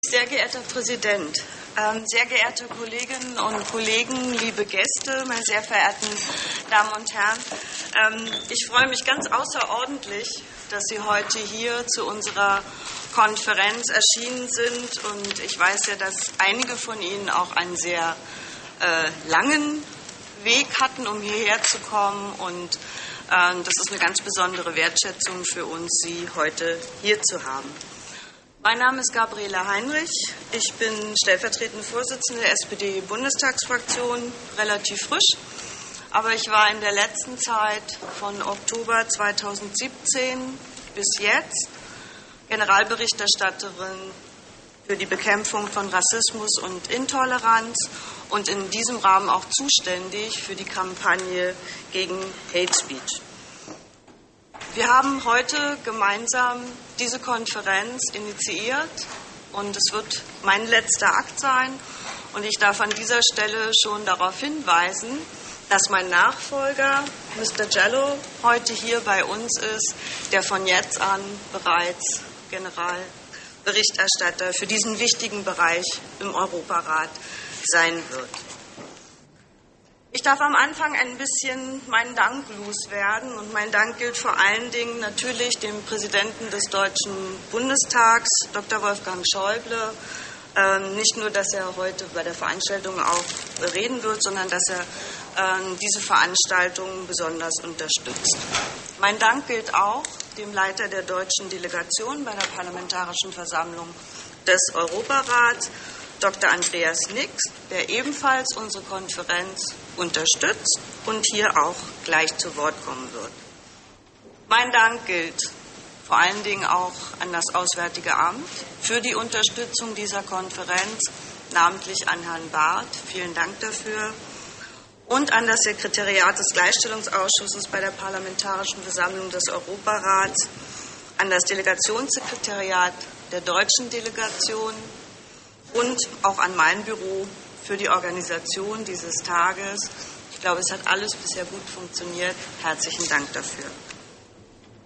Sehr geehrter Präsident, ähm, sehr geehrte Kolleginnen und Kollegen, liebe Gäste, meine sehr verehrten Damen und Herren, ähm, ich freue mich ganz außerordentlich, dass Sie heute hier zu unserer Konferenz erschienen sind. Und ich weiß ja, dass einige von Ihnen auch einen sehr äh, langen Weg hatten, um hierher zu kommen. Und äh, das ist eine ganz besondere Wertschätzung für uns, Sie heute hier zu haben. Mein Name ist Gabriele Heinrich. Ich bin stellvertretende Vorsitzende der SPD-Bundestagsfraktion, relativ frisch. Aber ich war in der letzten Zeit von Oktober 2017 bis jetzt Generalberichterstatterin für die Bekämpfung von Rassismus und Intoleranz und in diesem Rahmen auch zuständig für die Kampagne gegen Hate Speech. Wir haben heute gemeinsam diese Konferenz initiiert und es wird mein letzter Akt sein. Und ich darf an dieser Stelle schon darauf hinweisen, dass mein Nachfolger, Mr. Jello, heute hier bei uns ist, der von jetzt an bereits Generalberichterstatter für diesen wichtigen Bereich im Europarat sein wird. Ich darf am Anfang ein bisschen meinen Dank loswerden. Und mein Dank gilt vor allen Dingen natürlich dem Präsidenten des Deutschen Bundestags, Dr. Wolfgang Schäuble. Ähm, nicht nur, dass er heute bei der Veranstaltung auch reden wird, sondern dass er ähm, diese Veranstaltung besonders unterstützt. Mein Dank gilt auch dem Leiter der deutschen Delegation bei der Parlamentarischen Versammlung des Europarats, Dr. Andreas Nix, der ebenfalls unsere Konferenz unterstützt und hier auch gleich zu Wort kommen wird. Mein Dank gilt vor allen Dingen auch an das Auswärtige Amt für die Unterstützung dieser Konferenz, namentlich an Herrn Barth. Vielen Dank dafür. Und an das Sekretariat des Gleichstellungsausschusses bei der Parlamentarischen Versammlung des Europarats, an das Delegationssekretariat der deutschen Delegation und auch an mein Büro für die Organisation dieses Tages. Ich glaube, es hat alles bisher gut funktioniert. Herzlichen Dank dafür.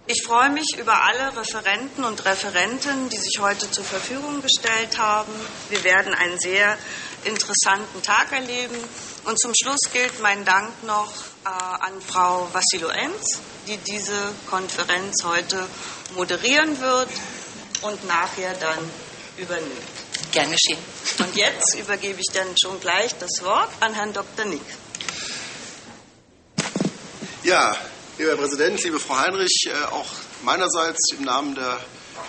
Ich freue mich über alle Referenten und Referenten, die sich heute zur Verfügung gestellt haben. Wir werden einen sehr interessanten Tag erleben. Und zum Schluss gilt mein Dank noch äh, an Frau Vassiloenz, die diese Konferenz heute moderieren wird und nachher dann übernimmt. Gern geschehen. Und jetzt übergebe ich dann schon gleich das Wort an Herrn Dr. Nick. Ja, lieber Herr Präsident, liebe Frau Heinrich, äh, auch meinerseits im Namen der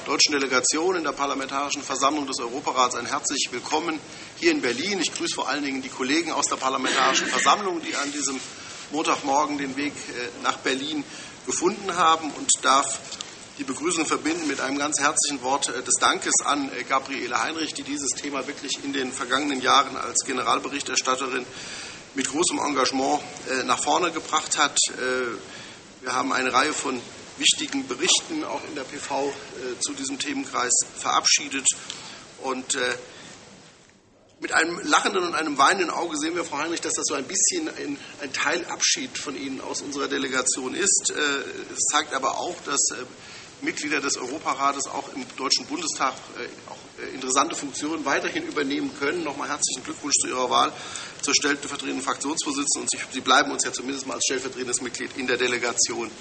deutschen Delegation in der Parlamentarischen Versammlung des Europarats ein herzlich willkommen hier in Berlin. Ich grüße vor allen Dingen die Kollegen aus der Parlamentarischen Versammlung, die an diesem Montagmorgen den Weg äh, nach Berlin gefunden haben und darf die Begrüßung verbinden mit einem ganz herzlichen Wort äh, des Dankes an äh, Gabriele Heinrich, die dieses Thema wirklich in den vergangenen Jahren als Generalberichterstatterin mit großem Engagement äh, nach vorne gebracht hat. Wir haben eine Reihe von wichtigen Berichten auch in der PV zu diesem Themenkreis verabschiedet. Und mit einem lachenden und einem weinenden Auge sehen wir, Frau Heinrich, dass das so ein bisschen ein, ein Teilabschied von Ihnen aus unserer Delegation ist. Es zeigt aber auch, dass Mitglieder des Europarates auch im Deutschen Bundestag äh, auch äh, interessante Funktionen weiterhin übernehmen können. Nochmal herzlichen Glückwunsch zu Ihrer Wahl zur stellvertretenden Fraktionsvorsitzenden. Und Sie bleiben uns ja zumindest mal als stellvertretendes Mitglied in der Delegation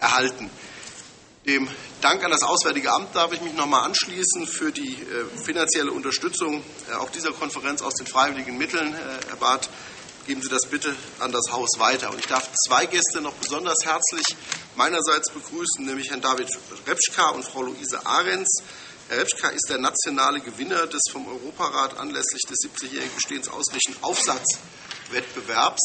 erhalten. Dem Dank an das Auswärtige Amt darf ich mich noch einmal anschließen für die äh, finanzielle Unterstützung auch dieser Konferenz aus den freiwilligen Mitteln. Herr Barth, geben Sie das bitte an das Haus weiter. Und ich darf zwei Gäste noch besonders herzlich meinerseits begrüßen, nämlich Herrn David Repschka und Frau Luise Ahrens. Herr Repschka ist der nationale Gewinner des vom Europarat anlässlich des 70-jährigen Bestehens ausrichten Aufsatzwettbewerbs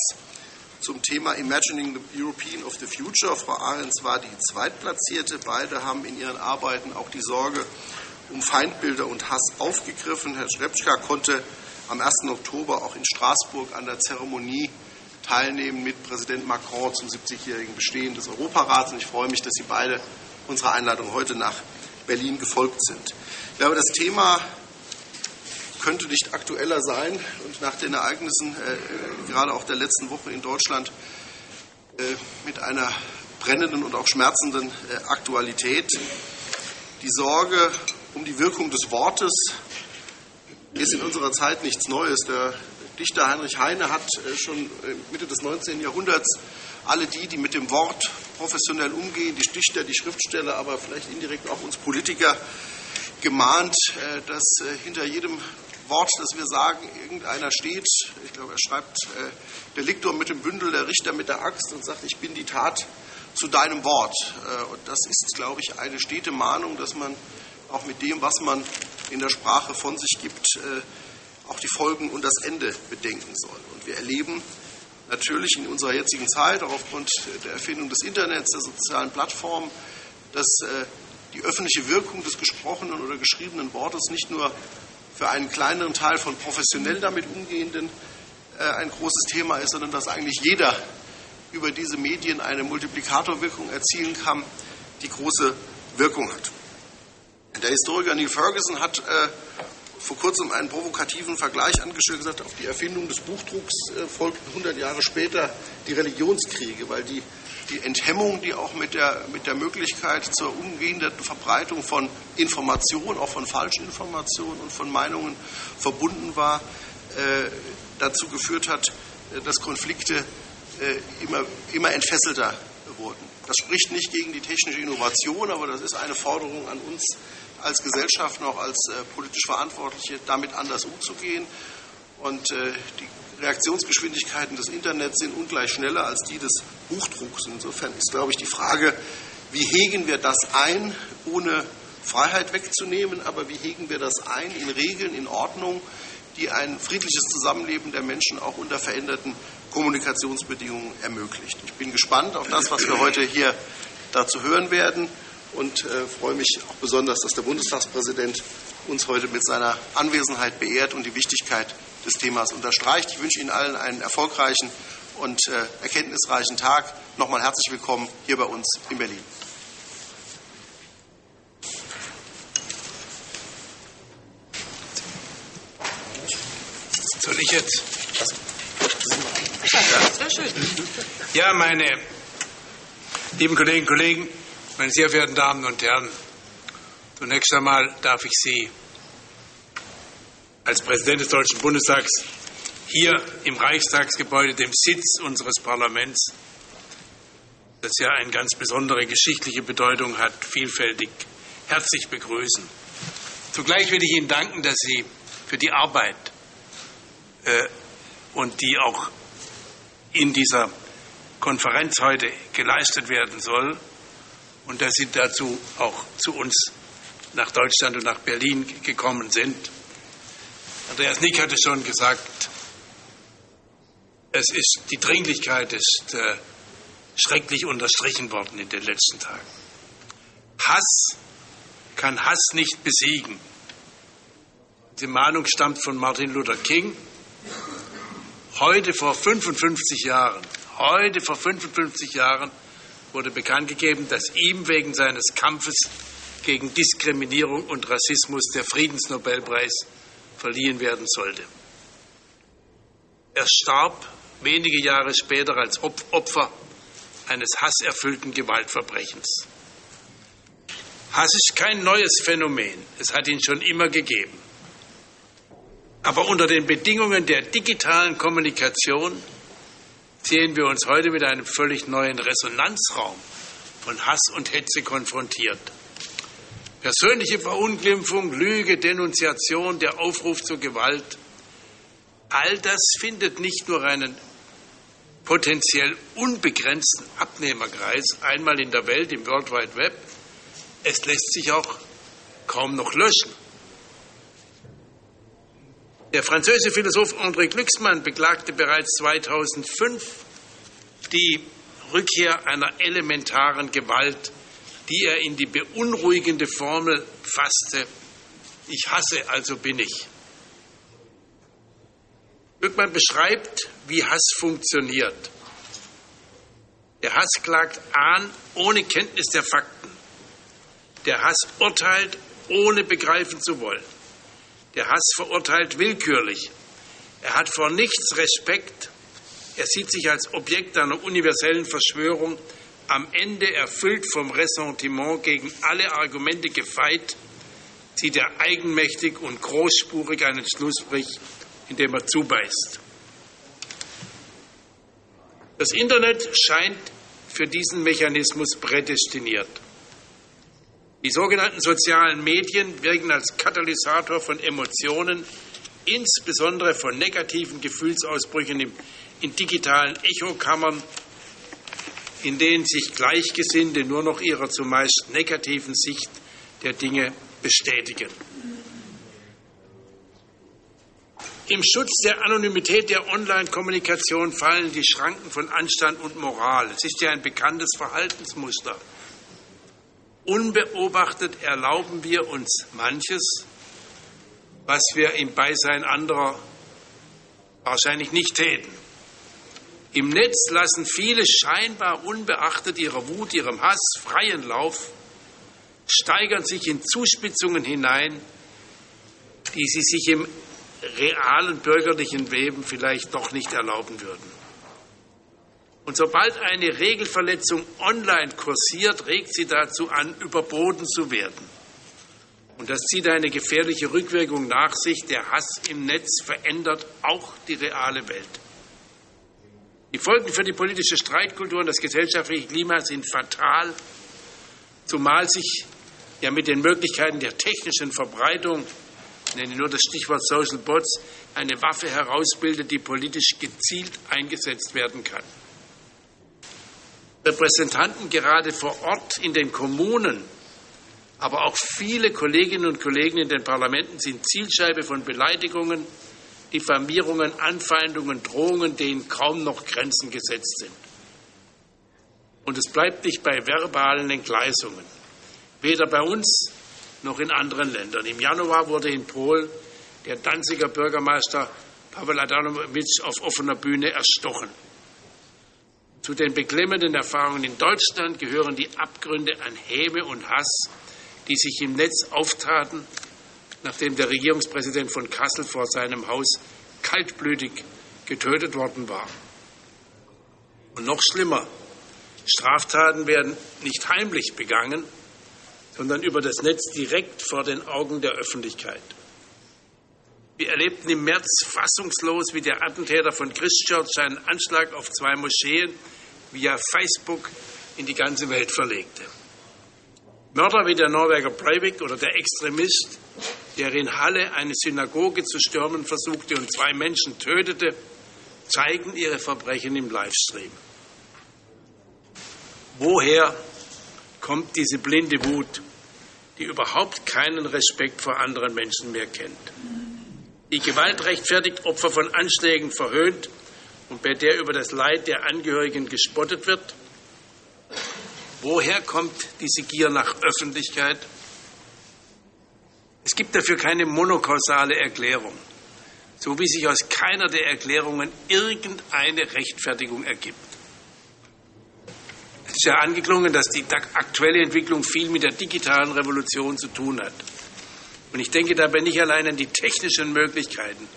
zum Thema Imagining the European of the Future. Frau Ahrens war die Zweitplatzierte. Beide haben in ihren Arbeiten auch die Sorge um Feindbilder und Hass aufgegriffen. Herr Schrebschka konnte am 1. Oktober auch in Straßburg an der Zeremonie teilnehmen mit Präsident Macron zum 70-jährigen Bestehen des Europarats. Und ich freue mich, dass Sie beide unserer Einladung heute nach Berlin gefolgt sind. Ich glaube, das Thema könnte nicht aktueller sein und nach den Ereignissen äh, gerade auch der letzten Woche in Deutschland äh, mit einer brennenden und auch schmerzenden äh, Aktualität. Die Sorge um die Wirkung des Wortes ist in unserer Zeit nichts Neues. Der Dichter Heinrich Heine hat äh, schon Mitte des 19. Jahrhunderts alle die, die mit dem Wort professionell umgehen, die Dichter, die Schriftsteller, aber vielleicht indirekt auch uns Politiker, gemahnt, äh, dass äh, hinter jedem Wort, das wir sagen, irgendeiner steht. Ich glaube, er schreibt der Liktor mit dem Bündel, der Richter mit der Axt und sagt, ich bin die Tat zu deinem Wort. Und das ist, glaube ich, eine stete Mahnung, dass man auch mit dem, was man in der Sprache von sich gibt, auch die Folgen und das Ende bedenken soll. Und wir erleben natürlich in unserer jetzigen Zeit, auch aufgrund der Erfindung des Internets, der sozialen Plattformen, dass äh, die öffentliche Wirkung des gesprochenen oder geschriebenen Wortes nicht nur für einen kleineren Teil von professionell damit umgehenden äh, ein großes Thema ist, sondern dass eigentlich jeder über diese Medien eine Multiplikatorwirkung erzielen kann, die große Wirkung hat. Der Historiker Neil Ferguson hat äh, vor kurzem einen provokativen Vergleich angestellt, gesagt, auf die Erfindung des Buchdrucks äh, folgten 100 Jahre später die Religionskriege, weil die, die Enthemmung, die auch mit der, mit der Möglichkeit zur umgehenden Verbreitung von Informationen, auch von falschen Informationen und von Meinungen verbunden war, äh, dazu geführt hat, äh, dass Konflikte äh, immer, immer entfesselter wurden. Das spricht nicht gegen die technische Innovation, aber das ist eine Forderung an uns als Gesellschaft noch als äh, politisch Verantwortliche damit anders umzugehen. Und äh, die Reaktionsgeschwindigkeiten des Internets sind ungleich schneller als die des Buchdrucks. Insofern ist, glaube ich, die Frage, wie hegen wir das ein, ohne Freiheit wegzunehmen, aber wie hegen wir das ein in Regeln, in Ordnung, die ein friedliches Zusammenleben der Menschen auch unter veränderten Kommunikationsbedingungen ermöglicht. Ich bin gespannt auf das, was wir heute hier dazu hören werden und äh, freue mich auch besonders, dass der Bundestagspräsident uns heute mit seiner Anwesenheit beehrt und die Wichtigkeit des Themas unterstreicht. Ich wünsche Ihnen allen einen erfolgreichen und äh, erkenntnisreichen Tag. Nochmal herzlich willkommen hier bei uns in Berlin. Soll ich jetzt? Ja, meine lieben Kolleginnen und Kollegen, meine sehr verehrten Damen und Herren, zunächst einmal darf ich Sie als Präsident des Deutschen Bundestags hier im Reichstagsgebäude, dem Sitz unseres Parlaments, das ja eine ganz besondere geschichtliche Bedeutung hat, vielfältig herzlich begrüßen. Zugleich will ich Ihnen danken, dass Sie für die Arbeit äh, und die auch in dieser Konferenz heute geleistet werden soll, und dass Sie dazu auch zu uns nach Deutschland und nach Berlin gekommen sind. Andreas Nick hatte schon gesagt, es ist, die Dringlichkeit ist äh, schrecklich unterstrichen worden in den letzten Tagen. Hass kann Hass nicht besiegen. Die Mahnung stammt von Martin Luther King. Heute vor 55 Jahren, heute vor 55 Jahren wurde bekannt gegeben, dass ihm wegen seines Kampfes gegen Diskriminierung und Rassismus der Friedensnobelpreis verliehen werden sollte. Er starb wenige Jahre später als Opfer eines hasserfüllten Gewaltverbrechens. Hass ist kein neues Phänomen, es hat ihn schon immer gegeben. Aber unter den Bedingungen der digitalen Kommunikation sehen wir uns heute mit einem völlig neuen Resonanzraum von Hass und Hetze konfrontiert. Persönliche Verunglimpfung, Lüge, Denunziation, der Aufruf zur Gewalt, all das findet nicht nur einen potenziell unbegrenzten Abnehmerkreis einmal in der Welt im World Wide Web, es lässt sich auch kaum noch löschen. Der französische Philosoph André Glücksmann beklagte bereits 2005 die Rückkehr einer elementaren Gewalt, die er in die beunruhigende Formel fasste, ich hasse, also bin ich. Glückmann beschreibt, wie Hass funktioniert. Der Hass klagt an, ohne Kenntnis der Fakten. Der Hass urteilt, ohne begreifen zu wollen. Der Hass verurteilt willkürlich. Er hat vor nichts Respekt. Er sieht sich als Objekt einer universellen Verschwörung, am Ende erfüllt vom Ressentiment gegen alle Argumente gefeit, zieht er eigenmächtig und großspurig einen Schlussstrich, indem er zubeißt. Das Internet scheint für diesen Mechanismus prädestiniert. Die sogenannten sozialen Medien wirken als Katalysator von Emotionen, insbesondere von negativen Gefühlsausbrüchen in digitalen Echokammern, in denen sich Gleichgesinnte nur noch ihrer zumeist negativen Sicht der Dinge bestätigen. Im Schutz der Anonymität der Online-Kommunikation fallen die Schranken von Anstand und Moral. Es ist ja ein bekanntes Verhaltensmuster. Unbeobachtet erlauben wir uns manches, was wir im Beisein anderer wahrscheinlich nicht täten. Im Netz lassen viele scheinbar unbeachtet ihrer Wut, ihrem Hass freien Lauf, steigern sich in Zuspitzungen hinein, die sie sich im realen bürgerlichen Leben vielleicht doch nicht erlauben würden. Und sobald eine Regelverletzung online kursiert, regt sie dazu an, überboten zu werden. Und das zieht eine gefährliche Rückwirkung nach sich. Der Hass im Netz verändert auch die reale Welt. Die Folgen für die politische Streitkultur und das gesellschaftliche Klima sind fatal, zumal sich ja mit den Möglichkeiten der technischen Verbreitung, ich nenne nur das Stichwort Social Bots, eine Waffe herausbildet, die politisch gezielt eingesetzt werden kann. Repräsentanten gerade vor Ort in den Kommunen, aber auch viele Kolleginnen und Kollegen in den Parlamenten sind Zielscheibe von Beleidigungen, Diffamierungen, Anfeindungen, Drohungen, denen kaum noch Grenzen gesetzt sind. Und es bleibt nicht bei verbalen Entgleisungen, weder bei uns noch in anderen Ländern. Im Januar wurde in Polen der Danziger Bürgermeister Pavel Adamowitsch auf offener Bühne erstochen. Zu den beklemmenden Erfahrungen in Deutschland gehören die Abgründe an Häme und Hass, die sich im Netz auftaten nachdem der Regierungspräsident von Kassel vor seinem Haus kaltblütig getötet worden war. Und noch schlimmer, Straftaten werden nicht heimlich begangen, sondern über das Netz direkt vor den Augen der Öffentlichkeit. Wir erlebten im März fassungslos, wie der Attentäter von Christchurch seinen Anschlag auf zwei Moscheen via Facebook in die ganze Welt verlegte. Mörder wie der Norweger Breivik oder der Extremist der in Halle eine Synagoge zu stürmen versuchte und zwei Menschen tötete, zeigen ihre Verbrechen im Livestream. Woher kommt diese blinde Wut, die überhaupt keinen Respekt vor anderen Menschen mehr kennt? Die Gewalt rechtfertigt Opfer von Anschlägen verhöhnt und bei der über das Leid der Angehörigen gespottet wird? Woher kommt diese Gier nach Öffentlichkeit? Es gibt dafür keine monokausale Erklärung, so wie sich aus keiner der Erklärungen irgendeine Rechtfertigung ergibt. Es ist ja angeklungen, dass die aktuelle Entwicklung viel mit der digitalen Revolution zu tun hat. Und ich denke dabei nicht allein an die technischen Möglichkeiten.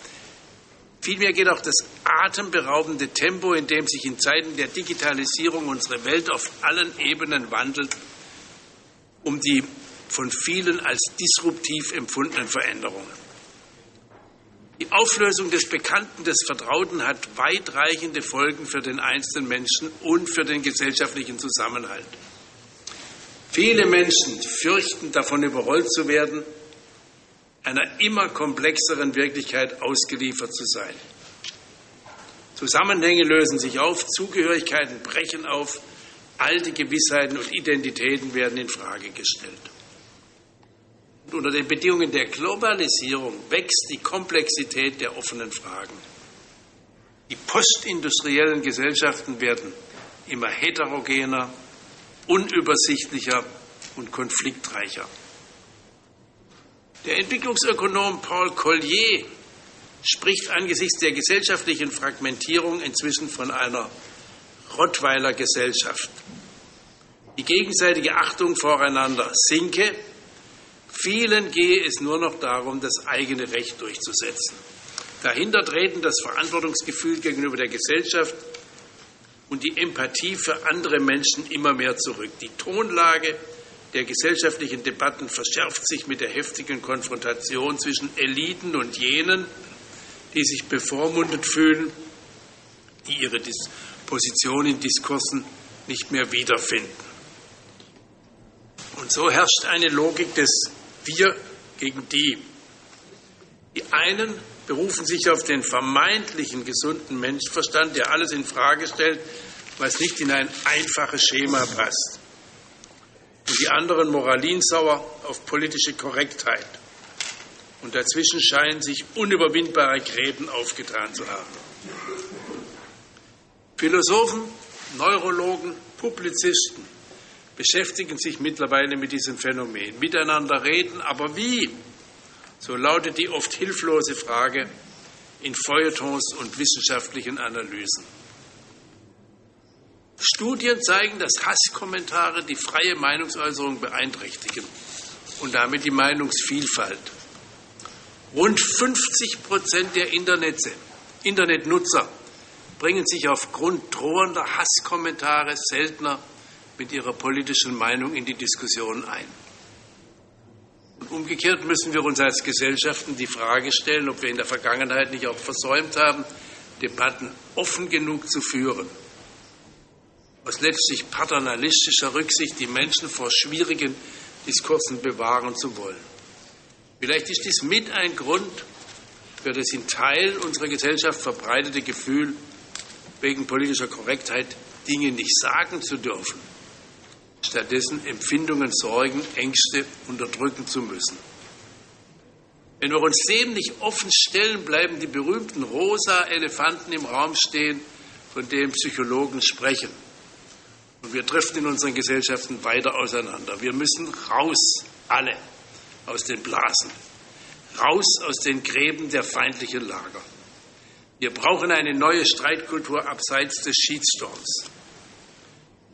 Vielmehr geht auch das atemberaubende Tempo, in dem sich in Zeiten der Digitalisierung unsere Welt auf allen Ebenen wandelt, um die von vielen als disruptiv empfundenen Veränderungen. Die Auflösung des Bekannten, des Vertrauten hat weitreichende Folgen für den einzelnen Menschen und für den gesellschaftlichen Zusammenhalt. Viele Menschen fürchten davon überrollt zu werden, einer immer komplexeren Wirklichkeit ausgeliefert zu sein. Zusammenhänge lösen sich auf, Zugehörigkeiten brechen auf, alte Gewissheiten und Identitäten werden in Frage gestellt unter den Bedingungen der Globalisierung wächst die Komplexität der offenen Fragen. Die postindustriellen Gesellschaften werden immer heterogener, unübersichtlicher und konfliktreicher. Der Entwicklungsökonom Paul Collier spricht angesichts der gesellschaftlichen Fragmentierung inzwischen von einer Rottweiler Gesellschaft. Die gegenseitige Achtung voreinander sinke Vielen gehe es nur noch darum, das eigene Recht durchzusetzen. Dahinter treten das Verantwortungsgefühl gegenüber der Gesellschaft und die Empathie für andere Menschen immer mehr zurück. Die Tonlage der gesellschaftlichen Debatten verschärft sich mit der heftigen Konfrontation zwischen Eliten und jenen, die sich bevormundet fühlen, die ihre Position in Diskursen nicht mehr wiederfinden. Und so herrscht eine Logik des Wir gegen die. Die einen berufen sich auf den vermeintlichen gesunden Menschenverstand, der alles in Frage stellt, was nicht in ein einfaches Schema passt. Und die anderen moralinsauer auf politische Korrektheit. Und dazwischen scheinen sich unüberwindbare Gräben aufgetan zu haben. Philosophen, Neurologen, Publizisten beschäftigen sich mittlerweile mit diesem Phänomen. Miteinander reden, aber wie? So lautet die oft hilflose Frage in Feuilletons und wissenschaftlichen Analysen. Studien zeigen, dass Hasskommentare die freie Meinungsäußerung beeinträchtigen und damit die Meinungsvielfalt. Rund 50 Prozent der Internetnutzer bringen sich aufgrund drohender Hasskommentare seltener mit ihrer politischen Meinung in die Diskussion ein. Und umgekehrt müssen wir uns als Gesellschaften die Frage stellen, ob wir in der Vergangenheit nicht auch versäumt haben, Debatten offen genug zu führen aus letztlich paternalistischer Rücksicht die Menschen vor schwierigen Diskursen bewahren zu wollen. Vielleicht ist dies mit ein Grund für das in Teilen unserer Gesellschaft verbreitete Gefühl, wegen politischer Korrektheit Dinge nicht sagen zu dürfen, stattdessen Empfindungen, Sorgen, Ängste unterdrücken zu müssen. Wenn wir uns dem nicht offen stellen, bleiben die berühmten rosa Elefanten im Raum stehen, von denen Psychologen sprechen. Und wir driften in unseren Gesellschaften weiter auseinander. Wir müssen raus, alle, aus den Blasen, raus aus den Gräben der feindlichen Lager. Wir brauchen eine neue Streitkultur abseits des Shitstorms.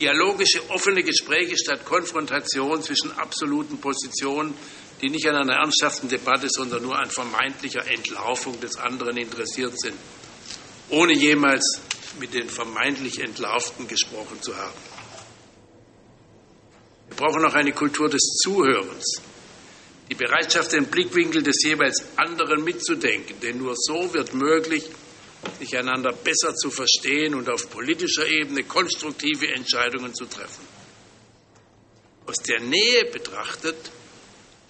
Dialogische, offene Gespräche statt Konfrontation zwischen absoluten Positionen, die nicht an einer ernsthaften Debatte, sondern nur an vermeintlicher Entlarvung des anderen interessiert sind, ohne jemals mit den vermeintlich Entlarvten gesprochen zu haben. Wir brauchen auch eine Kultur des Zuhörens, die Bereitschaft, den Blickwinkel des jeweils anderen mitzudenken, denn nur so wird möglich, sich einander besser zu verstehen und auf politischer Ebene konstruktive Entscheidungen zu treffen. Aus der Nähe betrachtet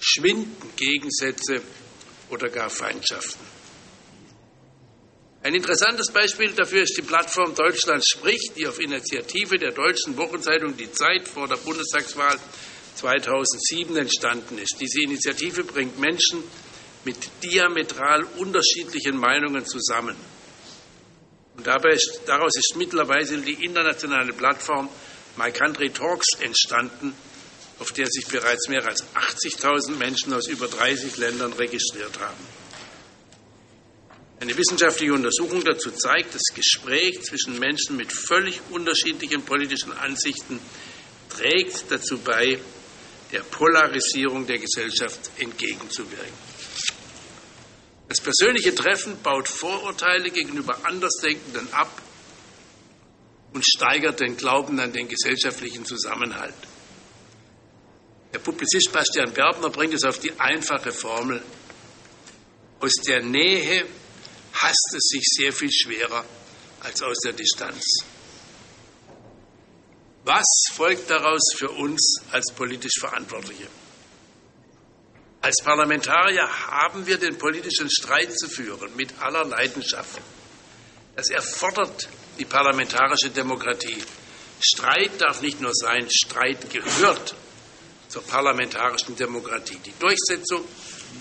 schwinden Gegensätze oder gar Feindschaften. Ein interessantes Beispiel dafür ist die Plattform Deutschland spricht, die auf Initiative der deutschen Wochenzeitung Die Zeit vor der Bundestagswahl 2007 entstanden ist. Diese Initiative bringt Menschen mit diametral unterschiedlichen Meinungen zusammen. Und ist, daraus ist mittlerweile die internationale Plattform My Country Talks entstanden, auf der sich bereits mehr als 80.000 Menschen aus über 30 Ländern registriert haben. Eine wissenschaftliche Untersuchung dazu zeigt, das Gespräch zwischen Menschen mit völlig unterschiedlichen politischen Ansichten trägt dazu bei, der Polarisierung der Gesellschaft entgegenzuwirken. Das persönliche Treffen baut Vorurteile gegenüber Andersdenkenden ab und steigert den Glauben an den gesellschaftlichen Zusammenhalt. Der Publizist Bastian Berbner bringt es auf die einfache Formel. Aus der Nähe hasst es sich sehr viel schwerer als aus der Distanz. Was folgt daraus für uns als politisch Verantwortliche? Als Parlamentarier haben wir den politischen Streit zu führen mit aller Leidenschaft. Das erfordert die parlamentarische Demokratie. Streit darf nicht nur sein, Streit gehört zur parlamentarischen Demokratie. Die Durchsetzung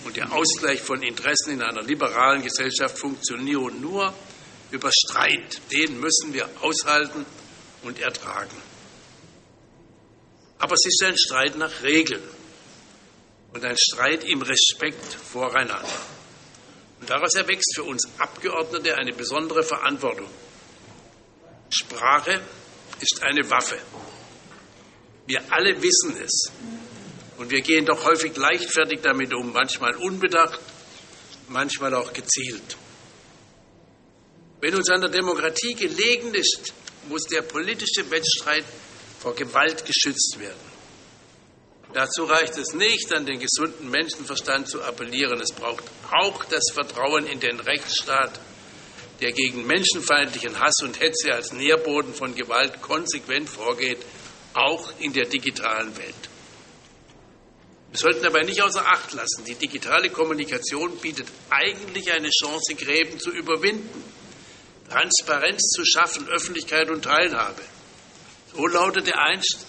und der Ausgleich von Interessen in einer liberalen Gesellschaft funktionieren nur über Streit. Den müssen wir aushalten und ertragen. Aber es ist ein Streit nach Regeln und ein Streit im Respekt voreinander. Und daraus erwächst für uns Abgeordnete eine besondere Verantwortung. Sprache ist eine Waffe. Wir alle wissen es. Und wir gehen doch häufig leichtfertig damit um, manchmal unbedacht, manchmal auch gezielt. Wenn uns an der Demokratie gelegen ist, muss der politische Wettstreit vor Gewalt geschützt werden. Dazu reicht es nicht, an den gesunden Menschenverstand zu appellieren. Es braucht auch das Vertrauen in den Rechtsstaat, der gegen menschenfeindlichen Hass und Hetze als Nährboden von Gewalt konsequent vorgeht, auch in der digitalen Welt. Wir sollten dabei nicht außer Acht lassen, die digitale Kommunikation bietet eigentlich eine Chance, Gräben zu überwinden, Transparenz zu schaffen, Öffentlichkeit und Teilhabe. So lautete einst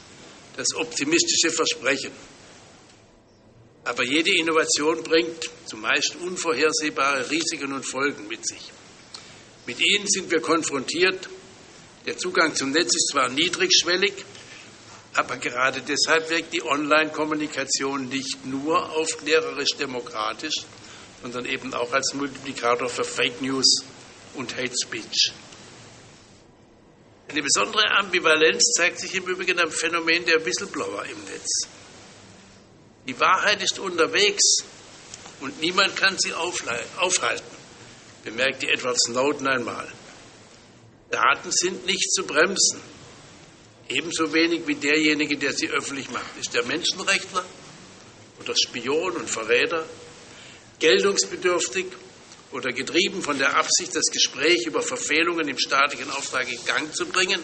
das optimistische Versprechen. Aber jede Innovation bringt zumeist unvorhersehbare Risiken und Folgen mit sich. Mit ihnen sind wir konfrontiert. Der Zugang zum Netz ist zwar niedrigschwellig, aber gerade deshalb wirkt die Online-Kommunikation nicht nur aufklärerisch demokratisch, sondern eben auch als Multiplikator für Fake News und Hate Speech. Eine besondere Ambivalenz zeigt sich im Übrigen am Phänomen der Whistleblower im Netz. Die Wahrheit ist unterwegs und niemand kann sie aufhalten, bemerkte Edward Snowden einmal. Daten sind nicht zu bremsen. Ebenso wenig wie derjenige, der sie öffentlich macht. Ist der Menschenrechtler oder Spion und Verräter geltungsbedürftig oder getrieben von der Absicht, das Gespräch über Verfehlungen im staatlichen Auftrag in Gang zu bringen?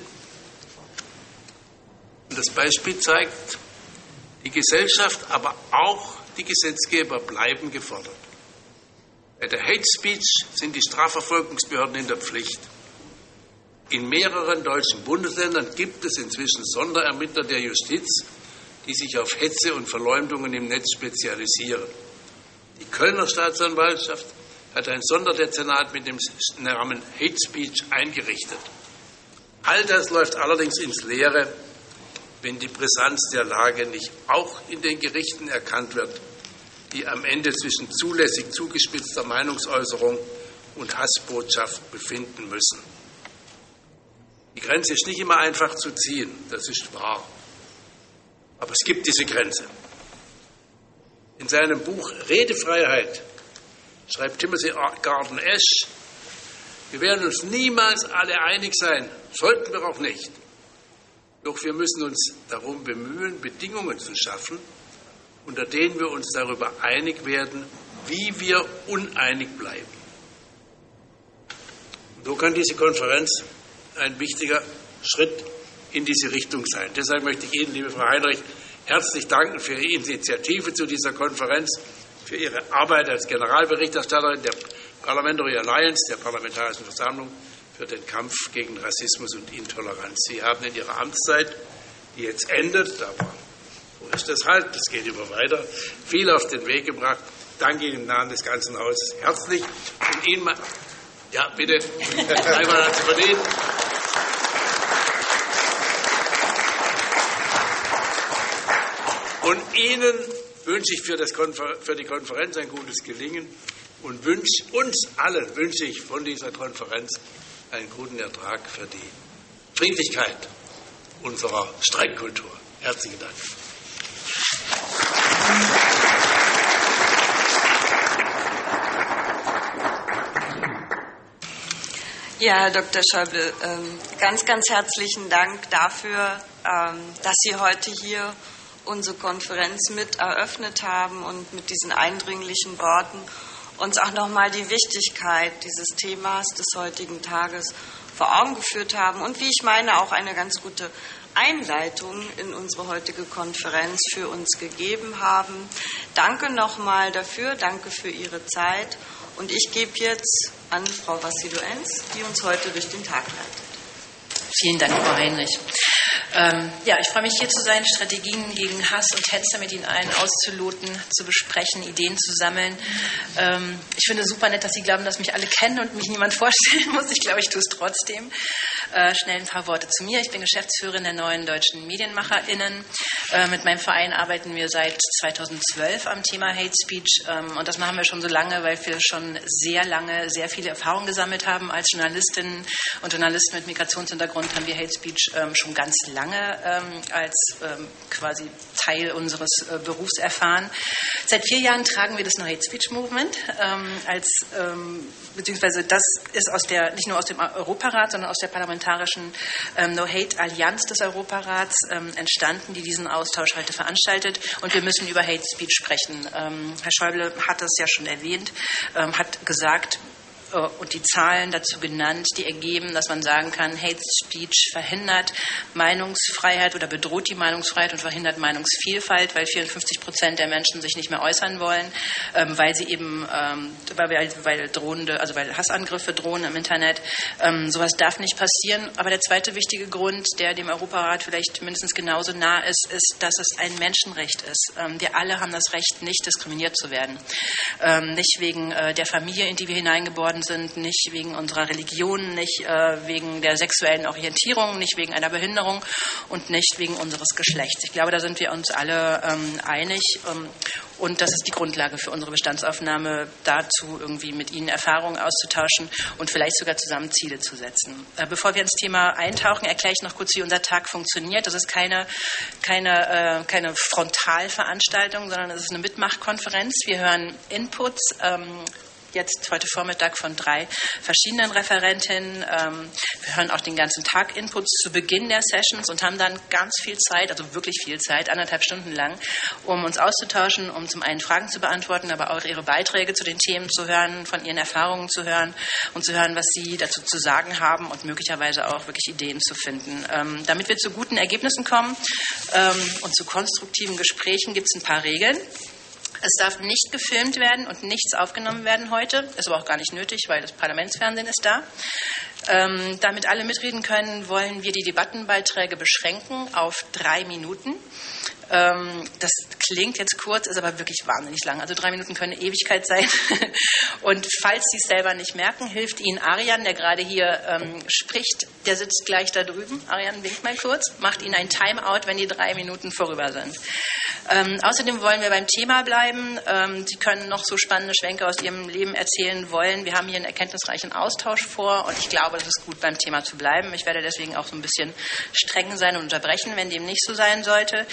Und das Beispiel zeigt, die Gesellschaft, aber auch die Gesetzgeber bleiben gefordert. Bei der Hate Speech sind die Strafverfolgungsbehörden in der Pflicht. In mehreren deutschen Bundesländern gibt es inzwischen Sonderermittler der Justiz, die sich auf Hetze und Verleumdungen im Netz spezialisieren. Die Kölner Staatsanwaltschaft hat ein Sonderdezernat mit dem Namen Hate Speech eingerichtet. All das läuft allerdings ins Leere, wenn die Brisanz der Lage nicht auch in den Gerichten erkannt wird, die am Ende zwischen zulässig zugespitzter Meinungsäußerung und Hassbotschaft befinden müssen. Die Grenze ist nicht immer einfach zu ziehen, das ist wahr. Aber es gibt diese Grenze. In seinem Buch Redefreiheit schreibt Timothy Garden Ash, wir werden uns niemals alle einig sein, sollten wir auch nicht. Doch wir müssen uns darum bemühen, Bedingungen zu schaffen, unter denen wir uns darüber einig werden, wie wir uneinig bleiben. So kann diese Konferenz ein wichtiger Schritt in diese Richtung sein. Deshalb möchte ich Ihnen, liebe Frau Heinrich, herzlich danken für Ihre Initiative zu dieser Konferenz, für Ihre Arbeit als Generalberichterstatterin der Parliamentary Alliance, der Parlamentarischen Versammlung, für den Kampf gegen Rassismus und Intoleranz. Sie haben in Ihrer Amtszeit, die jetzt endet, aber so ist das halt, das geht immer weiter, viel auf den Weg gebracht. Danke Ihnen im Namen des ganzen Hauses herzlich und Ihnen ja, bitte, einmal zu verdienen. Und Ihnen wünsche ich für, das für, die Konferenz ein gutes Gelingen und wünsche uns allen wünsche ich von dieser Konferenz einen guten Ertrag für die Friedlichkeit unserer Streikkultur. Herzlichen Dank. Ja, Herr Dr. Schäuble, ähm, ganz, ganz herzlichen Dank dafür, ähm, dass Sie heute hier unsere Konferenz mit eröffnet haben und mit diesen eindringlichen Worten uns auch nochmal die Wichtigkeit dieses Themas des heutigen Tages vor Augen geführt haben und wie ich meine auch eine ganz gute Einleitung in unsere heutige Konferenz für uns gegeben haben. Danke nochmal dafür, danke für Ihre Zeit und ich gebe jetzt an Frau Vassido-Enz, die uns heute durch den Tag leitet. Vielen Dank, Frau Heinrich. Ähm, ja, ich freue mich hier zu sein, Strategien gegen Hass und Hetze mit Ihnen allen auszuloten, zu besprechen, Ideen zu sammeln. Ähm, ich finde es super nett, dass Sie glauben, dass mich alle kennen und mich niemand vorstellen muss. Ich glaube, ich tue es trotzdem. Äh, schnell ein paar Worte zu mir. Ich bin Geschäftsführerin der neuen deutschen MedienmacherInnen. Äh, mit meinem Verein arbeiten wir seit 2012 am Thema Hate Speech. Ähm, und das machen wir schon so lange, weil wir schon sehr lange sehr viele Erfahrungen gesammelt haben. Als Journalistinnen und Journalisten mit Migrationshintergrund haben wir Hate Speech ähm, schon ganz lange ähm, als ähm, quasi Teil unseres äh, Berufs erfahren. Seit vier Jahren tragen wir das No Hate Speech Movement ähm, als ähm, beziehungsweise das ist aus der nicht nur aus dem Europarat, sondern aus der Parlamentarischen parlamentarischen ähm, No-Hate-Allianz des Europarats ähm, entstanden, die diesen Austausch heute veranstaltet. Und wir müssen über Hate Speech sprechen. Ähm, Herr Schäuble hat es ja schon erwähnt, hat gesagt, und die Zahlen dazu genannt, die ergeben, dass man sagen kann, Hate Speech verhindert Meinungsfreiheit oder bedroht die Meinungsfreiheit und verhindert Meinungsvielfalt, weil 54 Prozent der Menschen sich nicht mehr äußern wollen, ähm, weil sie eben, ähm, weil, weil drohende, also weil Hassangriffe drohen im Internet. Ähm, sowas darf nicht passieren. Aber der zweite wichtige Grund, der dem Europarat vielleicht mindestens genauso nah ist, ist, dass es ein Menschenrecht ist. Wir alle haben das Recht, nicht diskriminiert zu werden. Nicht wegen äh, der Familie, in die wir hineingeboren sind, nicht wegen unserer Religion, nicht äh, wegen der sexuellen Orientierung, nicht wegen einer Behinderung und nicht wegen unseres Geschlechts. Ich glaube, da sind wir uns alle ähm, einig. Ähm, und das ist die Grundlage für unsere Bestandsaufnahme, dazu irgendwie mit Ihnen Erfahrungen auszutauschen und vielleicht sogar zusammen Ziele zu setzen. Äh, bevor wir ins Thema eintauchen, erkläre ich noch kurz, wie unser Tag funktioniert. Das ist keine, keine, äh, keine Frontalveranstaltung, sondern es ist eine Mitmachkonferenz. Wir hören Inputs ähm, jetzt heute Vormittag von drei verschiedenen Referentinnen. Ähm, wir hören auch den ganzen Tag Inputs zu Beginn der Sessions und haben dann ganz viel Zeit, also wirklich viel Zeit, anderthalb Stunden lang, um uns auszutauschen, um zum einen Fragen zu beantworten, aber auch ihre Beiträge zu den Themen zu hören, von ihren Erfahrungen zu hören und zu hören, was sie dazu zu sagen haben und möglicherweise auch wirklich Ideen zu finden. Ähm, damit wir zu guten Ergebnissen kommen ähm, und zu konstruktiven Gesprächen gibt es ein paar Regeln. Es darf nicht gefilmt werden und nichts aufgenommen werden heute. Ist aber auch gar nicht nötig, weil das Parlamentsfernsehen ist da. Ähm, damit alle mitreden können, wollen wir die Debattenbeiträge beschränken auf drei Minuten. Ähm, das klingt jetzt kurz, ist aber wirklich wahnsinnig lang. Also drei Minuten können eine Ewigkeit sein. Und falls Sie es selber nicht merken, hilft Ihnen Arian, der gerade hier ähm, spricht. Der sitzt gleich da drüben. Arian winkt mal kurz, macht Ihnen ein Timeout, wenn die drei Minuten vorüber sind. Ähm, außerdem wollen wir beim Thema bleiben. Ähm, Sie können noch so spannende Schwenke aus Ihrem Leben erzählen wollen. Wir haben hier einen erkenntnisreichen Austausch vor und ich glaube, es ist gut, beim Thema zu bleiben. Ich werde deswegen auch so ein bisschen streng sein und unterbrechen, wenn dem nicht so sein sollte.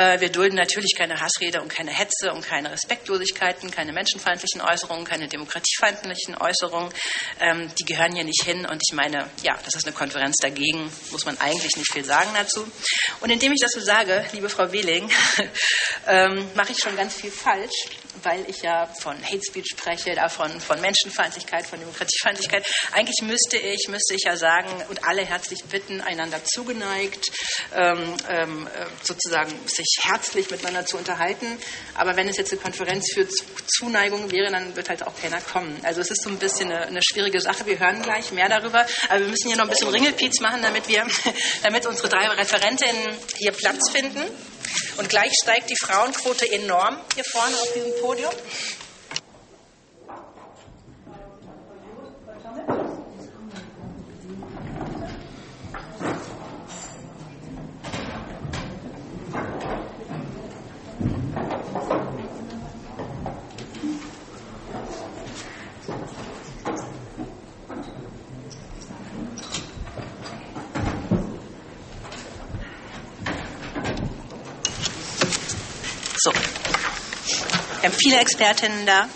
Äh, wir dulden natürlich keine Hassrede und keine Hetze und keine Respektlosigkeiten, keine menschenfeindlichen Äußerungen, keine demokratiefeindlichen Äußerungen. Ähm, die gehören hier nicht hin und ich meine, ja, das ist eine Konferenz dagegen, muss man eigentlich nicht viel sagen dazu. Und indem ich das so sage, liebe Frau Wehling, ähm, mache ich schon ganz viel falsch, weil ich ja von Hate Speech spreche, davon von Menschenfeindlichkeit, von Demokratiefeindlichkeit. Eigentlich müsste ich, müsste ich ja sagen und alle herzlich bitten, einander zugeneigt, ähm, ähm, äh, sozusagen sich herzlich miteinander zu unterhalten. Aber wenn es jetzt eine Konferenz für Zuneigung wäre, dann wird halt auch keiner kommen. Also es ist so ein bisschen eine, eine schwierige Sache. Wir hören gleich mehr darüber. Aber wir müssen hier noch ein bisschen Ringelpiez machen, damit wir, damit unsere drei Referentinnen hier Platz finden. Und gleich steigt die Frauenquote enorm hier vorne auf diesem Podium. Wir haben viele Expertinnen da,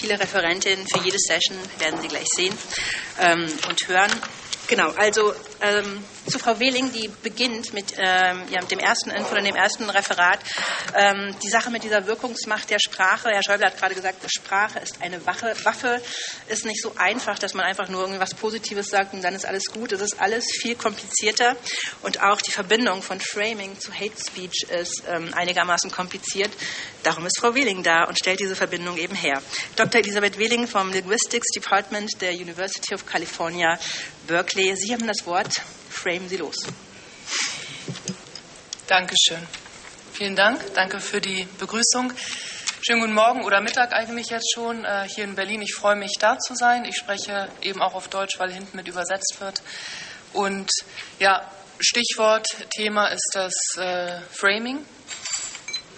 viele Referentinnen für jede Session, werden Sie gleich sehen ähm, und hören. Genau, also ähm, zu Frau Wehling, die beginnt mit, ähm, ja, dem ersten Info oder dem ersten Referat. Ähm, die Sache mit dieser Wirkungsmacht der Sprache. Herr Schäuble hat gerade gesagt, Sprache ist eine Wache. Waffe ist nicht so einfach, dass man einfach nur irgendwas Positives sagt und dann ist alles gut. Es ist alles viel komplizierter und auch die Verbindung von Framing zu Hate Speech ist ähm, einigermaßen kompliziert. Darum ist Frau Wehling da und stellt diese Verbindung eben her. Dr. Elisabeth Wehling vom Linguistics Department der University of California, Berkeley. Sie haben das Wort. Frame Sie los. Dankeschön. Vielen Dank. Danke für die Begrüßung. Schönen guten Morgen oder Mittag eigentlich jetzt schon äh, hier in Berlin. Ich freue mich, da zu sein. Ich spreche eben auch auf Deutsch, weil hinten mit übersetzt wird. Und ja, Stichwort, Thema ist das äh, Framing.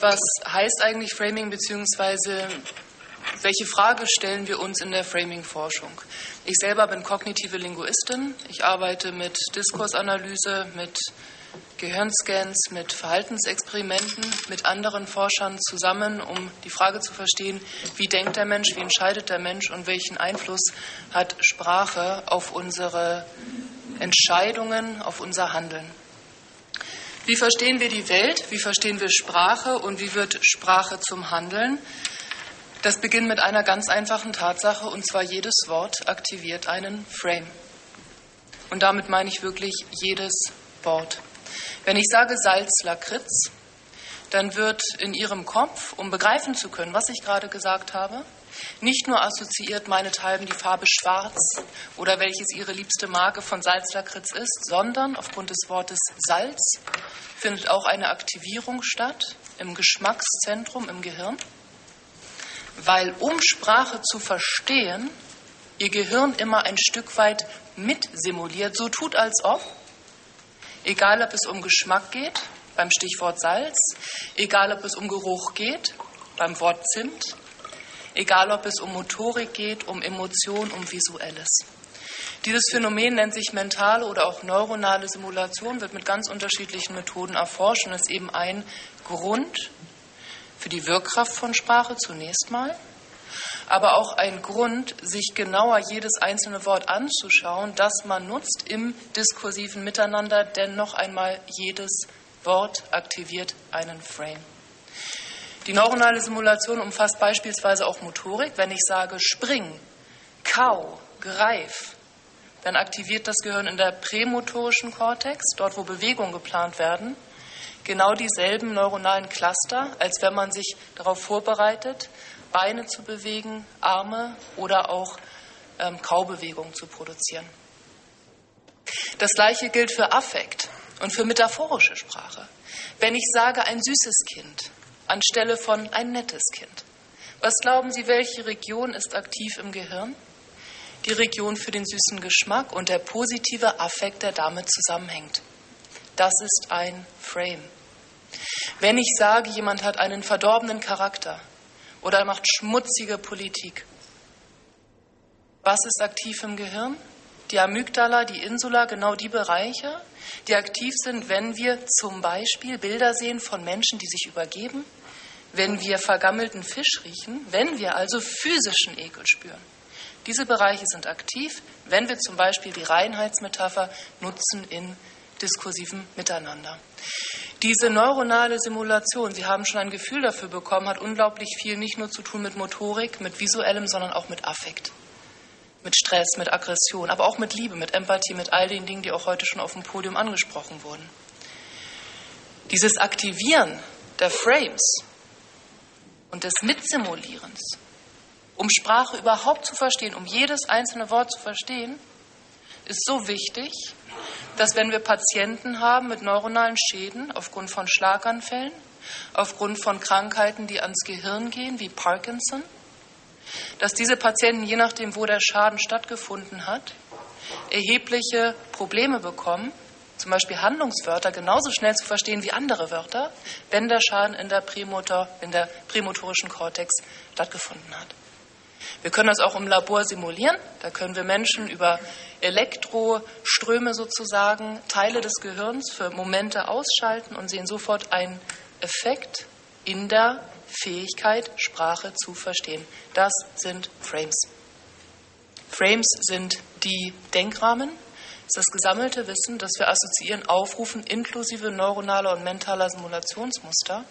Was heißt eigentlich Framing, beziehungsweise welche Frage stellen wir uns in der Framing-Forschung? Ich selber bin kognitive Linguistin. Ich arbeite mit Diskursanalyse, mit Gehirnscans, mit Verhaltensexperimenten, mit anderen Forschern zusammen, um die Frage zu verstehen, wie denkt der Mensch, wie entscheidet der Mensch und welchen Einfluss hat Sprache auf unsere Entscheidungen, auf unser Handeln. Wie verstehen wir die Welt? Wie verstehen wir Sprache? Und wie wird Sprache zum Handeln? Das beginnt mit einer ganz einfachen Tatsache, und zwar jedes Wort aktiviert einen Frame. Und damit meine ich wirklich jedes Wort. Wenn ich sage Salzlakritz, dann wird in Ihrem Kopf, um begreifen zu können, was ich gerade gesagt habe, nicht nur assoziiert meinethalben die Farbe Schwarz oder welches Ihre liebste Marke von Salzlakritz ist, sondern aufgrund des Wortes Salz findet auch eine Aktivierung statt im Geschmackszentrum im Gehirn, weil um Sprache zu verstehen, Ihr Gehirn immer ein Stück weit mitsimuliert, so tut als ob, egal ob es um Geschmack geht, beim Stichwort Salz, egal ob es um Geruch geht, beim Wort Zimt, egal ob es um Motorik geht, um Emotion, um Visuelles. Dieses Phänomen nennt sich mentale oder auch neuronale Simulation, wird mit ganz unterschiedlichen Methoden erforscht und ist eben ein Grund für die Wirkkraft von Sprache zunächst mal, aber auch ein Grund, sich genauer jedes einzelne Wort anzuschauen, das man nutzt im diskursiven Miteinander, denn noch einmal jedes Wort aktiviert einen Frame. Die neuronale Simulation umfasst beispielsweise auch Motorik. Wenn ich sage spring, kau, greif, dann aktiviert das Gehirn in der prämotorischen Kortex, dort wo Bewegungen geplant werden, genau dieselben neuronalen Cluster, als wenn man sich darauf vorbereitet, Beine zu bewegen, Arme oder auch ähm, Kaubewegungen zu produzieren. Das gleiche gilt für Affekt und für metaphorische Sprache. Wenn ich sage ein süßes Kind, anstelle von ein nettes Kind. Was glauben Sie, welche Region ist aktiv im Gehirn? Die Region für den süßen Geschmack und der positive Affekt, der damit zusammenhängt. Das ist ein Frame. Wenn ich sage, jemand hat einen verdorbenen Charakter oder macht schmutzige Politik, was ist aktiv im Gehirn? Die Amygdala, die Insula, genau die Bereiche, die aktiv sind, wenn wir zum Beispiel Bilder sehen von Menschen, die sich übergeben, wenn wir vergammelten Fisch riechen, wenn wir also physischen Ekel spüren. Diese Bereiche sind aktiv, wenn wir zum Beispiel die Reinheitsmetapher nutzen in diskursivem Miteinander. Diese neuronale Simulation, Sie haben schon ein Gefühl dafür bekommen, hat unglaublich viel nicht nur zu tun mit Motorik, mit visuellem, sondern auch mit Affekt, mit Stress, mit Aggression, aber auch mit Liebe, mit Empathie, mit all den Dingen, die auch heute schon auf dem Podium angesprochen wurden. Dieses Aktivieren der Frames und des Mitsimulierens, um Sprache überhaupt zu verstehen, um jedes einzelne Wort zu verstehen, ist so wichtig, dass wenn wir Patienten haben mit neuronalen Schäden aufgrund von Schlaganfällen, aufgrund von Krankheiten, die ans Gehirn gehen, wie Parkinson, dass diese Patienten, je nachdem, wo der Schaden stattgefunden hat, erhebliche Probleme bekommen, zum Beispiel Handlungswörter genauso schnell zu verstehen wie andere Wörter, wenn der Schaden in der, Prämotor, in der prämotorischen Kortex stattgefunden hat. Wir können das auch im Labor simulieren. Da können wir Menschen über Elektroströme sozusagen Teile des Gehirns für Momente ausschalten und sehen sofort einen Effekt in der Fähigkeit, Sprache zu verstehen. Das sind Frames. Frames sind die Denkrahmen, das gesammelte Wissen, das wir assoziieren, aufrufen, inklusive neuronaler und mentaler Simulationsmuster,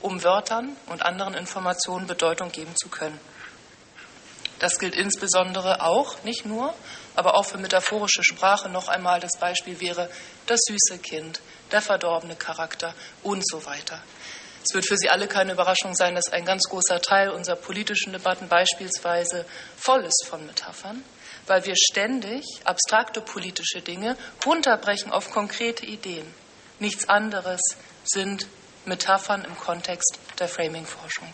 um Wörtern und anderen Informationen Bedeutung geben zu können. Das gilt insbesondere auch, nicht nur, aber auch für metaphorische Sprache. Noch einmal das Beispiel wäre das süße Kind, der verdorbene Charakter und so weiter. Es wird für Sie alle keine Überraschung sein, dass ein ganz großer Teil unserer politischen Debatten beispielsweise voll ist von Metaphern weil wir ständig abstrakte politische Dinge runterbrechen auf konkrete Ideen. Nichts anderes sind Metaphern im Kontext der Framing-Forschung.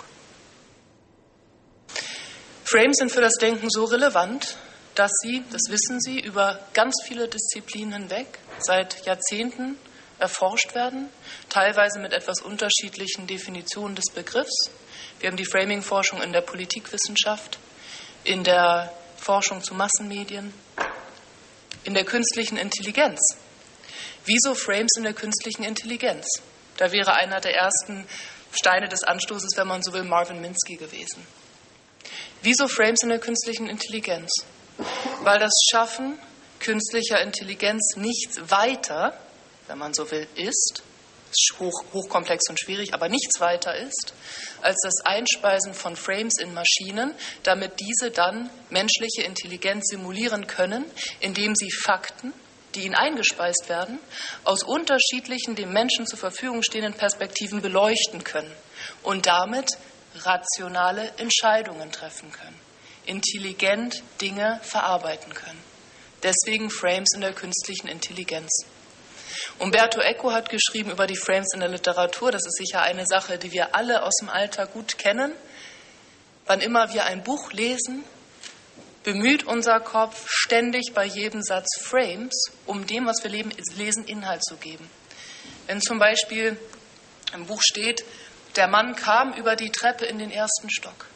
Frames sind für das Denken so relevant, dass sie, das wissen Sie, über ganz viele Disziplinen hinweg seit Jahrzehnten erforscht werden, teilweise mit etwas unterschiedlichen Definitionen des Begriffs. Wir haben die Framing-Forschung in der Politikwissenschaft, in der Forschung zu Massenmedien, in der künstlichen Intelligenz. Wieso Frames in der künstlichen Intelligenz? Da wäre einer der ersten Steine des Anstoßes, wenn man so will, Marvin Minsky gewesen. Wieso Frames in der künstlichen Intelligenz? Weil das Schaffen künstlicher Intelligenz nichts weiter, wenn man so will, ist, hoch, hochkomplex und schwierig, aber nichts weiter ist, als das Einspeisen von Frames in Maschinen, damit diese dann menschliche Intelligenz simulieren können, indem sie Fakten, die ihnen eingespeist werden, aus unterschiedlichen dem Menschen zur Verfügung stehenden Perspektiven beleuchten können und damit rationale Entscheidungen treffen können, intelligent Dinge verarbeiten können. Deswegen Frames in der künstlichen Intelligenz. Umberto Eco hat geschrieben über die Frames in der Literatur. Das ist sicher eine Sache, die wir alle aus dem Alltag gut kennen. Wann immer wir ein Buch lesen, bemüht unser Kopf ständig bei jedem Satz Frames, um dem, was wir lesen, Inhalt zu geben. Wenn zum Beispiel im Buch steht, der Mann kam über die Treppe in den ersten Stock,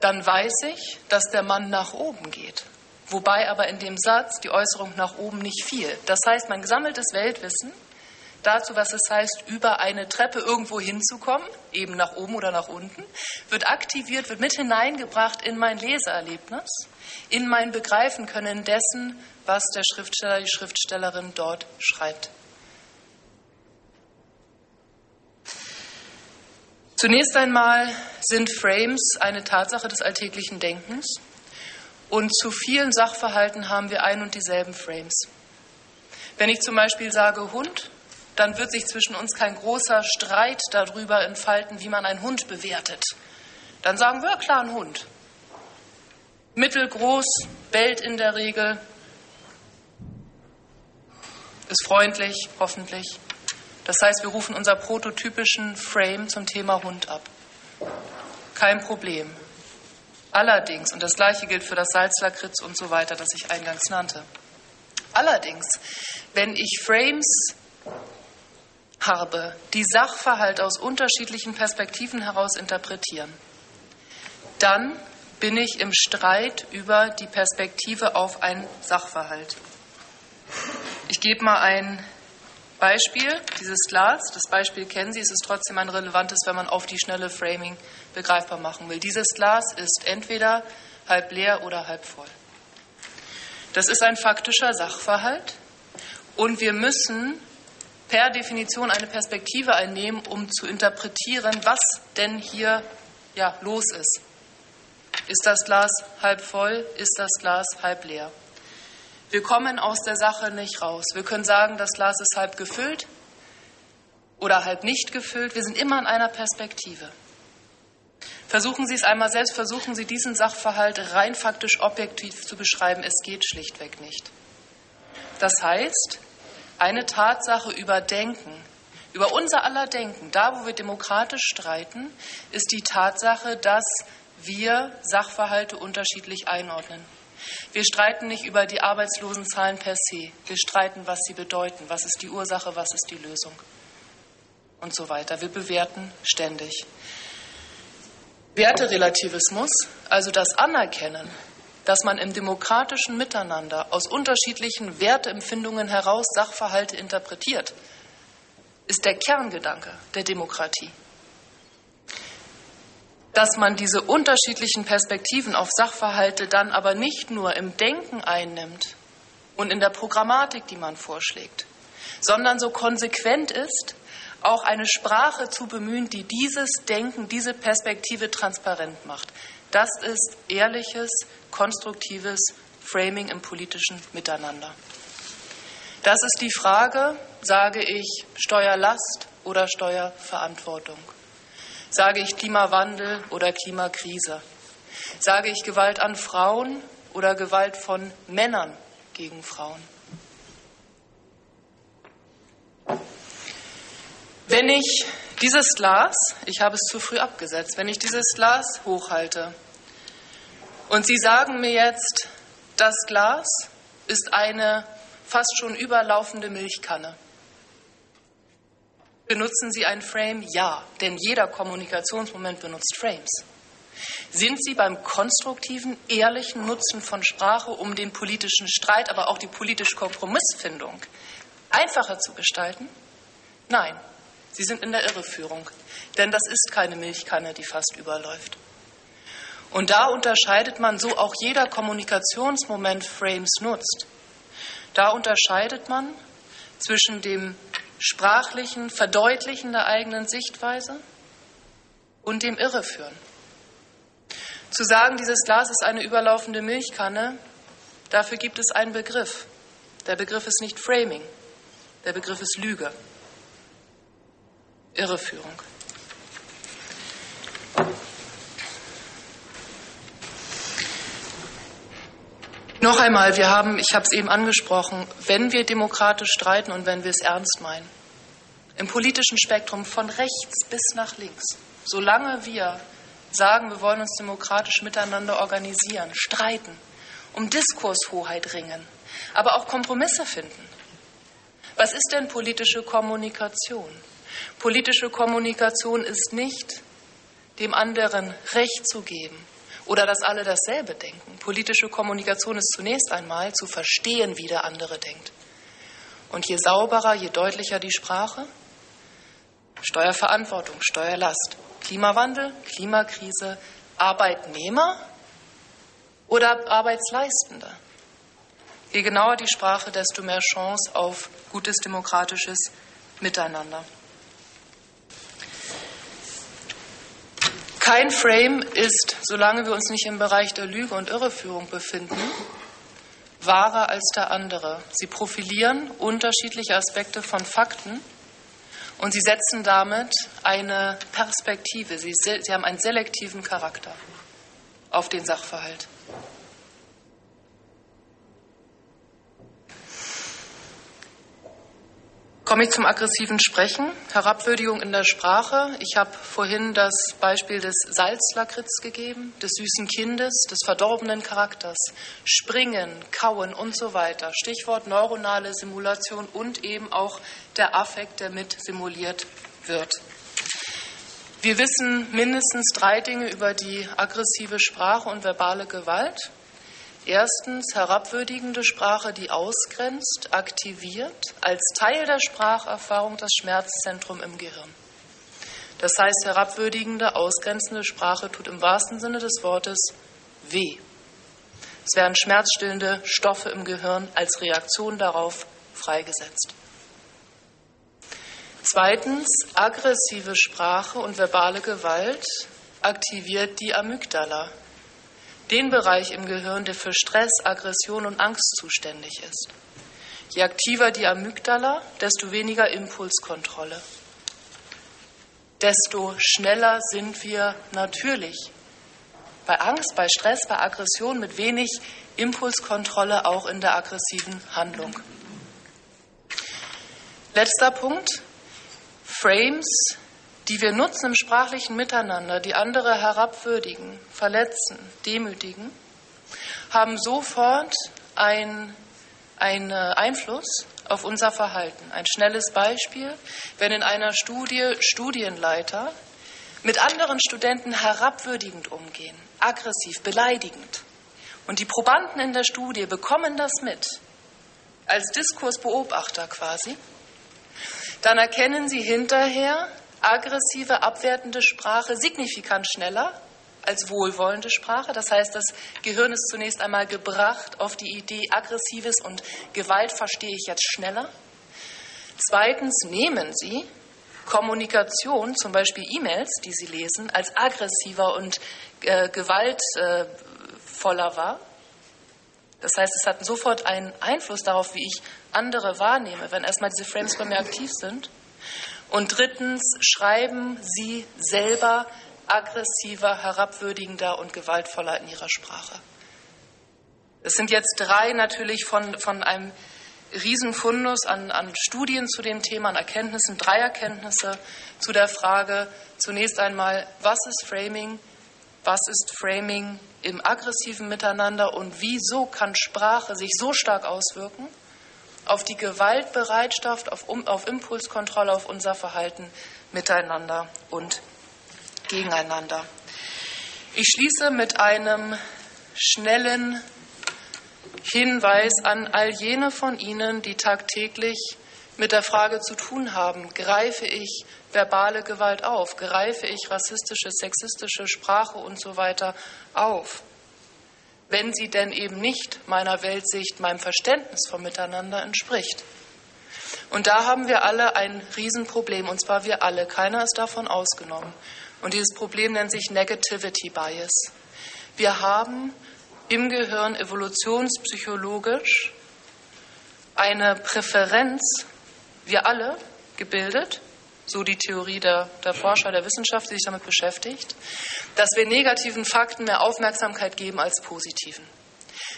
dann weiß ich, dass der Mann nach oben geht wobei aber in dem Satz die Äußerung nach oben nicht fiel. Das heißt, mein gesammeltes Weltwissen dazu, was es heißt, über eine Treppe irgendwo hinzukommen, eben nach oben oder nach unten, wird aktiviert, wird mit hineingebracht in mein Leseerlebnis, in mein Begreifen können dessen, was der Schriftsteller, die Schriftstellerin dort schreibt. Zunächst einmal sind Frames eine Tatsache des alltäglichen Denkens. Und zu vielen Sachverhalten haben wir ein und dieselben Frames. Wenn ich zum Beispiel sage Hund, dann wird sich zwischen uns kein großer Streit darüber entfalten, wie man einen Hund bewertet. Dann sagen wir, klar, ein Hund. Mittelgroß, bellt in der Regel, ist freundlich, hoffentlich. Das heißt, wir rufen unser prototypischen Frame zum Thema Hund ab. Kein Problem. Allerdings, und das Gleiche gilt für das Salzlakritz und so weiter, das ich eingangs nannte. Allerdings, wenn ich Frames habe, die Sachverhalt aus unterschiedlichen Perspektiven heraus interpretieren, dann bin ich im Streit über die Perspektive auf ein Sachverhalt. Ich gebe mal ein Beispiel, dieses Glas. Das Beispiel kennen Sie, es ist trotzdem ein relevantes, wenn man auf die schnelle Framing begreifbar machen will. Dieses Glas ist entweder halb leer oder halb voll. Das ist ein faktischer Sachverhalt und wir müssen per Definition eine Perspektive einnehmen, um zu interpretieren, was denn hier ja, los ist. Ist das Glas halb voll? Ist das Glas halb leer? Wir kommen aus der Sache nicht raus. Wir können sagen, das Glas ist halb gefüllt oder halb nicht gefüllt. Wir sind immer in einer Perspektive. Versuchen Sie es einmal selbst, versuchen Sie diesen Sachverhalt rein faktisch objektiv zu beschreiben. Es geht schlichtweg nicht. Das heißt, eine Tatsache überdenken, über unser aller Denken, da wo wir demokratisch streiten, ist die Tatsache, dass wir Sachverhalte unterschiedlich einordnen. Wir streiten nicht über die Arbeitslosenzahlen per se. Wir streiten, was sie bedeuten, was ist die Ursache, was ist die Lösung und so weiter. Wir bewerten ständig. Werterelativismus, also das Anerkennen, dass man im demokratischen Miteinander aus unterschiedlichen Werteempfindungen heraus Sachverhalte interpretiert, ist der Kerngedanke der Demokratie. Dass man diese unterschiedlichen Perspektiven auf Sachverhalte dann aber nicht nur im Denken einnimmt und in der Programmatik, die man vorschlägt, sondern so konsequent ist, auch eine Sprache zu bemühen, die dieses Denken, diese Perspektive transparent macht. Das ist ehrliches, konstruktives Framing im politischen Miteinander. Das ist die Frage, sage ich Steuerlast oder Steuerverantwortung? Sage ich Klimawandel oder Klimakrise? Sage ich Gewalt an Frauen oder Gewalt von Männern gegen Frauen? Wenn ich dieses Glas, ich habe es zu früh abgesetzt, wenn ich dieses Glas hochhalte und Sie sagen mir jetzt, das Glas ist eine fast schon überlaufende Milchkanne. Benutzen Sie ein Frame? Ja, denn jeder Kommunikationsmoment benutzt Frames. Sind Sie beim konstruktiven, ehrlichen Nutzen von Sprache, um den politischen Streit, aber auch die politische Kompromissfindung einfacher zu gestalten? Nein, Sie sind in der Irreführung, denn das ist keine Milchkanne, die fast überläuft. Und da unterscheidet man, so auch jeder Kommunikationsmoment Frames nutzt, da unterscheidet man zwischen dem sprachlichen Verdeutlichen der eigenen Sichtweise und dem Irreführen. Zu sagen, dieses Glas ist eine überlaufende Milchkanne, dafür gibt es einen Begriff. Der Begriff ist nicht Framing, der Begriff ist Lüge, Irreführung. Noch einmal, wir haben, ich habe es eben angesprochen, wenn wir demokratisch streiten und wenn wir es ernst meinen, im politischen Spektrum von rechts bis nach links, solange wir sagen, wir wollen uns demokratisch miteinander organisieren, streiten, um Diskurshoheit ringen, aber auch Kompromisse finden. Was ist denn politische Kommunikation? Politische Kommunikation ist nicht, dem anderen Recht zu geben, oder dass alle dasselbe denken. Politische Kommunikation ist zunächst einmal zu verstehen, wie der andere denkt. Und je sauberer, je deutlicher die Sprache, Steuerverantwortung, Steuerlast, Klimawandel, Klimakrise, Arbeitnehmer oder Arbeitsleistende. Je genauer die Sprache, desto mehr Chance auf gutes demokratisches Miteinander. Kein Frame ist, solange wir uns nicht im Bereich der Lüge und Irreführung befinden, wahrer als der andere. Sie profilieren unterschiedliche Aspekte von Fakten und sie setzen damit eine Perspektive. Sie, sie haben einen selektiven Charakter auf den Sachverhalt. Komme ich zum aggressiven Sprechen, Herabwürdigung in der Sprache. Ich habe vorhin das Beispiel des Salzlakritz gegeben, des süßen Kindes, des verdorbenen Charakters, Springen, Kauen und so weiter. Stichwort neuronale Simulation und eben auch der Affekt, der mit simuliert wird. Wir wissen mindestens drei Dinge über die aggressive Sprache und verbale Gewalt. Erstens herabwürdigende Sprache, die ausgrenzt, aktiviert als Teil der Spracherfahrung das Schmerzzentrum im Gehirn. Das heißt, herabwürdigende, ausgrenzende Sprache tut im wahrsten Sinne des Wortes weh. Es werden schmerzstillende Stoffe im Gehirn als Reaktion darauf freigesetzt. Zweitens, aggressive Sprache und verbale Gewalt aktiviert die Amygdala, den Bereich im Gehirn, der für Stress, Aggression und Angst zuständig ist. Je aktiver die Amygdala, desto weniger Impulskontrolle. Desto schneller sind wir natürlich bei Angst, bei Stress, bei Aggression mit wenig Impulskontrolle auch in der aggressiven Handlung. Letzter Punkt. Frames die wir nutzen im sprachlichen Miteinander, die andere herabwürdigen, verletzen, demütigen, haben sofort einen Einfluss auf unser Verhalten. Ein schnelles Beispiel, wenn in einer Studie Studienleiter mit anderen Studenten herabwürdigend umgehen, aggressiv, beleidigend. Und die Probanden in der Studie bekommen das mit, als Diskursbeobachter quasi, dann erkennen sie hinterher, aggressive, abwertende Sprache signifikant schneller als wohlwollende Sprache. Das heißt, das Gehirn ist zunächst einmal gebracht auf die Idee, aggressives und Gewalt verstehe ich jetzt schneller. Zweitens nehmen Sie Kommunikation, zum Beispiel E-Mails, die Sie lesen, als aggressiver und äh, gewaltvoller wahr. Das heißt, es hat sofort einen Einfluss darauf, wie ich andere wahrnehme, wenn erstmal diese Frames bei mir aktiv sind. Und drittens schreiben Sie selber aggressiver, herabwürdigender und gewaltvoller in Ihrer Sprache. Es sind jetzt drei natürlich von, von einem Riesenfundus an, an Studien zu dem Thema, an Erkenntnissen, drei Erkenntnisse zu der Frage zunächst einmal, was ist Framing, was ist Framing im aggressiven Miteinander und wieso kann Sprache sich so stark auswirken? Auf die Gewaltbereitschaft, auf, um, auf Impulskontrolle, auf unser Verhalten miteinander und gegeneinander. Ich schließe mit einem schnellen Hinweis an all jene von Ihnen, die tagtäglich mit der Frage zu tun haben, greife ich verbale Gewalt auf? Greife ich rassistische, sexistische Sprache und so weiter auf? Wenn sie denn eben nicht meiner Weltsicht, meinem Verständnis vom Miteinander entspricht. Und da haben wir alle ein Riesenproblem, und zwar wir alle. Keiner ist davon ausgenommen. Und dieses Problem nennt sich Negativity Bias. Wir haben im Gehirn evolutionspsychologisch eine Präferenz, wir alle gebildet, so die Theorie der, der, Forscher, der Wissenschaft, die sich damit beschäftigt, dass wir negativen Fakten mehr Aufmerksamkeit geben als positiven.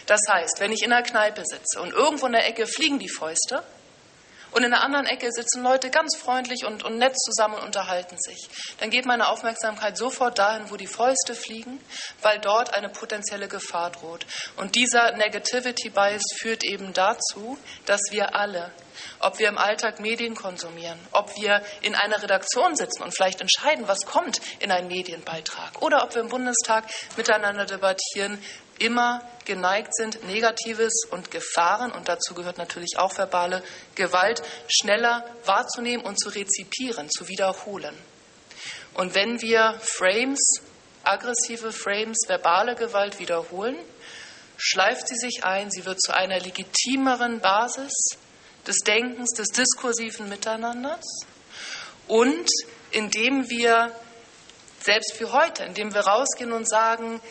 Das heißt, wenn ich in einer Kneipe sitze und irgendwo in der Ecke fliegen die Fäuste, und in der anderen Ecke sitzen Leute ganz freundlich und, und nett zusammen und unterhalten sich. Dann geht meine Aufmerksamkeit sofort dahin, wo die Fäuste fliegen, weil dort eine potenzielle Gefahr droht. Und dieser Negativity Bias führt eben dazu, dass wir alle ob wir im Alltag Medien konsumieren, ob wir in einer Redaktion sitzen und vielleicht entscheiden, was kommt in einen Medienbeitrag, oder ob wir im Bundestag miteinander debattieren, immer geneigt sind, Negatives und Gefahren, und dazu gehört natürlich auch verbale Gewalt, schneller wahrzunehmen und zu rezipieren, zu wiederholen. Und wenn wir Frames, aggressive Frames, verbale Gewalt wiederholen, schleift sie sich ein, sie wird zu einer legitimeren Basis des Denkens, des diskursiven Miteinanders und indem wir selbst für heute, indem wir rausgehen und sagen,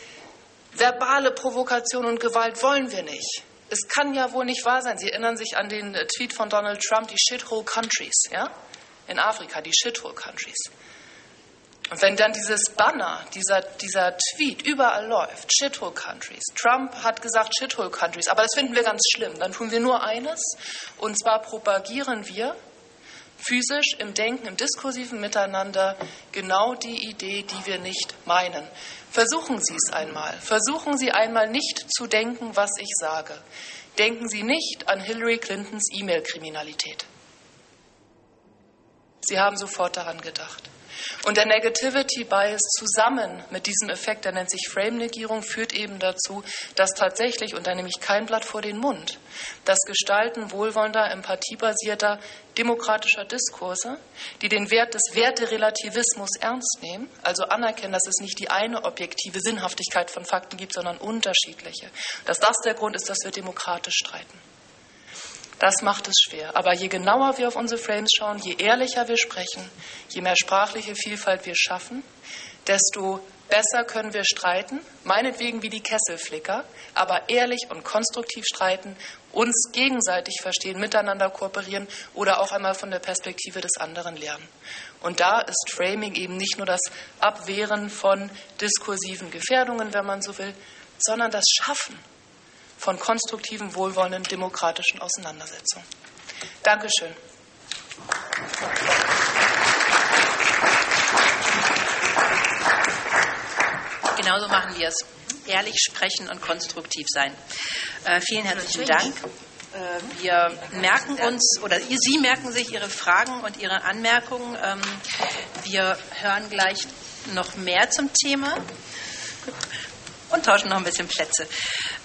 Verbale Provokation und Gewalt wollen wir nicht. Es kann ja wohl nicht wahr sein. Sie erinnern sich an den äh, Tweet von Donald Trump, die Shithole Countries, ja? In Afrika, die Shithole Countries. Und wenn dann dieses Banner, dieser, dieser Tweet überall läuft, Shithole Countries, Trump hat gesagt Shithole Countries, aber das finden wir ganz schlimm, dann tun wir nur eines, und zwar propagieren wir physisch im Denken, im diskursiven Miteinander genau die Idee, die wir nicht meinen. Versuchen Sie es einmal. Versuchen Sie einmal nicht zu denken, was ich sage. Denken Sie nicht an Hillary Clintons E-Mail-Kriminalität. Sie haben sofort daran gedacht. Und der Negativity Bias zusammen mit diesem Effekt, der nennt sich Frame-Negierung, führt eben dazu, dass tatsächlich, und da nehme ich kein Blatt vor den Mund, das Gestalten wohlwollender, empathiebasierter, demokratischer Diskurse, die den Wert des Werterelativismus ernst nehmen, also anerkennen, dass es nicht die eine objektive Sinnhaftigkeit von Fakten gibt, sondern unterschiedliche, dass das der Grund ist, dass wir demokratisch streiten. Das macht es schwer. Aber je genauer wir auf unsere Frames schauen, je ehrlicher wir sprechen, je mehr sprachliche Vielfalt wir schaffen, desto besser können wir streiten, meinetwegen wie die Kesselflicker, aber ehrlich und konstruktiv streiten, uns gegenseitig verstehen, miteinander kooperieren oder auch einmal von der Perspektive des anderen lernen. Und da ist Framing eben nicht nur das Abwehren von diskursiven Gefährdungen, wenn man so will, sondern das Schaffen von konstruktiven, wohlwollenden, demokratischen Auseinandersetzungen. Dankeschön. Genauso machen wir es. Ehrlich sprechen und konstruktiv sein. Äh, vielen herzlichen Dank. Äh, wir merken uns, oder Sie merken sich Ihre Fragen und Ihre Anmerkungen. Ähm, wir hören gleich noch mehr zum Thema und tauschen noch ein bisschen Plätze.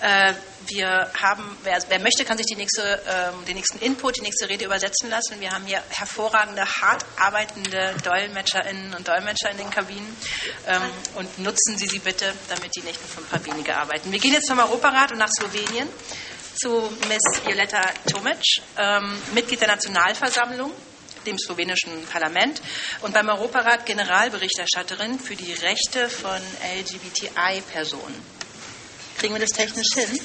Äh, wir haben, wer, wer, möchte, kann sich die nächste, ähm, den nächsten Input, die nächste Rede übersetzen lassen. Wir haben hier hervorragende, hart arbeitende DolmetscherInnen und Dolmetscher in den Kabinen ähm, und nutzen Sie sie bitte, damit die nächsten fünf Mal weniger arbeiten. Wir gehen jetzt zum Europarat und nach Slowenien zu Miss Violeta Tomic, ähm, Mitglied der Nationalversammlung dem slowenischen Parlament und beim Europarat Generalberichterstatterin für die Rechte von LGBTI-Personen. Kriegen wir das technisch hin?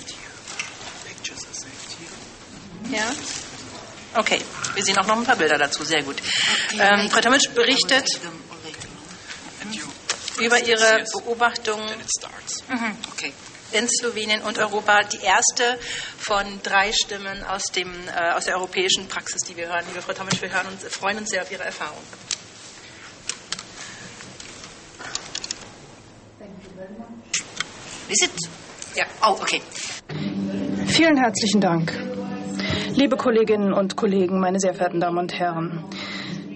Ja? Okay, wir sehen auch noch ein paar Bilder dazu. Sehr gut. Ähm, Frau Tomic berichtet über ihre Beobachtungen. Mhm, okay in Slowenien und Europa die erste von drei Stimmen aus, dem, äh, aus der europäischen Praxis, die wir hören. Liebe Frau Tomic, wir hören uns, freuen uns sehr auf Ihre Erfahrung. Is it? Ja, oh, okay. Vielen herzlichen Dank. Liebe Kolleginnen und Kollegen, meine sehr verehrten Damen und Herren.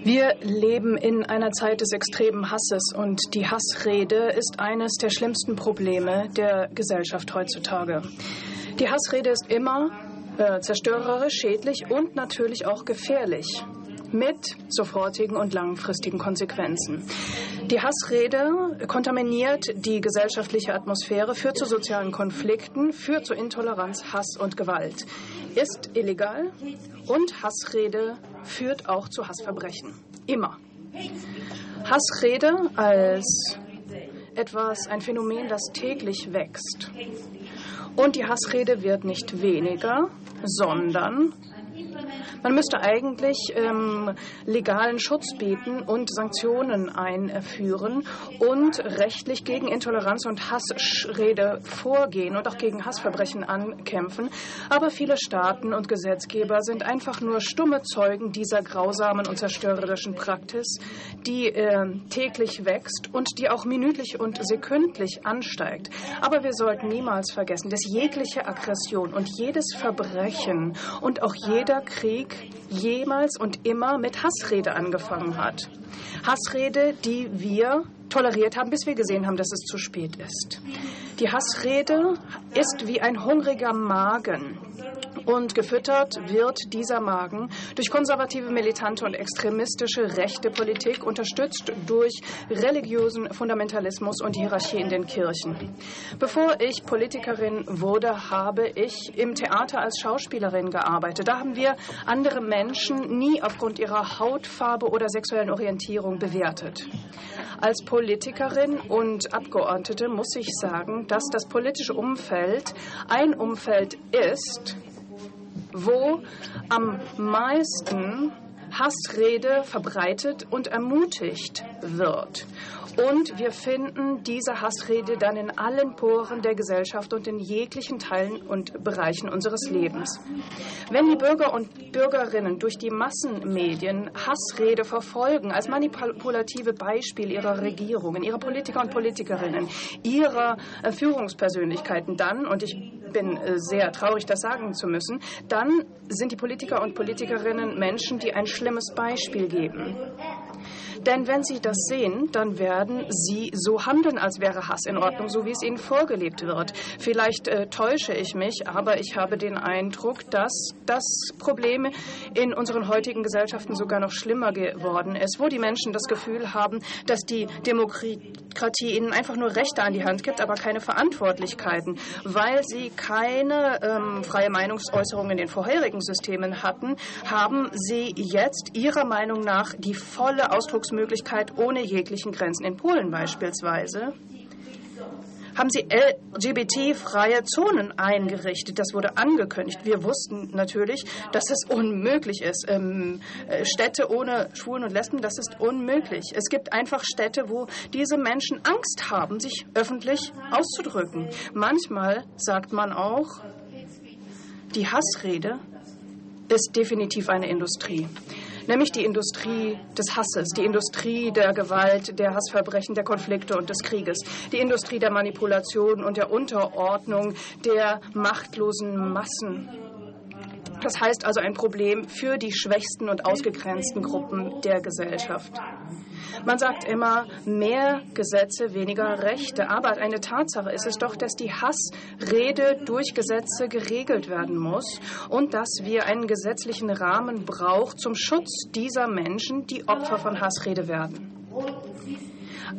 Wir leben in einer Zeit des extremen Hasses und die Hassrede ist eines der schlimmsten Probleme der Gesellschaft heutzutage. Die Hassrede ist immer äh, zerstörerisch, schädlich und natürlich auch gefährlich. Mit sofortigen und langfristigen Konsequenzen. Die Hassrede kontaminiert die gesellschaftliche Atmosphäre, führt zu sozialen Konflikten, führt zu Intoleranz, Hass und Gewalt, ist illegal und Hassrede führt auch zu Hassverbrechen. Immer. Hassrede als etwas, ein Phänomen, das täglich wächst. Und die Hassrede wird nicht weniger, sondern man müsste eigentlich ähm, legalen Schutz bieten und Sanktionen einführen und rechtlich gegen Intoleranz und Hassrede vorgehen und auch gegen Hassverbrechen ankämpfen. Aber viele Staaten und Gesetzgeber sind einfach nur stumme Zeugen dieser grausamen und zerstörerischen Praxis, die äh, täglich wächst und die auch minütlich und sekündlich ansteigt. Aber wir sollten niemals vergessen, dass jegliche Aggression und jedes Verbrechen und auch jeder Krieg jemals und immer mit Hassrede angefangen hat. Hassrede, die wir toleriert haben, bis wir gesehen haben, dass es zu spät ist. Die Hassrede ist wie ein hungriger Magen. Und gefüttert wird dieser Magen durch konservative, militante und extremistische rechte Politik, unterstützt durch religiösen Fundamentalismus und Hierarchie in den Kirchen. Bevor ich Politikerin wurde, habe ich im Theater als Schauspielerin gearbeitet. Da haben wir andere Menschen nie aufgrund ihrer Hautfarbe oder sexuellen Orientierung bewertet. Als Politikerin und Abgeordnete muss ich sagen, dass das politische Umfeld ein Umfeld ist, wo am meisten Hassrede verbreitet und ermutigt wird. Und wir finden diese Hassrede dann in allen Poren der Gesellschaft und in jeglichen Teilen und Bereichen unseres Lebens. Wenn die Bürger und Bürgerinnen durch die Massenmedien Hassrede verfolgen als manipulative Beispiele ihrer Regierungen, ihrer Politiker und Politikerinnen, ihrer äh, Führungspersönlichkeiten, dann, und ich bin äh, sehr traurig, das sagen zu müssen, dann sind die Politiker und Politikerinnen Menschen, die ein schlimmes Beispiel geben. Denn wenn Sie das sehen, dann werden Sie so handeln, als wäre Hass in Ordnung, so wie es Ihnen vorgelebt wird. Vielleicht äh, täusche ich mich, aber ich habe den Eindruck, dass das Problem in unseren heutigen Gesellschaften sogar noch schlimmer geworden ist, wo die Menschen das Gefühl haben, dass die Demokratie ihnen einfach nur Rechte an die Hand gibt, aber keine Verantwortlichkeiten, weil sie keine ähm, freie Meinungsäußerung in den vorherigen Systemen hatten, haben sie jetzt ihrer Meinung nach die volle Ausdrucksmöglichkeit Ausdrucksmöglichkeit ohne jeglichen Grenzen. In Polen beispielsweise haben sie LGBT-freie Zonen eingerichtet. Das wurde angekündigt. Wir wussten natürlich, dass es unmöglich ist. Ähm, äh, Städte ohne Schwulen und Lesben, das ist unmöglich. Es gibt einfach Städte, wo diese Menschen Angst haben, sich öffentlich auszudrücken. Manchmal sagt man auch, die Hassrede ist definitiv eine Industrie nämlich die Industrie des Hasses, die Industrie der Gewalt, der Hassverbrechen, der Konflikte und des Krieges, die Industrie der Manipulation und der Unterordnung der machtlosen Massen. Das heißt also ein Problem für die schwächsten und ausgegrenzten Gruppen der Gesellschaft. Man sagt immer, mehr Gesetze, weniger Rechte. Aber eine Tatsache ist es doch, dass die Hassrede durch Gesetze geregelt werden muss und dass wir einen gesetzlichen Rahmen brauchen zum Schutz dieser Menschen, die Opfer von Hassrede werden.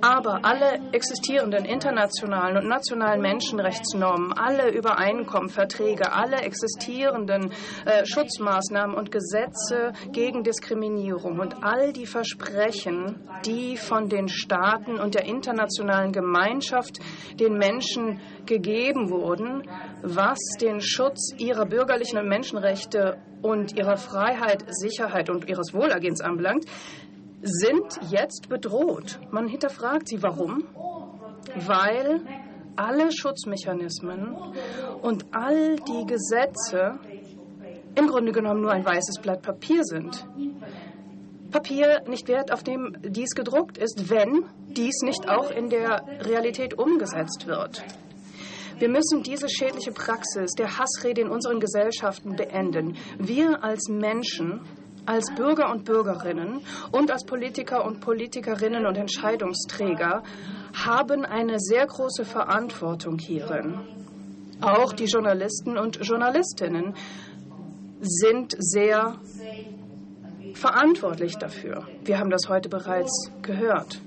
Aber alle existierenden internationalen und nationalen Menschenrechtsnormen, alle Übereinkommen, Verträge, alle existierenden äh, Schutzmaßnahmen und Gesetze gegen Diskriminierung und all die Versprechen, die von den Staaten und der internationalen Gemeinschaft den Menschen gegeben wurden, was den Schutz ihrer bürgerlichen Menschenrechte und ihrer Freiheit, Sicherheit und ihres Wohlergehens anbelangt, sind jetzt bedroht. Man hinterfragt sie, warum? Weil alle Schutzmechanismen und all die Gesetze im Grunde genommen nur ein weißes Blatt Papier sind. Papier nicht wert, auf dem dies gedruckt ist, wenn dies nicht auch in der Realität umgesetzt wird. Wir müssen diese schädliche Praxis der Hassrede in unseren Gesellschaften beenden. Wir als Menschen als Bürger und Bürgerinnen und als Politiker und Politikerinnen und Entscheidungsträger haben eine sehr große Verantwortung hierin. Auch die Journalisten und Journalistinnen sind sehr verantwortlich dafür. Wir haben das heute bereits gehört.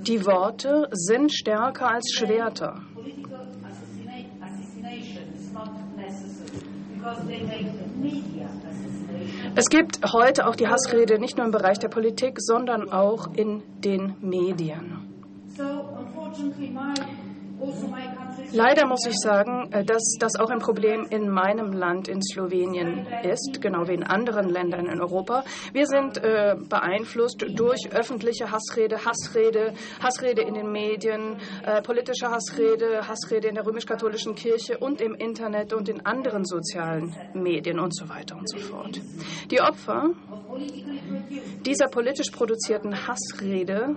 Die Worte sind stärker als Schwerter. Es gibt heute auch die Hassrede nicht nur im Bereich der Politik, sondern auch in den Medien. Leider muss ich sagen, äh, dass das auch ein Problem in meinem Land, in Slowenien, ist, genau wie in anderen Ländern in Europa. Wir sind äh, beeinflusst durch öffentliche Hassrede, Hassrede, Hassrede in den Medien, äh, politische Hassrede, Hassrede in der römisch-katholischen Kirche und im Internet und in anderen sozialen Medien und so weiter und so fort. Die Opfer dieser politisch produzierten Hassrede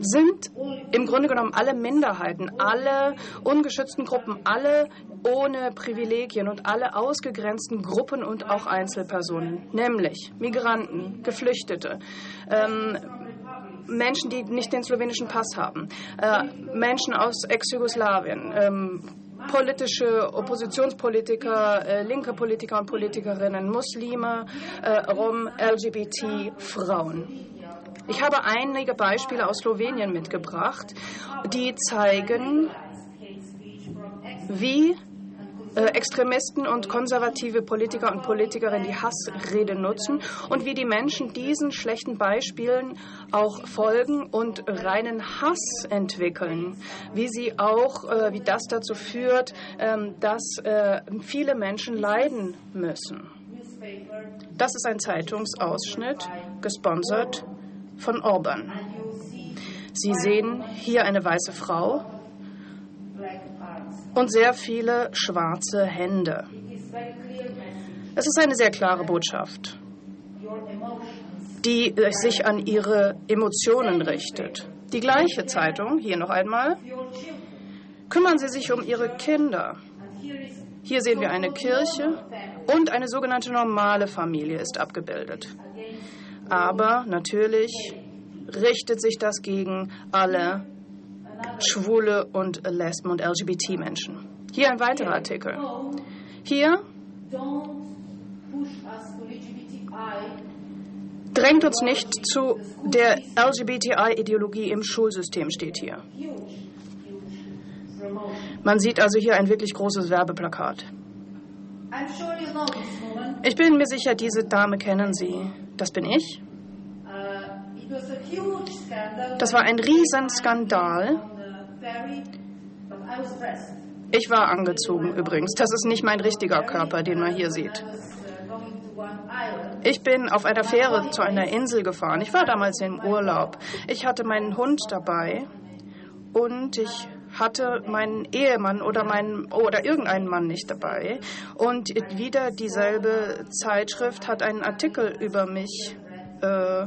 sind im Grunde genommen alle Minderheiten, alle ungeschützten Gruppen, alle ohne Privilegien und alle ausgegrenzten Gruppen und auch Einzelpersonen, nämlich Migranten, Geflüchtete, ähm, Menschen, die nicht den slowenischen Pass haben, äh, Menschen aus Ex-Jugoslawien, ähm, politische Oppositionspolitiker, äh, linke Politiker und Politikerinnen, Muslime, äh, Rom, LGBT, Frauen. Ich habe einige Beispiele aus Slowenien mitgebracht, die zeigen, wie äh, Extremisten und konservative Politiker und Politikerinnen die Hassrede nutzen und wie die Menschen diesen schlechten Beispielen auch folgen und reinen Hass entwickeln. Wie sie auch, äh, wie das dazu führt, ähm, dass äh, viele Menschen leiden müssen. Das ist ein Zeitungsausschnitt, gesponsert von Orban. Sie sehen hier eine weiße Frau und sehr viele schwarze Hände. Es ist eine sehr klare Botschaft, die sich an ihre Emotionen richtet. Die gleiche Zeitung, hier noch einmal, kümmern Sie sich um Ihre Kinder. Hier sehen wir eine Kirche und eine sogenannte normale Familie ist abgebildet. Aber natürlich richtet sich das gegen alle Schwule und Lesben und LGBT-Menschen. Hier ein weiterer Artikel. Hier drängt uns nicht zu der LGBTI-Ideologie im Schulsystem, steht hier. Man sieht also hier ein wirklich großes Werbeplakat. Ich bin mir sicher, diese Dame kennen Sie. Das bin ich. Das war ein Riesenskandal. Ich war angezogen übrigens. Das ist nicht mein richtiger Körper, den man hier sieht. Ich bin auf einer Fähre zu einer Insel gefahren. Ich war damals im Urlaub. Ich hatte meinen Hund dabei und ich hatte meinen Ehemann oder meinen oder irgendeinen Mann nicht dabei. Und wieder dieselbe Zeitschrift hat einen Artikel über mich äh,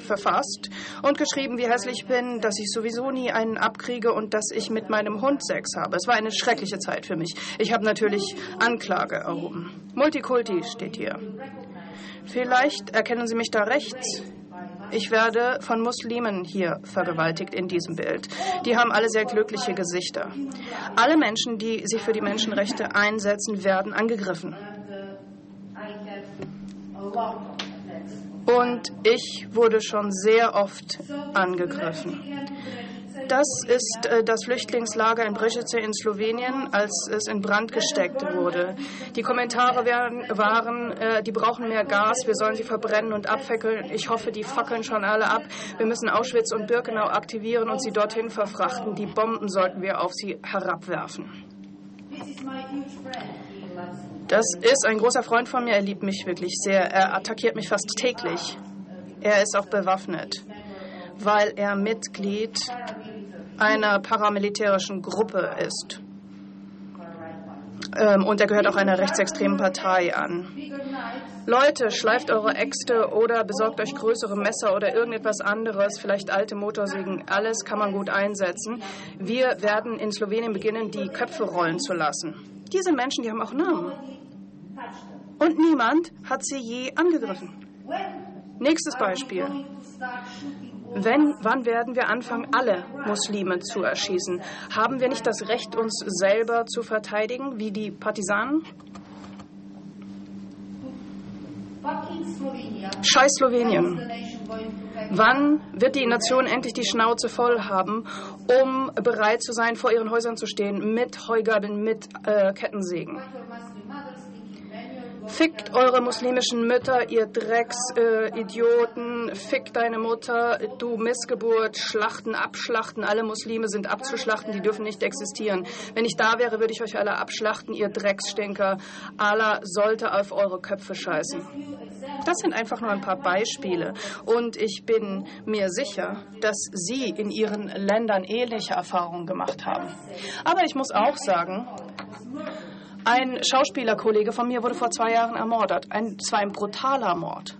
verfasst und geschrieben, wie hässlich ich bin, dass ich sowieso nie einen abkriege und dass ich mit meinem Hund Sex habe. Es war eine schreckliche Zeit für mich. Ich habe natürlich Anklage erhoben. Multikulti steht hier. Vielleicht erkennen Sie mich da rechts. Ich werde von Muslimen hier vergewaltigt in diesem Bild. Die haben alle sehr glückliche Gesichter. Alle Menschen, die sich für die Menschenrechte einsetzen, werden angegriffen. Und ich wurde schon sehr oft angegriffen. Das ist äh, das Flüchtlingslager in Brežice in Slowenien, als es in Brand gesteckt wurde. Die Kommentare waren, äh, die brauchen mehr Gas, wir sollen sie verbrennen und abfackeln. Ich hoffe, die fackeln schon alle ab. Wir müssen Auschwitz und Birkenau aktivieren und sie dorthin verfrachten. Die Bomben sollten wir auf sie herabwerfen. Das ist ein großer Freund von mir. Er liebt mich wirklich sehr. Er attackiert mich fast täglich. Er ist auch bewaffnet, weil er Mitglied einer paramilitärischen Gruppe ist. Ähm, und er gehört auch einer rechtsextremen Partei an. Leute, schleift eure Äxte oder besorgt euch größere Messer oder irgendetwas anderes, vielleicht alte Motorsägen. Alles kann man gut einsetzen. Wir werden in Slowenien beginnen, die Köpfe rollen zu lassen. Diese Menschen, die haben auch Namen. Und niemand hat sie je angegriffen. Nächstes Beispiel. Wenn, wann werden wir anfangen, alle Muslime zu erschießen? Haben wir nicht das Recht, uns selber zu verteidigen, wie die Partisanen? Scheiß Slowenien. Wann wird die Nation endlich die Schnauze voll haben, um bereit zu sein, vor ihren Häusern zu stehen, mit Heugabeln, mit äh, Kettensägen? Fickt eure muslimischen Mütter, ihr Drecksidioten. Äh, Fick deine Mutter, du Missgeburt. Schlachten, abschlachten. Alle Muslime sind abzuschlachten, die dürfen nicht existieren. Wenn ich da wäre, würde ich euch alle abschlachten, ihr Drecksstinker. Allah sollte auf eure Köpfe scheißen. Das sind einfach nur ein paar Beispiele. Und ich bin mir sicher, dass Sie in Ihren Ländern ähnliche Erfahrungen gemacht haben. Aber ich muss auch sagen, ein Schauspielerkollege von mir wurde vor zwei Jahren ermordet. Ein, zwar ein brutaler Mord.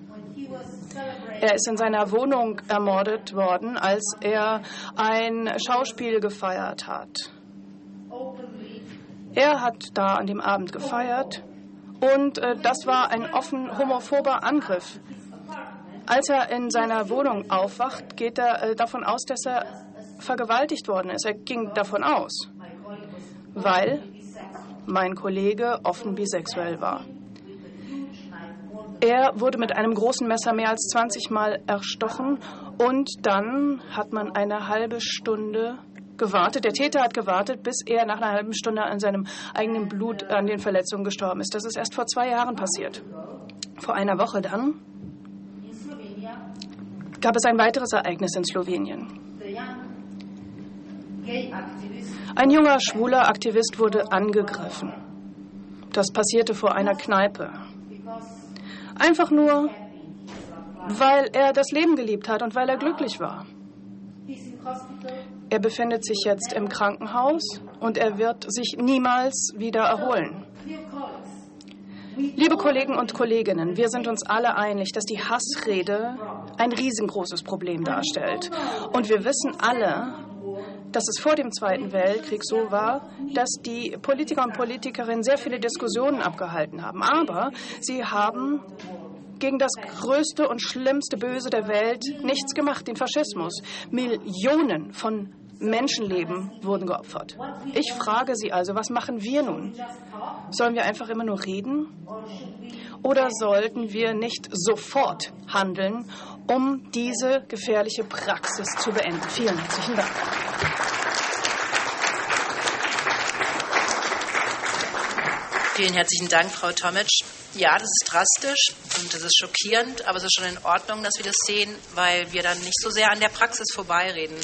Er ist in seiner Wohnung ermordet worden, als er ein Schauspiel gefeiert hat. Er hat da an dem Abend gefeiert und äh, das war ein offen homophober Angriff. Als er in seiner Wohnung aufwacht, geht er äh, davon aus, dass er vergewaltigt worden ist. Er ging davon aus, weil mein Kollege offen bisexuell war. Er wurde mit einem großen Messer mehr als 20 Mal erstochen und dann hat man eine halbe Stunde gewartet. Der Täter hat gewartet, bis er nach einer halben Stunde an seinem eigenen Blut an den Verletzungen gestorben ist. Das ist erst vor zwei Jahren passiert. Vor einer Woche dann gab es ein weiteres Ereignis in Slowenien. Ein junger schwuler Aktivist wurde angegriffen. Das passierte vor einer Kneipe. Einfach nur, weil er das Leben geliebt hat und weil er glücklich war. Er befindet sich jetzt im Krankenhaus und er wird sich niemals wieder erholen. Liebe Kollegen und Kolleginnen, wir sind uns alle einig, dass die Hassrede ein riesengroßes Problem darstellt. Und wir wissen alle, dass es vor dem Zweiten Weltkrieg so war, dass die Politiker und Politikerinnen sehr viele Diskussionen abgehalten haben. Aber sie haben gegen das größte und schlimmste Böse der Welt nichts gemacht, den Faschismus. Millionen von Menschenleben wurden geopfert. Ich frage Sie also, was machen wir nun? Sollen wir einfach immer nur reden? Oder sollten wir nicht sofort handeln, um diese gefährliche Praxis zu beenden? Vielen herzlichen Dank. Vielen herzlichen Dank, Frau Tomic. Ja, das ist drastisch und das ist schockierend, aber es ist schon in Ordnung, dass wir das sehen, weil wir dann nicht so sehr an der Praxis vorbeireden,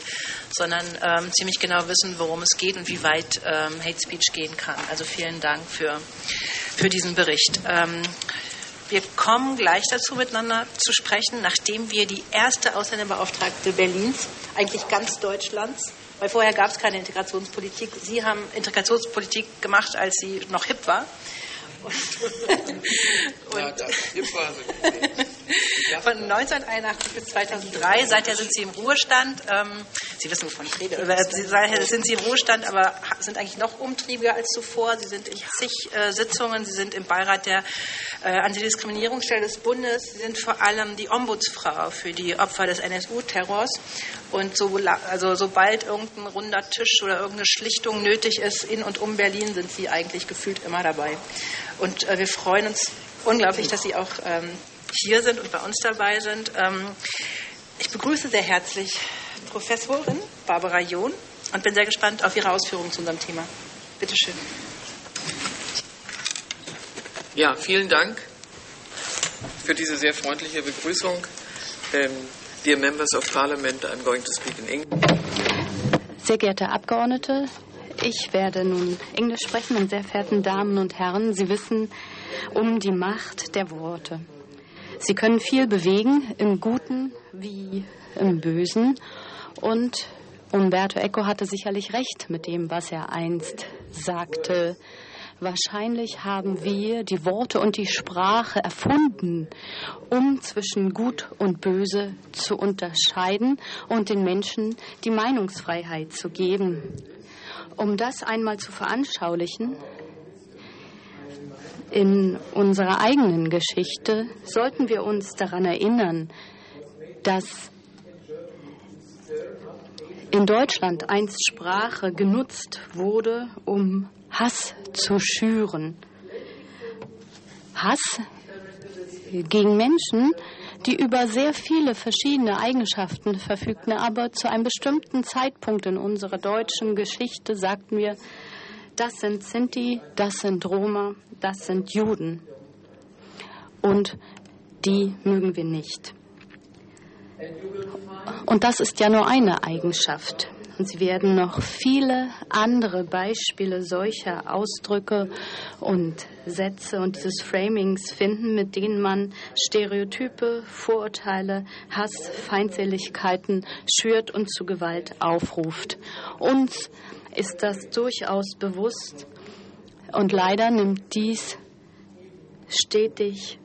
sondern ähm, ziemlich genau wissen, worum es geht und wie weit ähm, Hate Speech gehen kann. Also vielen Dank für, für diesen Bericht. Ähm, wir kommen gleich dazu, miteinander zu sprechen, nachdem wir die erste Ausländerbeauftragte Berlins, eigentlich ganz Deutschlands, weil vorher gab es keine Integrationspolitik. Sie haben Integrationspolitik gemacht, als sie noch hip war. Und, ja, das. Von 1981 bis 2003, seither sind Sie im Ruhestand. Ähm, sie wissen, wovon ich rede. Seither sind Sie im Ruhestand, aber sind eigentlich noch umtriebiger als zuvor. Sie sind in zig äh, Sitzungen, Sie sind im Beirat der äh, Antidiskriminierungsstelle des Bundes. Sie sind vor allem die Ombudsfrau für die Opfer des NSU-Terrors. Und so, also sobald irgendein runder Tisch oder irgendeine Schlichtung nötig ist in und um Berlin, sind Sie eigentlich gefühlt immer dabei. Und äh, wir freuen uns unglaublich, dass Sie auch ähm, hier sind und bei uns dabei sind. Ähm, ich begrüße sehr herzlich Professorin Barbara John und bin sehr gespannt auf Ihre Ausführungen zu unserem Thema. Bitte schön. Ja, vielen Dank für diese sehr freundliche Begrüßung. Ähm, dear members of Parliament, I'm going to speak in English. Sehr geehrte Abgeordnete, ich werde nun Englisch sprechen, meine sehr verehrten Damen und Herren. Sie wissen um die Macht der Worte. Sie können viel bewegen, im Guten wie im Bösen. Und Umberto Eco hatte sicherlich recht mit dem, was er einst sagte. Wahrscheinlich haben wir die Worte und die Sprache erfunden, um zwischen Gut und Böse zu unterscheiden und den Menschen die Meinungsfreiheit zu geben. Um das einmal zu veranschaulichen, in unserer eigenen Geschichte sollten wir uns daran erinnern, dass in Deutschland einst Sprache genutzt wurde, um Hass zu schüren. Hass gegen Menschen, die über sehr viele verschiedene Eigenschaften verfügten. Aber zu einem bestimmten Zeitpunkt in unserer deutschen Geschichte sagten wir, das sind Sinti, das sind Roma, das sind Juden. Und die mögen wir nicht. Und das ist ja nur eine Eigenschaft. Und Sie werden noch viele andere Beispiele solcher Ausdrücke und Sätze und dieses Framings finden, mit denen man Stereotype, Vorurteile, Hass, Feindseligkeiten schürt und zu Gewalt aufruft. Uns ist das durchaus bewusst und leider nimmt dies stetig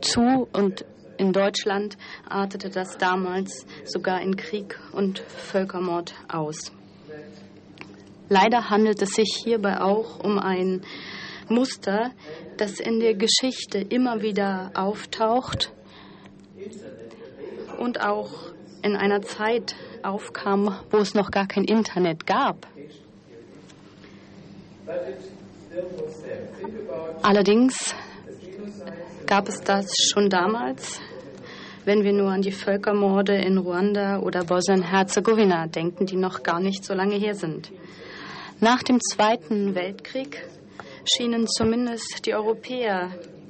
zu und in Deutschland artete das damals sogar in Krieg und Völkermord aus. Leider handelt es sich hierbei auch um ein Muster, das in der Geschichte immer wieder auftaucht und auch in einer Zeit aufkam, wo es noch gar kein Internet gab. Allerdings gab es das schon damals, wenn wir nur an die Völkermorde in Ruanda oder Bosnien-Herzegowina denken, die noch gar nicht so lange her sind. Nach dem Zweiten Weltkrieg schienen zumindest die Europäer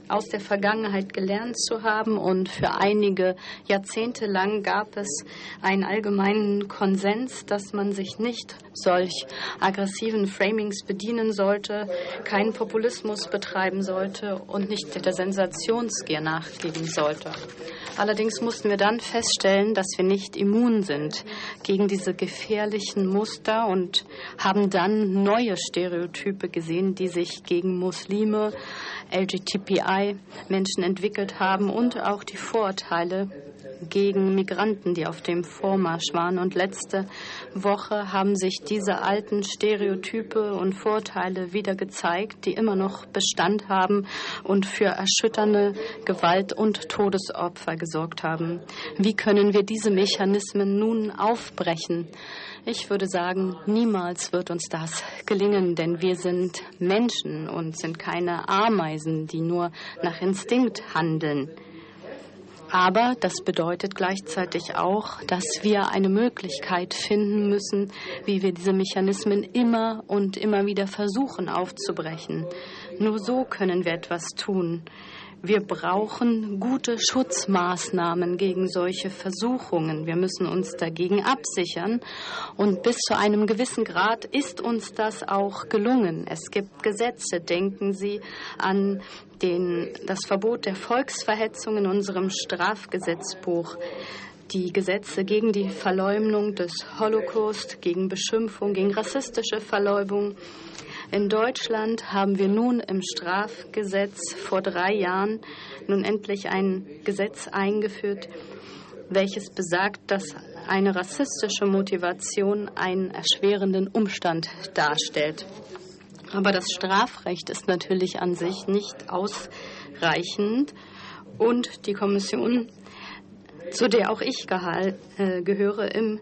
aus der Vergangenheit gelernt zu haben und für einige Jahrzehnte lang gab es einen allgemeinen Konsens, dass man sich nicht solch aggressiven Framings bedienen sollte, keinen Populismus betreiben sollte und nicht der Sensationsgier nachgeben sollte. Allerdings mussten wir dann feststellen, dass wir nicht immun sind gegen diese gefährlichen Muster und haben dann neue Stereotype gesehen, die sich gegen Muslime, LGTBI-Menschen entwickelt haben und auch die Vorurteile gegen Migranten, die auf dem Vormarsch waren. Und letzte Woche haben sich diese alten Stereotype und Vorteile wieder gezeigt, die immer noch Bestand haben und für erschütternde Gewalt und Todesopfer gesorgt haben. Wie können wir diese Mechanismen nun aufbrechen? Ich würde sagen, niemals wird uns das gelingen, denn wir sind Menschen und sind keine Ameisen, die nur nach Instinkt handeln. Aber das bedeutet gleichzeitig auch, dass wir eine Möglichkeit finden müssen, wie wir diese Mechanismen immer und immer wieder versuchen aufzubrechen. Nur so können wir etwas tun. Wir brauchen gute Schutzmaßnahmen gegen solche Versuchungen. Wir müssen uns dagegen absichern. Und bis zu einem gewissen Grad ist uns das auch gelungen. Es gibt Gesetze. Denken Sie an den, das Verbot der Volksverhetzung in unserem Strafgesetzbuch die Gesetze gegen die Verleumdung des Holocaust, gegen Beschimpfung, gegen rassistische Verleumdung, in Deutschland haben wir nun im Strafgesetz vor drei Jahren nun endlich ein Gesetz eingeführt, welches besagt, dass eine rassistische Motivation einen erschwerenden Umstand darstellt. Aber das Strafrecht ist natürlich an sich nicht ausreichend und die Kommission, zu der auch ich äh, gehöre im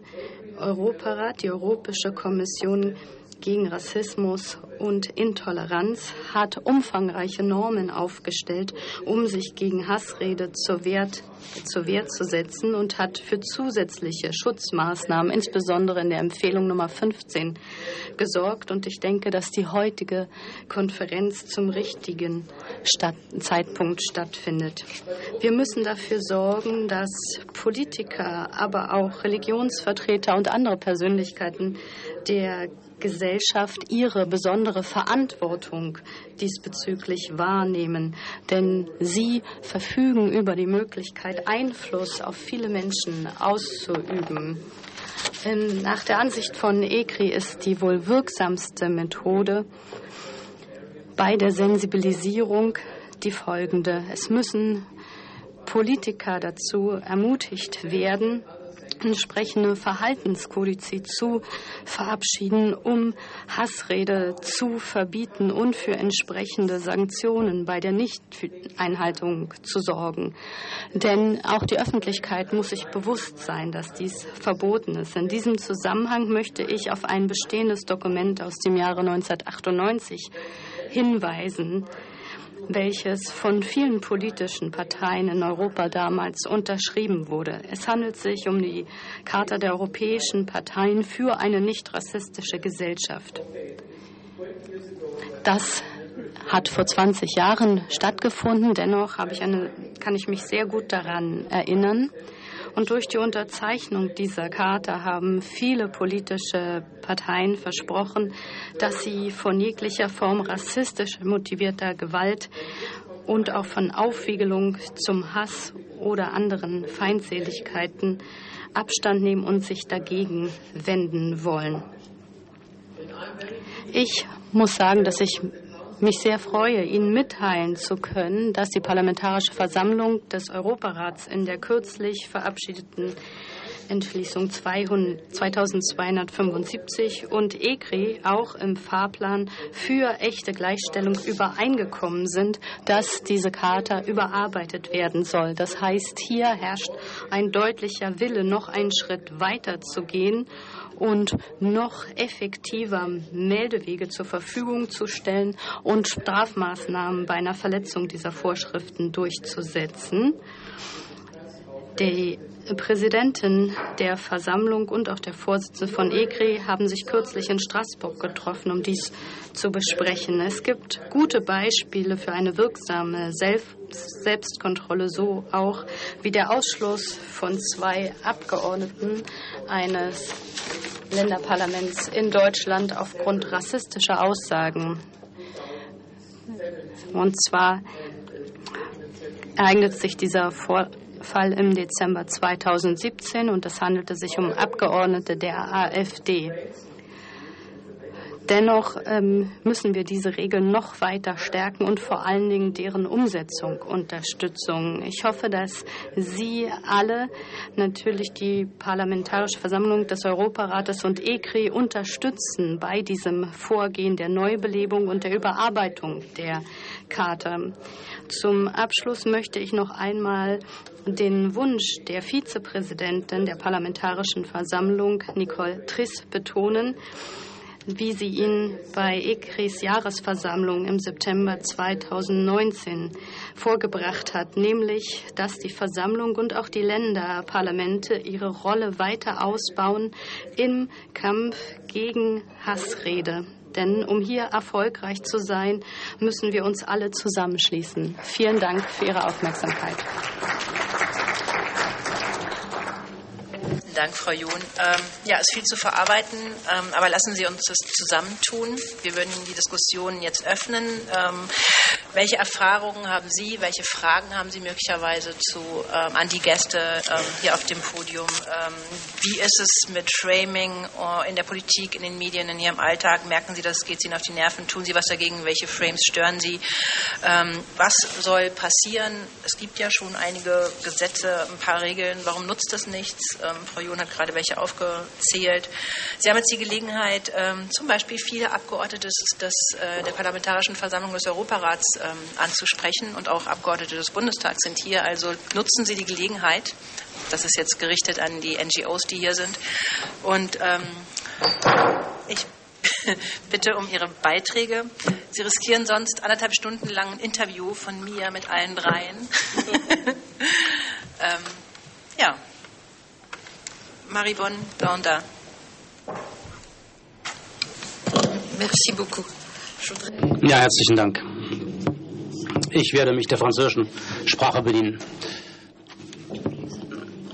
Europarat, die Europäische Kommission gegen Rassismus und Intoleranz hat umfangreiche Normen aufgestellt, um sich gegen Hassrede zur, Wert, zur Wehr zu setzen und hat für zusätzliche Schutzmaßnahmen, insbesondere in der Empfehlung Nummer 15, gesorgt. Und ich denke, dass die heutige Konferenz zum richtigen Stadt Zeitpunkt stattfindet. Wir müssen dafür sorgen, dass Politiker, aber auch Religionsvertreter und andere Persönlichkeiten der Gesellschaft ihre besondere Verantwortung diesbezüglich wahrnehmen, denn sie verfügen über die Möglichkeit, Einfluss auf viele Menschen auszuüben. Nach der Ansicht von ECRI ist die wohl wirksamste Methode bei der Sensibilisierung die folgende. Es müssen Politiker dazu ermutigt werden, entsprechende Verhaltenskodizes zu verabschieden, um Hassrede zu verbieten und für entsprechende Sanktionen bei der Nichteinhaltung zu sorgen. Denn auch die Öffentlichkeit muss sich bewusst sein, dass dies verboten ist. In diesem Zusammenhang möchte ich auf ein bestehendes Dokument aus dem Jahre 1998 hinweisen, welches von vielen politischen Parteien in Europa damals unterschrieben wurde. Es handelt sich um die Charta der europäischen Parteien für eine nicht rassistische Gesellschaft. Das hat vor 20 Jahren stattgefunden. Dennoch ich eine, kann ich mich sehr gut daran erinnern. Und durch die Unterzeichnung dieser Charta haben viele politische Parteien versprochen, dass sie von jeglicher Form rassistisch motivierter Gewalt und auch von Aufwiegelung zum Hass oder anderen Feindseligkeiten Abstand nehmen und sich dagegen wenden wollen. Ich muss sagen, dass ich mich sehr freue, Ihnen mitteilen zu können, dass die Parlamentarische Versammlung des Europarats in der kürzlich verabschiedeten Entschließung 2275 und ECRI auch im Fahrplan für echte Gleichstellung übereingekommen sind, dass diese Charta überarbeitet werden soll. Das heißt, hier herrscht ein deutlicher Wille, noch einen Schritt weiter zu gehen und noch effektiver Meldewege zur Verfügung zu stellen und Strafmaßnahmen bei einer Verletzung dieser Vorschriften durchzusetzen. Die Präsidentin der Versammlung und auch der Vorsitzende von ECRI haben sich kürzlich in Straßburg getroffen, um dies zu besprechen. Es gibt gute Beispiele für eine wirksame Selbstkontrolle, so auch wie der Ausschluss von zwei Abgeordneten eines Länderparlaments in Deutschland aufgrund rassistischer Aussagen. Und zwar ereignet sich dieser Vorfall im Dezember 2017 und es handelte sich um Abgeordnete der AfD. Dennoch ähm, müssen wir diese Regeln noch weiter stärken und vor allen Dingen deren Umsetzung unterstützen. Ich hoffe, dass Sie alle natürlich die Parlamentarische Versammlung des Europarates und ECRI unterstützen bei diesem Vorgehen der Neubelebung und der Überarbeitung der Karte. Zum Abschluss möchte ich noch einmal den Wunsch der Vizepräsidentin der Parlamentarischen Versammlung, Nicole Triss, betonen, wie sie ihn bei ECRIs Jahresversammlung im September 2019 vorgebracht hat, nämlich, dass die Versammlung und auch die Länderparlamente ihre Rolle weiter ausbauen im Kampf gegen Hassrede. Denn um hier erfolgreich zu sein, müssen wir uns alle zusammenschließen. Vielen Dank für Ihre Aufmerksamkeit. Dank, Frau John. Ähm, ja, es ist viel zu verarbeiten, ähm, aber lassen Sie uns das zusammentun. Wir würden die Diskussion jetzt öffnen. Ähm, welche Erfahrungen haben Sie, welche Fragen haben Sie möglicherweise zu, ähm, an die Gäste ähm, hier auf dem Podium? Ähm, wie ist es mit Framing äh, in der Politik, in den Medien, in Ihrem Alltag? Merken Sie das? Geht es Ihnen auf die Nerven? Tun Sie was dagegen? Welche Frames stören Sie? was soll passieren? Es gibt ja schon einige Gesetze, ein paar Regeln. Warum nutzt das nichts? Frau Jon hat gerade welche aufgezählt. Sie haben jetzt die Gelegenheit, ähm, zum Beispiel viele Abgeordnete des, äh, der Parlamentarischen Versammlung des Europarats ähm, anzusprechen und auch Abgeordnete des Bundestags sind hier. Also nutzen Sie die Gelegenheit. Das ist jetzt gerichtet an die NGOs, die hier sind. Und ähm, ich bitte um Ihre Beiträge. Sie riskieren sonst anderthalb Stunden lang ein Interview von mir mit allen dreien. ähm, ja, Maribon Blanda. Merci beaucoup. Ja, herzlichen Dank. Ich werde mich der französischen Sprache bedienen.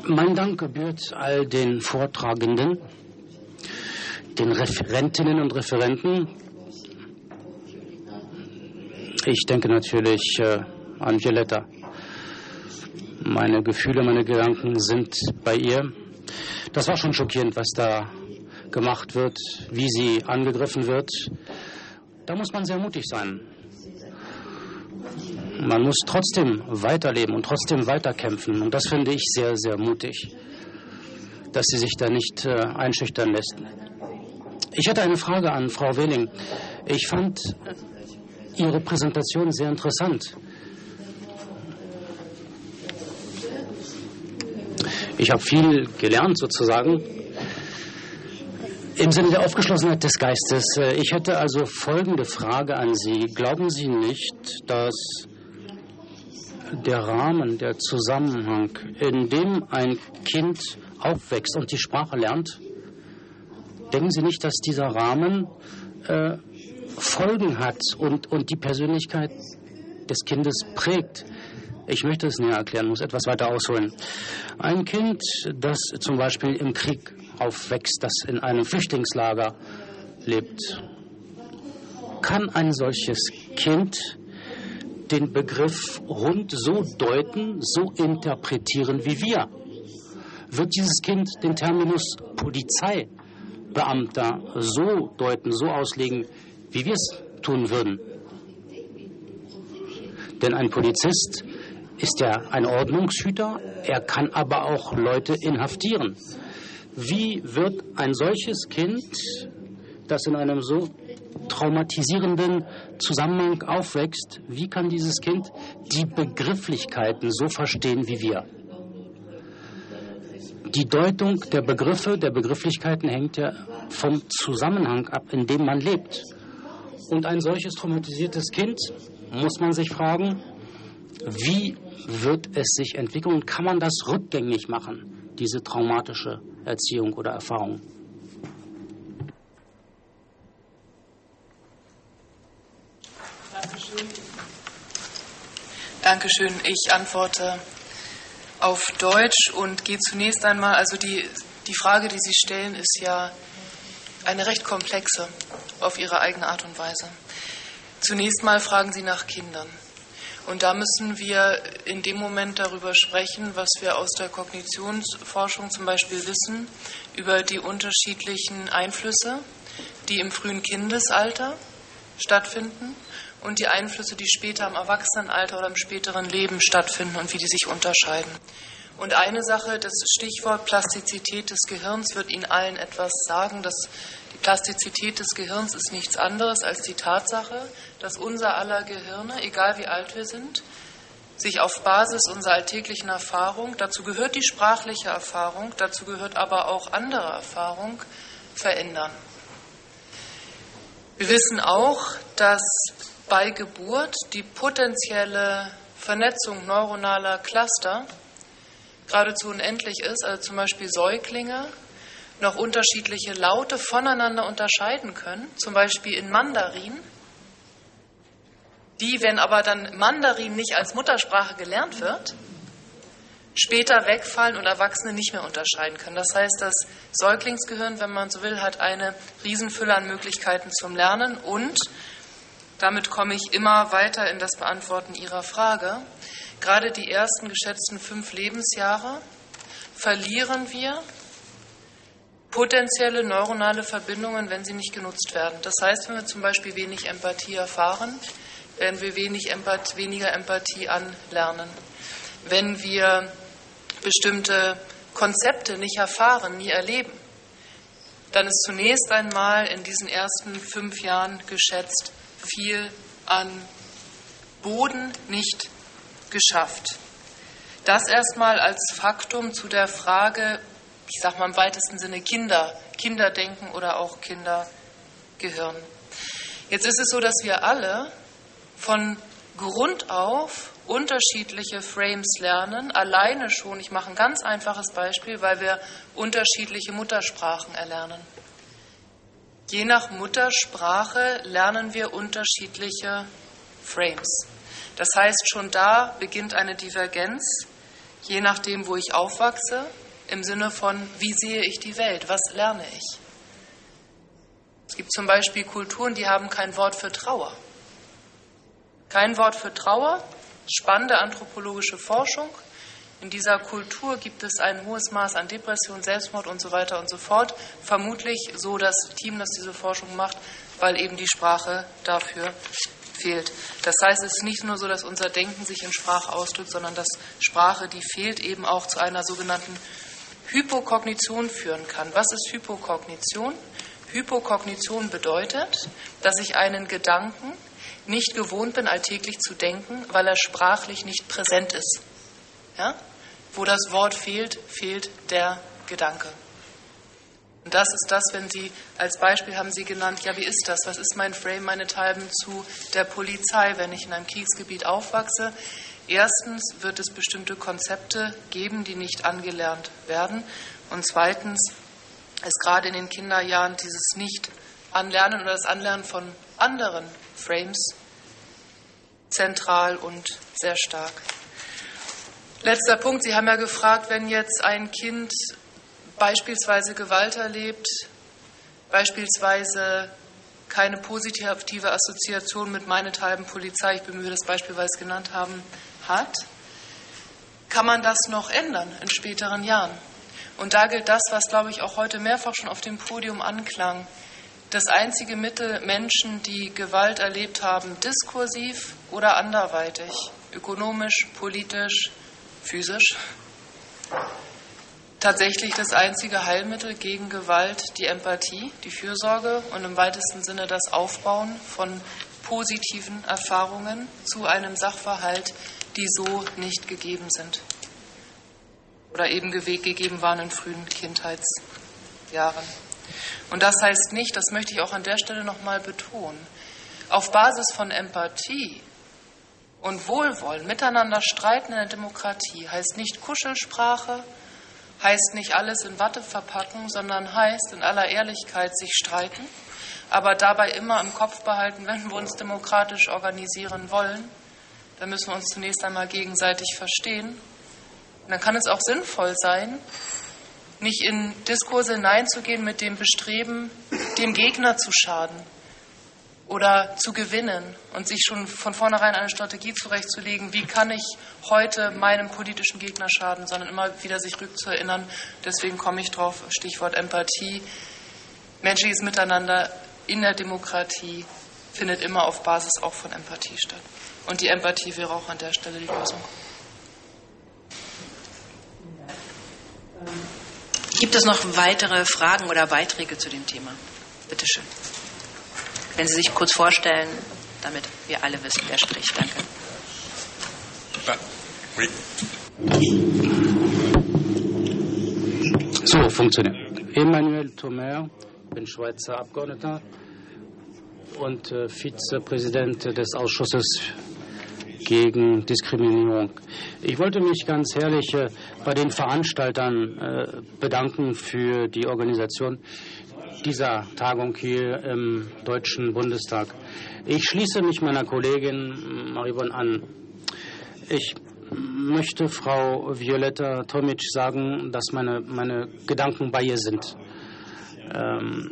Mein Dank gebührt all den Vortragenden, den Referentinnen und Referenten. Ich denke natürlich äh, an Violetta. Meine Gefühle, meine Gedanken sind bei ihr. Das war schon schockierend, was da gemacht wird, wie sie angegriffen wird. Da muss man sehr mutig sein. Man muss trotzdem weiterleben und trotzdem weiterkämpfen. Und das finde ich sehr, sehr mutig, dass sie sich da nicht äh, einschüchtern lässt. Ich hatte eine Frage an Frau Wehling. Ich fand Ihre Präsentation sehr interessant. Ich habe viel gelernt sozusagen. Im Sinne der Aufgeschlossenheit des Geistes. Äh, ich hätte also folgende Frage an Sie. Glauben Sie nicht, dass der Rahmen, der Zusammenhang, in dem ein Kind aufwächst und die Sprache lernt, denken Sie nicht, dass dieser Rahmen äh, Folgen hat und, und die Persönlichkeit des Kindes prägt? Ich möchte es näher erklären, muss etwas weiter ausholen. Ein Kind, das zum Beispiel im Krieg aufwächst, das in einem Flüchtlingslager lebt, kann ein solches Kind den Begriff rund so deuten, so interpretieren wie wir? Wird dieses Kind den Terminus Polizeibeamter so deuten, so auslegen, wie wir es tun würden? Denn ein Polizist ist ja ein Ordnungshüter, er kann aber auch Leute inhaftieren. Wie wird ein solches Kind, das in einem so traumatisierenden Zusammenhang aufwächst, wie kann dieses Kind die Begrifflichkeiten so verstehen wie wir? Die Deutung der Begriffe, der Begrifflichkeiten hängt ja vom Zusammenhang ab, in dem man lebt. Und ein solches traumatisiertes Kind, muss man sich fragen, wie wird es sich entwickeln und kann man das rückgängig machen, diese traumatische Erziehung oder Erfahrung? Dankeschön. Ich antworte auf Deutsch und gehe zunächst einmal, also die, die Frage, die Sie stellen, ist ja eine recht komplexe auf Ihre eigene Art und Weise. Zunächst mal fragen Sie nach Kindern. Und da müssen wir in dem Moment darüber sprechen, was wir aus der Kognitionsforschung zum Beispiel wissen, über die unterschiedlichen Einflüsse, die im frühen Kindesalter stattfinden und die Einflüsse, die später im Erwachsenenalter oder im späteren Leben stattfinden und wie die sich unterscheiden. Und eine Sache, das Stichwort Plastizität des Gehirns wird Ihnen allen etwas sagen. Dass die Plastizität des Gehirns ist nichts anderes als die Tatsache, dass unser aller Gehirne, egal wie alt wir sind, sich auf Basis unserer alltäglichen Erfahrung, dazu gehört die sprachliche Erfahrung, dazu gehört aber auch andere Erfahrung, verändern. Wir wissen auch, dass bei Geburt die potenzielle Vernetzung neuronaler Cluster geradezu unendlich ist, also zum Beispiel Säuglinge noch unterschiedliche Laute voneinander unterscheiden können, zum Beispiel in Mandarin, die, wenn aber dann Mandarin nicht als Muttersprache gelernt wird, später wegfallen und Erwachsene nicht mehr unterscheiden können. Das heißt, das Säuglingsgehirn, wenn man so will, hat eine Riesenfülle an Möglichkeiten zum Lernen und damit komme ich immer weiter in das Beantworten Ihrer Frage. Gerade die ersten geschätzten fünf Lebensjahre verlieren wir potenzielle neuronale Verbindungen, wenn sie nicht genutzt werden. Das heißt, wenn wir zum Beispiel wenig Empathie erfahren, werden wir wenig Empath weniger Empathie anlernen. Wenn wir bestimmte Konzepte nicht erfahren, nie erleben, dann ist zunächst einmal in diesen ersten fünf Jahren geschätzt viel an Boden nicht geschafft. Das erstmal als Faktum zu der Frage, ich sage mal im weitesten Sinne Kinder, Kinderdenken oder auch Kindergehirn. Jetzt ist es so, dass wir alle von Grund auf unterschiedliche Frames lernen, alleine schon, ich mache ein ganz einfaches Beispiel, weil wir unterschiedliche Muttersprachen erlernen. Je nach Muttersprache lernen wir unterschiedliche Frames. Das heißt, schon da beginnt eine Divergenz, je nachdem, wo ich aufwachse, im Sinne von, wie sehe ich die Welt, was lerne ich. Es gibt zum Beispiel Kulturen, die haben kein Wort für Trauer. Kein Wort für Trauer, spannende anthropologische Forschung. In dieser Kultur gibt es ein hohes Maß an Depression, Selbstmord und so weiter und so fort. Vermutlich so das Team, das diese Forschung macht, weil eben die Sprache dafür fehlt. Das heißt, es ist nicht nur so, dass unser Denken sich in Sprache ausdrückt, sondern dass Sprache, die fehlt, eben auch zu einer sogenannten Hypokognition führen kann. Was ist Hypokognition? Hypokognition bedeutet, dass ich einen Gedanken nicht gewohnt bin, alltäglich zu denken, weil er sprachlich nicht präsent ist. Ja? Wo das Wort fehlt, fehlt der Gedanke. Und das ist das, wenn Sie als Beispiel haben Sie genannt, ja, wie ist das? Was ist mein Frame, meine Teilen zu der Polizei, wenn ich in einem Kriegsgebiet aufwachse? Erstens wird es bestimmte Konzepte geben, die nicht angelernt werden. Und zweitens ist gerade in den Kinderjahren dieses Nicht-Anlernen oder das Anlernen von anderen Frames zentral und sehr stark. Letzter Punkt. Sie haben ja gefragt, wenn jetzt ein Kind beispielsweise Gewalt erlebt, beispielsweise keine positive Assoziation mit meinethalben Polizei, ich bemühe das Beispiel, weil es genannt haben, hat, kann man das noch ändern in späteren Jahren. Und da gilt das, was, glaube ich, auch heute mehrfach schon auf dem Podium anklang. Das einzige Mittel, Menschen, die Gewalt erlebt haben, diskursiv oder anderweitig, ökonomisch, politisch, physisch, tatsächlich das einzige Heilmittel gegen Gewalt die Empathie, die Fürsorge und im weitesten Sinne das Aufbauen von positiven Erfahrungen zu einem Sachverhalt, die so nicht gegeben sind oder eben gegeben waren in frühen Kindheitsjahren. Und das heißt nicht, das möchte ich auch an der Stelle nochmal betonen, auf Basis von Empathie und Wohlwollen miteinander streiten in der Demokratie heißt nicht Kuschelsprache, heißt nicht alles in Watte verpacken, sondern heißt in aller Ehrlichkeit sich streiten, aber dabei immer im Kopf behalten, wenn wir uns demokratisch organisieren wollen, dann müssen wir uns zunächst einmal gegenseitig verstehen. Und dann kann es auch sinnvoll sein, nicht in Diskurse hineinzugehen mit dem Bestreben, dem Gegner zu schaden oder zu gewinnen und sich schon von vornherein eine Strategie zurechtzulegen, wie kann ich heute meinem politischen Gegner schaden, sondern immer wieder sich rückzuerinnern. Deswegen komme ich drauf, Stichwort Empathie. Menschliches Miteinander in der Demokratie findet immer auf Basis auch von Empathie statt. Und die Empathie wäre auch an der Stelle die Lösung. Gibt es noch weitere Fragen oder Beiträge zu dem Thema? Bitte schön. Wenn Sie sich kurz vorstellen, damit wir alle wissen, wer spricht. Danke. So, funktioniert. Emmanuel Thomer, bin Schweizer Abgeordneter und äh, Vizepräsident des Ausschusses gegen Diskriminierung. Ich wollte mich ganz herrlich äh, bei den Veranstaltern äh, bedanken für die Organisation dieser Tagung hier im Deutschen Bundestag. Ich schließe mich meiner Kollegin Maribon an. Ich möchte Frau Violetta Tomic sagen, dass meine, meine Gedanken bei ihr sind. Ähm,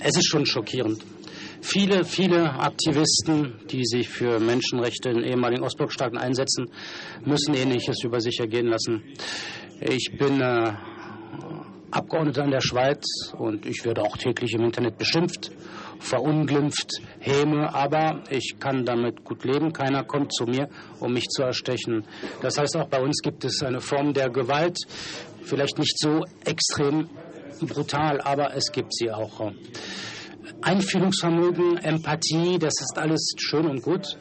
es ist schon schockierend. Viele, viele Aktivisten, die sich für Menschenrechte in ehemaligen Ostblockstaaten einsetzen, müssen Ähnliches über sich ergehen lassen. Ich bin äh, Abgeordneter in der Schweiz und ich werde auch täglich im Internet beschimpft, verunglimpft, häme, aber ich kann damit gut leben. Keiner kommt zu mir, um mich zu erstechen. Das heißt, auch bei uns gibt es eine Form der Gewalt, vielleicht nicht so extrem brutal, aber es gibt sie auch. Einfühlungsvermögen, Empathie, das ist alles schön und gut.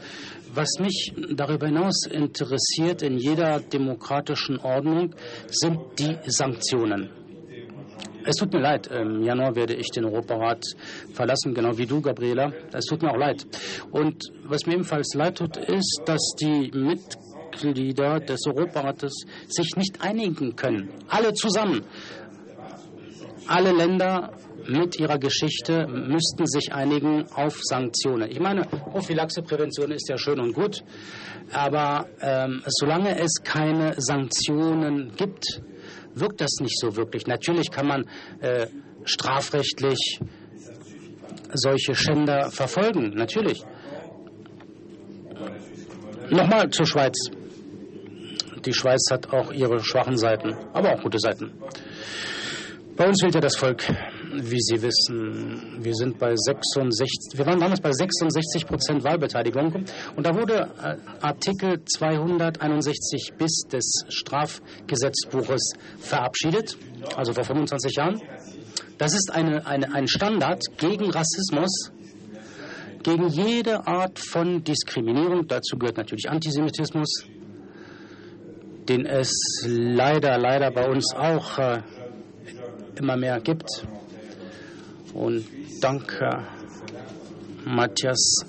Was mich darüber hinaus interessiert in jeder demokratischen Ordnung, sind die Sanktionen. Es tut mir leid, im Januar werde ich den Europarat verlassen, genau wie du, Gabriela. Es tut mir auch leid. Und was mir ebenfalls leid tut, ist, dass die Mitglieder des Europarates sich nicht einigen können. Alle zusammen. Alle Länder mit ihrer Geschichte müssten sich einigen auf Sanktionen. Ich meine, Prophylaxeprävention ist ja schön und gut, aber ähm, solange es keine Sanktionen gibt, wirkt das nicht so wirklich. Natürlich kann man äh, strafrechtlich solche Schänder verfolgen, natürlich. Nochmal zur Schweiz. Die Schweiz hat auch ihre schwachen Seiten, aber auch gute Seiten. Bei uns wählt ja das Volk wie Sie wissen, wir sind bei 66, wir waren damals bei 66 Prozent Wahlbeteiligung und da wurde äh, Artikel 261 bis des Strafgesetzbuches verabschiedet, also vor 25 Jahren. Das ist eine, eine, ein Standard gegen Rassismus, gegen jede Art von Diskriminierung. Dazu gehört natürlich Antisemitismus, den es leider, leider bei uns auch äh, immer mehr gibt. Und dank Herr Matthias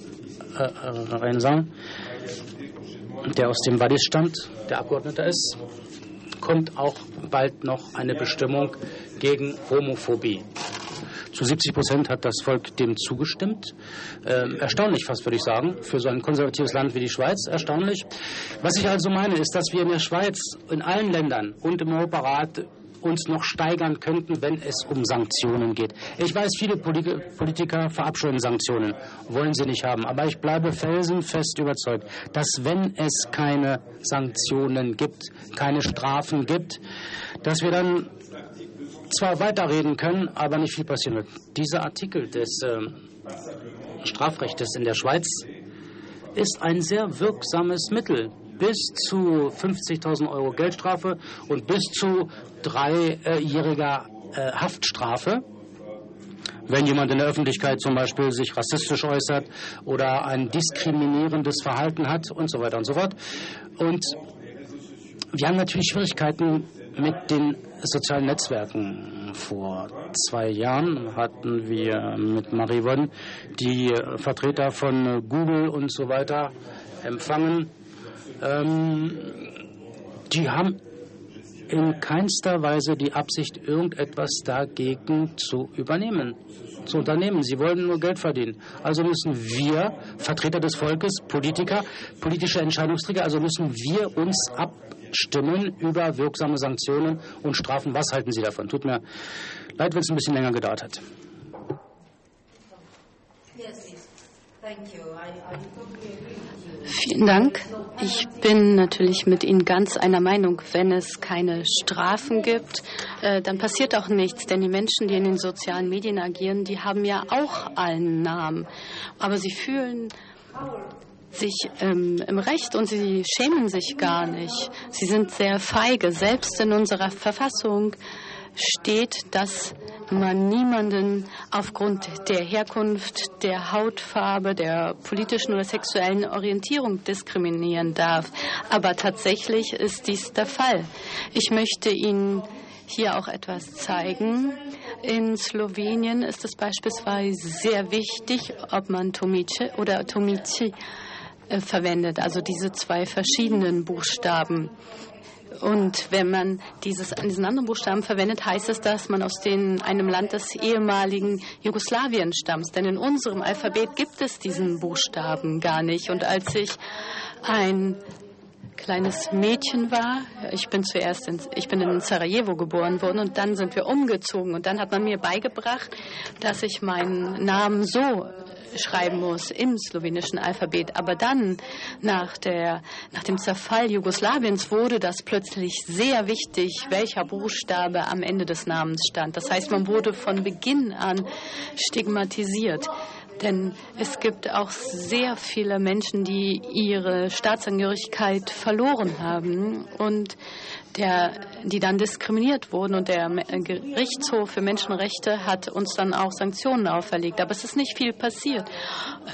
äh, Rensang, der aus dem Wadis stammt, der Abgeordneter ist, kommt auch bald noch eine Bestimmung gegen Homophobie. Zu 70 Prozent hat das Volk dem zugestimmt. Ähm, erstaunlich fast, würde ich sagen, für so ein konservatives Land wie die Schweiz. Erstaunlich. Was ich also meine, ist, dass wir in der Schweiz, in allen Ländern und im Europarat uns noch steigern könnten, wenn es um Sanktionen geht. Ich weiß, viele Politiker verabscheuen Sanktionen, wollen sie nicht haben. Aber ich bleibe felsenfest überzeugt, dass wenn es keine Sanktionen gibt, keine Strafen gibt, dass wir dann zwar weiterreden können, aber nicht viel passieren wird. Dieser Artikel des äh, Strafrechts in der Schweiz ist ein sehr wirksames Mittel. Bis zu 50.000 Euro Geldstrafe und bis zu dreijähriger äh, Haftstrafe. Wenn jemand in der Öffentlichkeit zum Beispiel sich rassistisch äußert oder ein diskriminierendes Verhalten hat und so weiter und so fort. Und wir haben natürlich Schwierigkeiten mit den sozialen Netzwerken. Vor zwei Jahren hatten wir mit Marivon die Vertreter von Google und so weiter empfangen. Ähm, die haben in keinster Weise die Absicht, irgendetwas dagegen zu übernehmen, zu unternehmen. Sie wollen nur Geld verdienen. Also müssen wir, Vertreter des Volkes, Politiker, politische Entscheidungsträger, also müssen wir uns abstimmen über wirksame Sanktionen und Strafen. Was halten Sie davon? Tut mir leid, wenn es ein bisschen länger gedauert hat. Vielen Dank. Ich bin natürlich mit Ihnen ganz einer Meinung. Wenn es keine Strafen gibt, äh, dann passiert auch nichts. Denn die Menschen, die in den sozialen Medien agieren, die haben ja auch einen Namen. Aber sie fühlen sich ähm, im Recht und sie schämen sich gar nicht. Sie sind sehr feige. Selbst in unserer Verfassung steht, dass man niemanden aufgrund der Herkunft, der Hautfarbe, der politischen oder sexuellen Orientierung diskriminieren darf. Aber tatsächlich ist dies der Fall. Ich möchte Ihnen hier auch etwas zeigen. In Slowenien ist es beispielsweise sehr wichtig, ob man Tomice oder Tomici äh, verwendet, also diese zwei verschiedenen Buchstaben. Und wenn man dieses, diesen anderen Buchstaben verwendet, heißt es, dass man aus den, einem Land des ehemaligen Jugoslawien stammt. Denn in unserem Alphabet gibt es diesen Buchstaben gar nicht. Und als ich ein kleines Mädchen war. Ich bin zuerst in, ich bin in Sarajevo geboren worden und dann sind wir umgezogen und dann hat man mir beigebracht, dass ich meinen Namen so schreiben muss im slowenischen Alphabet. Aber dann, nach, der, nach dem Zerfall Jugoslawiens, wurde das plötzlich sehr wichtig, welcher Buchstabe am Ende des Namens stand. Das heißt, man wurde von Beginn an stigmatisiert. Denn es gibt auch sehr viele Menschen, die ihre Staatsangehörigkeit verloren haben. Und der, die dann diskriminiert wurden. Und der Gerichtshof für Menschenrechte hat uns dann auch Sanktionen auferlegt. Aber es ist nicht viel passiert.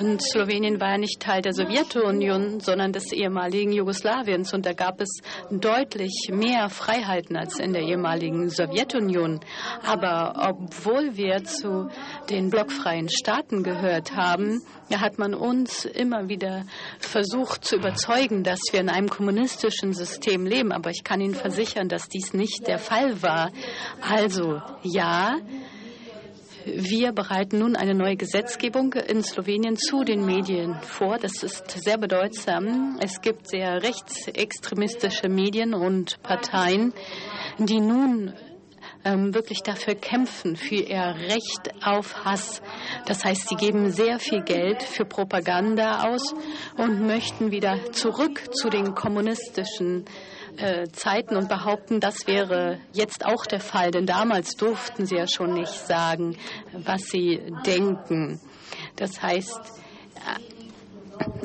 Und Slowenien war ja nicht Teil der Sowjetunion, sondern des ehemaligen Jugoslawiens. Und da gab es deutlich mehr Freiheiten als in der ehemaligen Sowjetunion. Aber obwohl wir zu den blockfreien Staaten gehört haben, hat man uns immer wieder versucht zu überzeugen, dass wir in einem kommunistischen System leben. Aber ich kann Ihnen versichern, dass dies nicht der Fall war. Also ja, wir bereiten nun eine neue Gesetzgebung in Slowenien zu den Medien vor. Das ist sehr bedeutsam. Es gibt sehr rechtsextremistische Medien und Parteien, die nun ähm, wirklich dafür kämpfen, für ihr Recht auf Hass. Das heißt, sie geben sehr viel Geld für Propaganda aus und möchten wieder zurück zu den kommunistischen äh, Zeiten und behaupten, das wäre jetzt auch der Fall, denn damals durften sie ja schon nicht sagen, was sie denken. Das heißt,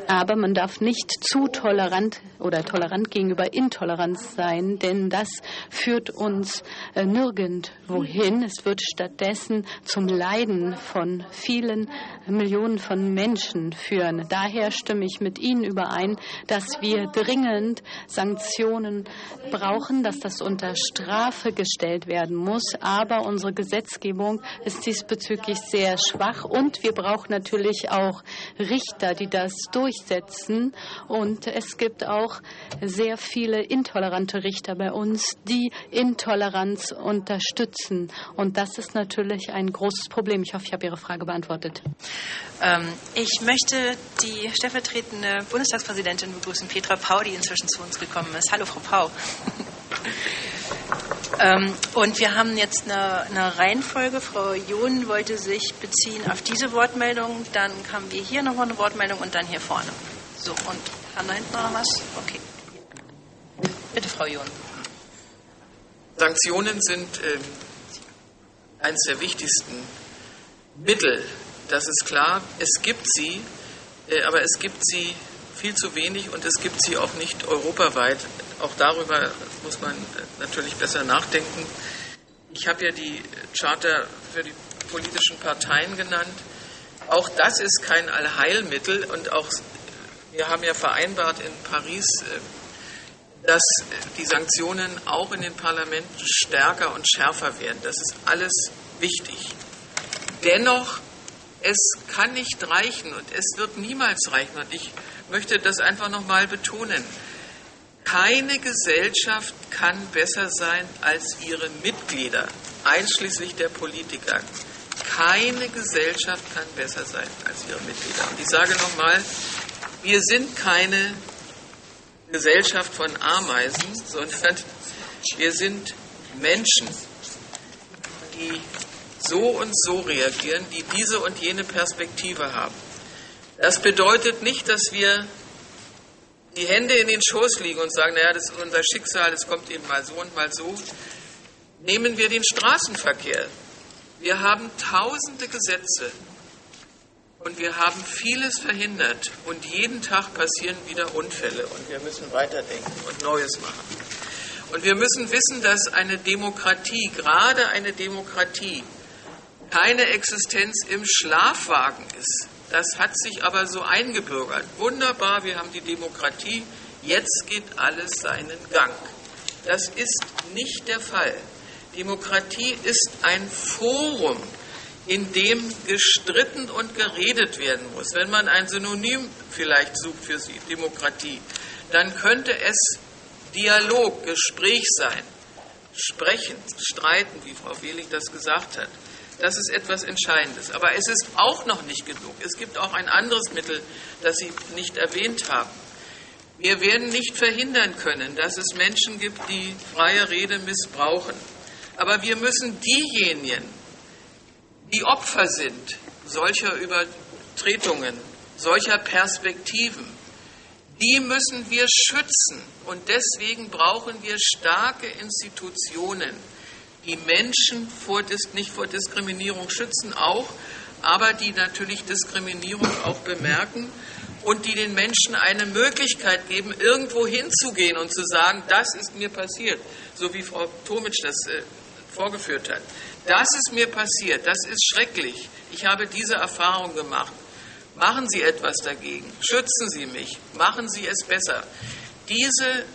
Aber man darf nicht zu tolerant oder tolerant gegenüber Intoleranz sein, denn das führt uns äh, nirgendwohin. Es wird stattdessen zum Leiden von vielen Millionen von Menschen führen. Daher stimme ich mit Ihnen überein, dass wir dringend Sanktionen brauchen, dass das unter Strafe gestellt werden muss. Aber unsere Gesetzgebung ist diesbezüglich sehr schwach und wir brauchen natürlich auch Richter, die das durchsetzen. Und es gibt auch sehr viele intolerante Richter bei uns, die Intoleranz unterstützen. Und das ist natürlich ein großes Problem. Ich hoffe, ich habe Ihre Frage beantwortet. Ähm, ich möchte die stellvertretende Bundestagspräsidentin begrüßen, Petra Pau, die inzwischen zu uns gekommen ist. Hallo, Frau Pau. Ähm, und wir haben jetzt eine, eine, Reihenfolge. Frau John wollte sich beziehen auf diese Wortmeldung. Dann haben wir hier nochmal eine Wortmeldung und dann hier vorne. So, und haben da hinten noch was? Okay. Bitte, Frau John. Sanktionen sind äh, eines der wichtigsten Mittel. Das ist klar. Es gibt sie, äh, aber es gibt sie viel zu wenig und es gibt sie auch nicht europaweit. Auch darüber muss man äh, natürlich besser nachdenken. Ich habe ja die Charta für die politischen Parteien genannt. Auch das ist kein Allheilmittel und auch wir haben ja vereinbart in Paris, äh, dass die Sanktionen auch in den Parlamenten stärker und schärfer werden. Das ist alles wichtig. Dennoch, es kann nicht reichen und es wird niemals reichen. Und ich möchte das einfach noch mal betonen. Keine Gesellschaft kann besser sein als ihre Mitglieder, einschließlich der Politiker. Keine Gesellschaft kann besser sein als ihre Mitglieder. Und ich sage noch mal, wir sind keine Gesellschaft von Ameisen, sondern wir sind Menschen, die so und so reagieren, die diese und jene Perspektive haben. Das bedeutet nicht, dass wir die Hände in den Schoß liegen und sagen, naja, das ist unser Schicksal, das kommt eben mal so und mal so. Nehmen wir den Straßenverkehr. Wir haben tausende Gesetze, und wir haben vieles verhindert und jeden Tag passieren wieder Unfälle und wir müssen weiterdenken und Neues machen. Und wir müssen wissen, dass eine Demokratie, gerade eine Demokratie, keine Existenz im Schlafwagen ist. Das hat sich aber so eingebürgert. Wunderbar, wir haben die Demokratie, jetzt geht alles seinen Gang. Das ist nicht der Fall. Demokratie ist ein Forum, in dem gestritten und geredet werden muss. Wenn man ein Synonym vielleicht sucht für Demokratie, dann könnte es Dialog, Gespräch sein, sprechen, streiten, wie Frau Wehling das gesagt hat. Das ist etwas Entscheidendes. Aber es ist auch noch nicht genug. Es gibt auch ein anderes Mittel, das Sie nicht erwähnt haben. Wir werden nicht verhindern können, dass es Menschen gibt, die freie Rede missbrauchen. Aber wir müssen diejenigen, die Opfer sind solcher Übertretungen, solcher Perspektiven, die müssen wir schützen. Und deswegen brauchen wir starke Institutionen, die Menschen vor, nicht vor Diskriminierung schützen, auch, aber die natürlich Diskriminierung auch bemerken und die den Menschen eine Möglichkeit geben, irgendwo hinzugehen und zu sagen, das ist mir passiert, so wie Frau Tomitsch das äh, vorgeführt hat. Das ist mir passiert, das ist schrecklich. Ich habe diese Erfahrung gemacht. Machen Sie etwas dagegen. Schützen Sie mich. Machen Sie es besser. Diese,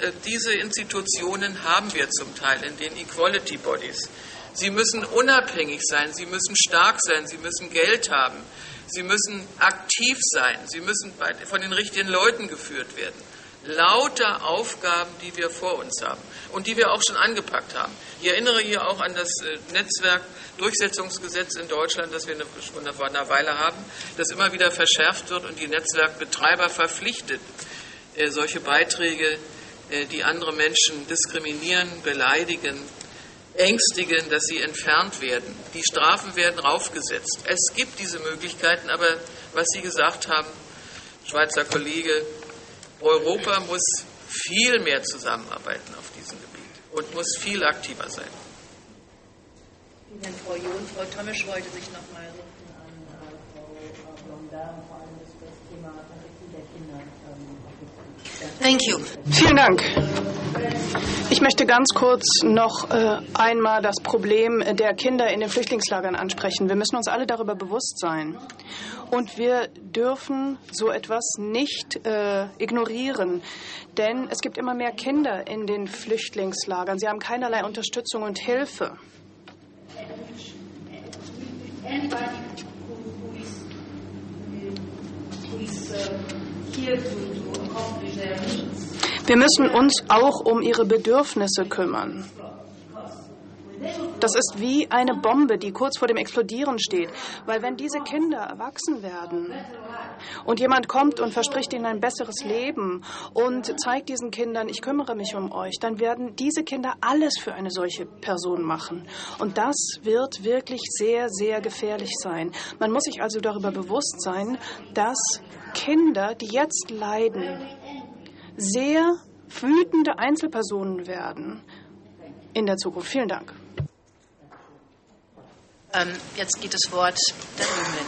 äh, diese Institutionen haben wir zum Teil in den Equality Bodies. Sie müssen unabhängig sein, sie müssen stark sein, sie müssen Geld haben, sie müssen aktiv sein, sie müssen von den richtigen Leuten geführt werden lauter Aufgaben, die wir vor uns haben und die wir auch schon angepackt haben. Ich erinnere hier auch an das äh, Netzwerkdurchsetzungsgesetz in Deutschland, das wir schon vor einer Weile haben, das immer wieder verschärft wird und die Netzwerkbetreiber verpflichtet, äh, solche Beiträge, äh, die andere Menschen diskriminieren, beleidigen, ängstigen, dass sie entfernt werden. Die Strafen werden raufgesetzt. Es gibt diese Möglichkeiten, aber was Sie gesagt haben, Schweizer Kollege, Europa muss viel mehr zusammenarbeiten und muss viel aktiver sein. Vielen Dank, Frau John. Frau Tomisch wollte sich nochmal richten an äh, Frau Blondar und vor allem das Thema der Kinder. Ähm, Thank you. Vielen Dank. Ich möchte ganz kurz noch äh, einmal das Problem der Kinder in den Flüchtlingslagern ansprechen. Wir müssen uns alle darüber bewusst sein. Und wir dürfen so etwas nicht äh, ignorieren. Denn es gibt immer mehr Kinder in den Flüchtlingslagern. Sie haben keinerlei Unterstützung und Hilfe. Anybody who is, uh, here to, Wir müssen uns auch um ihre Bedürfnisse kümmern. Das ist wie eine Bombe, die kurz vor dem Explodieren steht. Weil wenn diese Kinder erwachsen werden und jemand kommt und verspricht ihnen ein besseres Leben und zeigt diesen Kindern, ich kümmere mich um euch, dann werden diese Kinder alles für eine solche Person machen. Und das wird wirklich sehr, sehr gefährlich sein. Man muss sich also darüber bewusst sein, dass Kinder, die jetzt leiden, sehr wütende Einzelpersonen werden in der Zukunft. Vielen Dank. Ähm, jetzt geht das Wort der Grünen.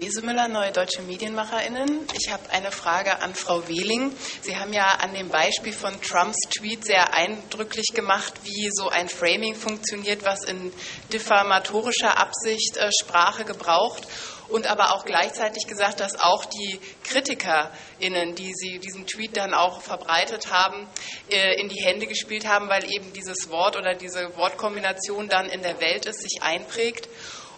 Lise Müller, Neue Deutsche MedienmacherInnen. Ich habe eine Frage an Frau Wehling. Sie haben ja an dem Beispiel von Trumps Tweet sehr eindrücklich gemacht, wie so ein Framing funktioniert, was in diffamatorischer Absicht äh, Sprache gebraucht und aber auch gleichzeitig gesagt, dass auch die KritikerInnen, die sie diesen Tweet dann auch verbreitet haben, äh, in die Hände gespielt haben, weil eben dieses Wort oder diese Wortkombination dann in der Welt ist, sich einprägt.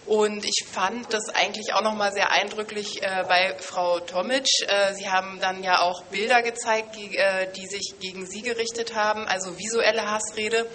Und ich fand das eigentlich auch nochmal sehr eindrücklich äh, bei Frau Tomic. Äh, sie haben dann ja auch Bilder gezeigt, die, äh, die sich gegen Sie gerichtet haben, also visuelle Hassrede,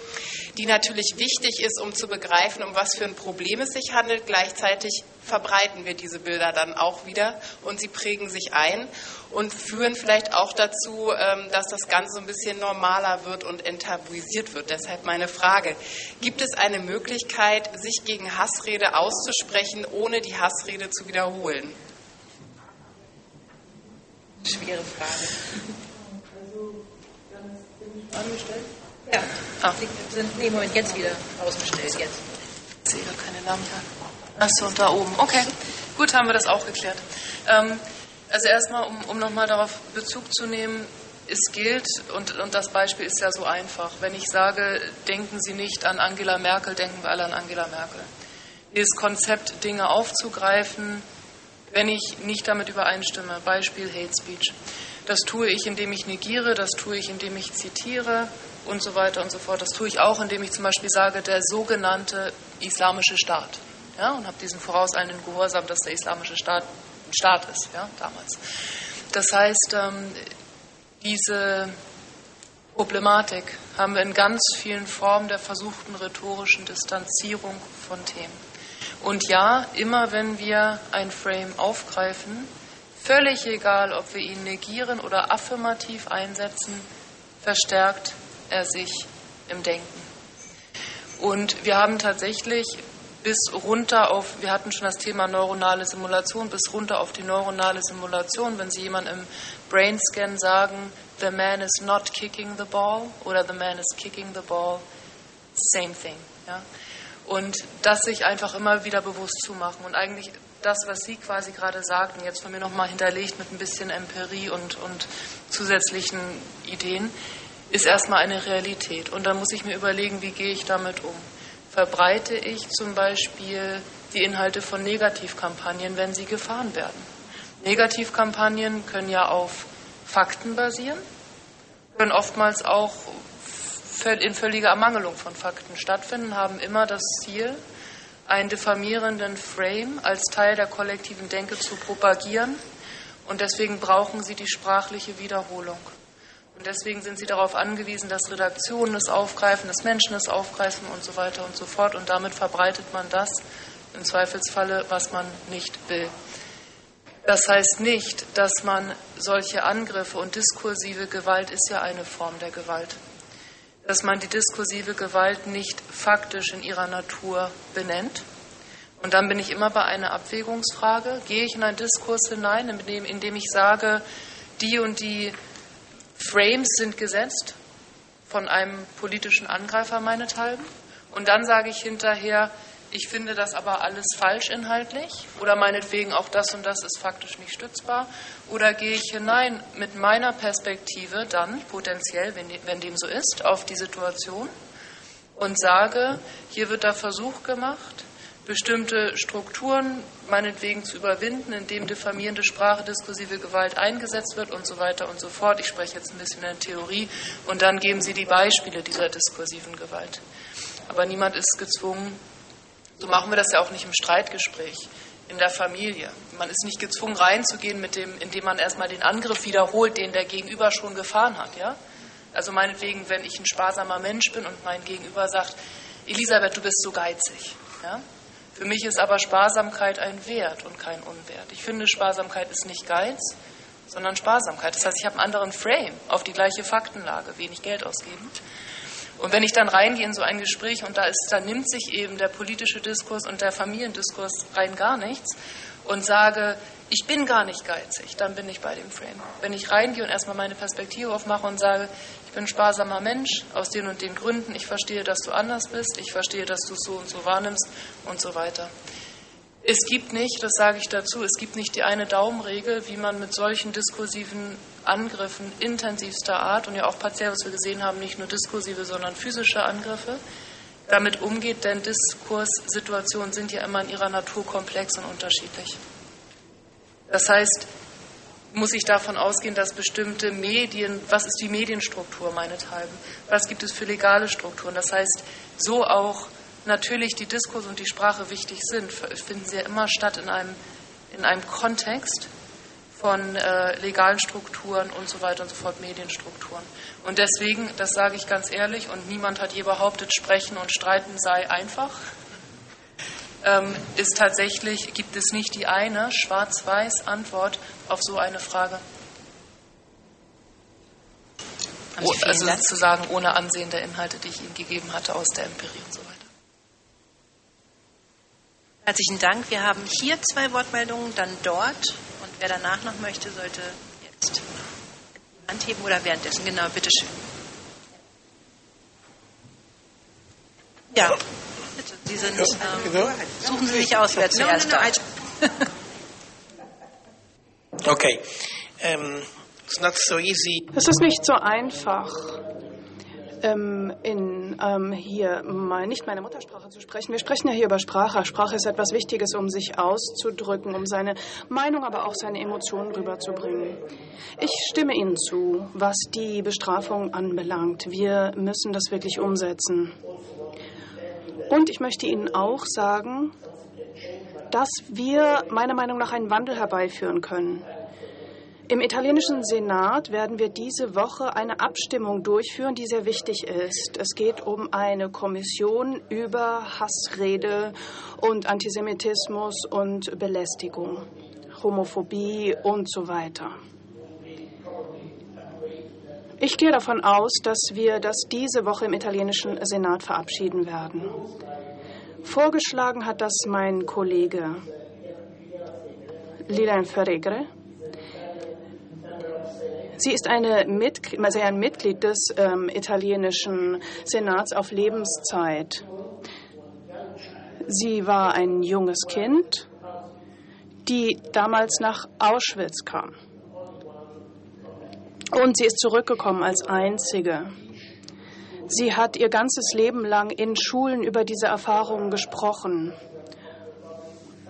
die natürlich wichtig ist, um zu begreifen, um was für ein Problem es sich handelt. Gleichzeitig verbreiten wir diese Bilder dann auch wieder und sie prägen sich ein und führen vielleicht auch dazu, ähm, dass das Ganze so ein bisschen normaler wird und enttabuisiert wird. Deshalb meine Frage, gibt es eine Möglichkeit, sich gegen Hassrede auszusprechen, ohne die Hassrede zu wiederholen? Schwere Frage. Angestellt? Ja, ah. sind nee, Moment, jetzt wieder ausgestellt. Jetzt. Ich sehe da keine Lampe. Achso, da oben. Okay, gut, haben wir das auch geklärt. Ähm, also erstmal, um, um nochmal darauf Bezug zu nehmen, es gilt, und, und das Beispiel ist ja so einfach, wenn ich sage, denken Sie nicht an Angela Merkel, denken wir alle an Angela Merkel. Dieses Konzept, Dinge aufzugreifen, wenn ich nicht damit übereinstimme, Beispiel Hate Speech. Das tue ich, indem ich negiere, das tue ich, indem ich zitiere und so weiter und so fort. Das tue ich auch, indem ich zum Beispiel sage, der sogenannte Islamische Staat ja, und habe diesen vorauseilenden Gehorsam, dass der islamische Staat Staat ist, ja, damals. Das heißt, ähm, diese Problematik haben wir in ganz vielen Formen der versuchten rhetorischen Distanzierung von Themen. Und ja, immer wenn wir ein Frame aufgreifen, völlig egal, ob wir ihn negieren oder affirmativ einsetzen, verstärkt er sich im Denken. Und wir haben tatsächlich bis runter auf, wir hatten schon das Thema neuronale Simulation, bis runter auf die neuronale Simulation. Wenn Sie jemand im Brainscan sagen, the man is not kicking the ball oder the man is kicking the ball, same thing. Ja? Und das sich einfach immer wieder bewusst zu machen. Und eigentlich das, was Sie quasi gerade sagten, jetzt von mir nochmal hinterlegt mit ein bisschen Empirie und, und zusätzlichen Ideen, ist erstmal eine Realität. Und dann muss ich mir überlegen, wie gehe ich damit um verbreite ich zum Beispiel die Inhalte von Negativkampagnen, wenn sie gefahren werden. Negativkampagnen können ja auf Fakten basieren, können oftmals auch in völliger Ermangelung von Fakten stattfinden, haben immer das Ziel, einen diffamierenden Frame als Teil der kollektiven Denke zu propagieren. Und deswegen brauchen sie die sprachliche Wiederholung. Und deswegen sind sie darauf angewiesen, dass Redaktionen es aufgreifen, dass Menschen es aufgreifen und so weiter und so fort. Und damit verbreitet man das im Zweifelsfalle, was man nicht will. Das heißt nicht, dass man solche Angriffe und diskursive Gewalt ist ja eine Form der Gewalt, dass man die diskursive Gewalt nicht faktisch in ihrer Natur benennt. Und dann bin ich immer bei einer Abwägungsfrage. Gehe ich in einen Diskurs hinein, indem ich sage, die und die Frames sind gesetzt von einem politischen Angreifer meinethalben. Und dann sage ich hinterher, ich finde das aber alles falsch inhaltlich oder meinetwegen auch das und das ist faktisch nicht stützbar oder gehe ich hinein mit meiner Perspektive dann potenziell, wenn, dem so ist, auf die Situation und sage, hier wird der Versuch gemacht, bestimmte Strukturen meinetwegen zu überwinden, indem diffamierende Sprache, diskursive Gewalt eingesetzt wird und so weiter und so fort. Ich spreche jetzt ein bisschen in Theorie und dann geben Sie die Beispiele dieser diskursiven Gewalt. Aber niemand ist gezwungen, so machen wir das ja auch nicht im Streitgespräch, in der Familie. Man ist nicht gezwungen reinzugehen, mit dem, indem man erstmal den Angriff wiederholt, den der Gegenüber schon gefahren hat. Ja? Also meinetwegen, wenn ich ein sparsamer Mensch bin und mein Gegenüber sagt, Elisabeth, du bist so geizig. Ja? Für mich ist aber Sparsamkeit ein Wert und kein Unwert. Ich finde, Sparsamkeit ist nicht Geiz, sondern Sparsamkeit. Das heißt, ich habe einen anderen Frame auf die gleiche Faktenlage, wenig Geld ausgeben. Und wenn ich dann reingehe in so ein Gespräch und da ist, da nimmt sich eben der politische Diskurs und der Familiendiskurs rein gar nichts und sage, ich bin gar nicht geizig, dann bin ich bei dem Frame. Wenn ich reingehe und erstmal meine Perspektive aufmache und sage, bin sparsamer Mensch aus den und den Gründen, ich verstehe, dass du anders bist, ich verstehe, dass du so und so wahrnimmst und so weiter. Es gibt nicht, das sage ich dazu, es gibt nicht die eine Daumenregel, wie man mit solchen diskursiven Angriffen intensivster Art und ja auch partiell, was wir gesehen haben, nicht nur diskursive, sondern physische Angriffe, damit umgeht, denn Diskurssituationen sind ja immer in ihrer Natur komplex und unterschiedlich. Das heißt, muss ich davon ausgehen, dass bestimmte Medien, was ist die Medienstruktur meinethalben, was gibt es für legale Strukturen, das heißt, so auch natürlich die Diskurs und die Sprache wichtig sind, finden sie ja immer statt in einem, in einem Kontext von äh, legalen Strukturen und so weiter und so fort, Medienstrukturen. Und deswegen, das sage ich ganz ehrlich, und niemand hat je behauptet, sprechen und streiten sei einfach ähm, ist tatsächlich, gibt es nicht die eine schwarz-weiß Antwort auf so eine Frage. Oh, also sozusagen ohne Ansehen der Inhalte, die ich Ihnen gegeben hatte aus der Empirie und so weiter. Herzlichen Dank. Wir haben hier zwei Wortmeldungen, dann dort. Und wer danach noch möchte, sollte jetzt die Hand heben oder währenddessen. Genau, bitteschön. Ja. Sie sind, ähm, suchen Sie sich aus, wer zuerst no, no, no, Okay. Um, it's not so easy. Es ist nicht so einfach, ähm, in, ähm, hier mal nicht meine Muttersprache zu sprechen. Wir sprechen ja hier über Sprache. Sprache ist etwas Wichtiges, um sich auszudrücken, um seine Meinung, aber auch seine Emotionen rüberzubringen. Ich stimme Ihnen zu, was die Bestrafung anbelangt. Wir müssen das wirklich umsetzen. Und ich möchte Ihnen auch sagen, dass wir meiner Meinung nach einen Wandel herbeiführen können. Im italienischen Senat werden wir diese Woche eine Abstimmung durchführen, die sehr wichtig ist. Es geht um eine Kommission über Hassrede und Antisemitismus und Belästigung, Homophobie und so weiter. Ich gehe davon aus, dass wir das diese Woche im italienischen Senat verabschieden werden. Vorgeschlagen hat das mein Kollege Lilian Ferregre. Sie ist eine Mitglied, also ein Mitglied des ähm, italienischen Senats auf Lebenszeit. Sie war ein junges Kind, die damals nach Auschwitz kam. Und sie ist zurückgekommen als Einzige. Sie hat ihr ganzes Leben lang in Schulen über diese Erfahrungen gesprochen.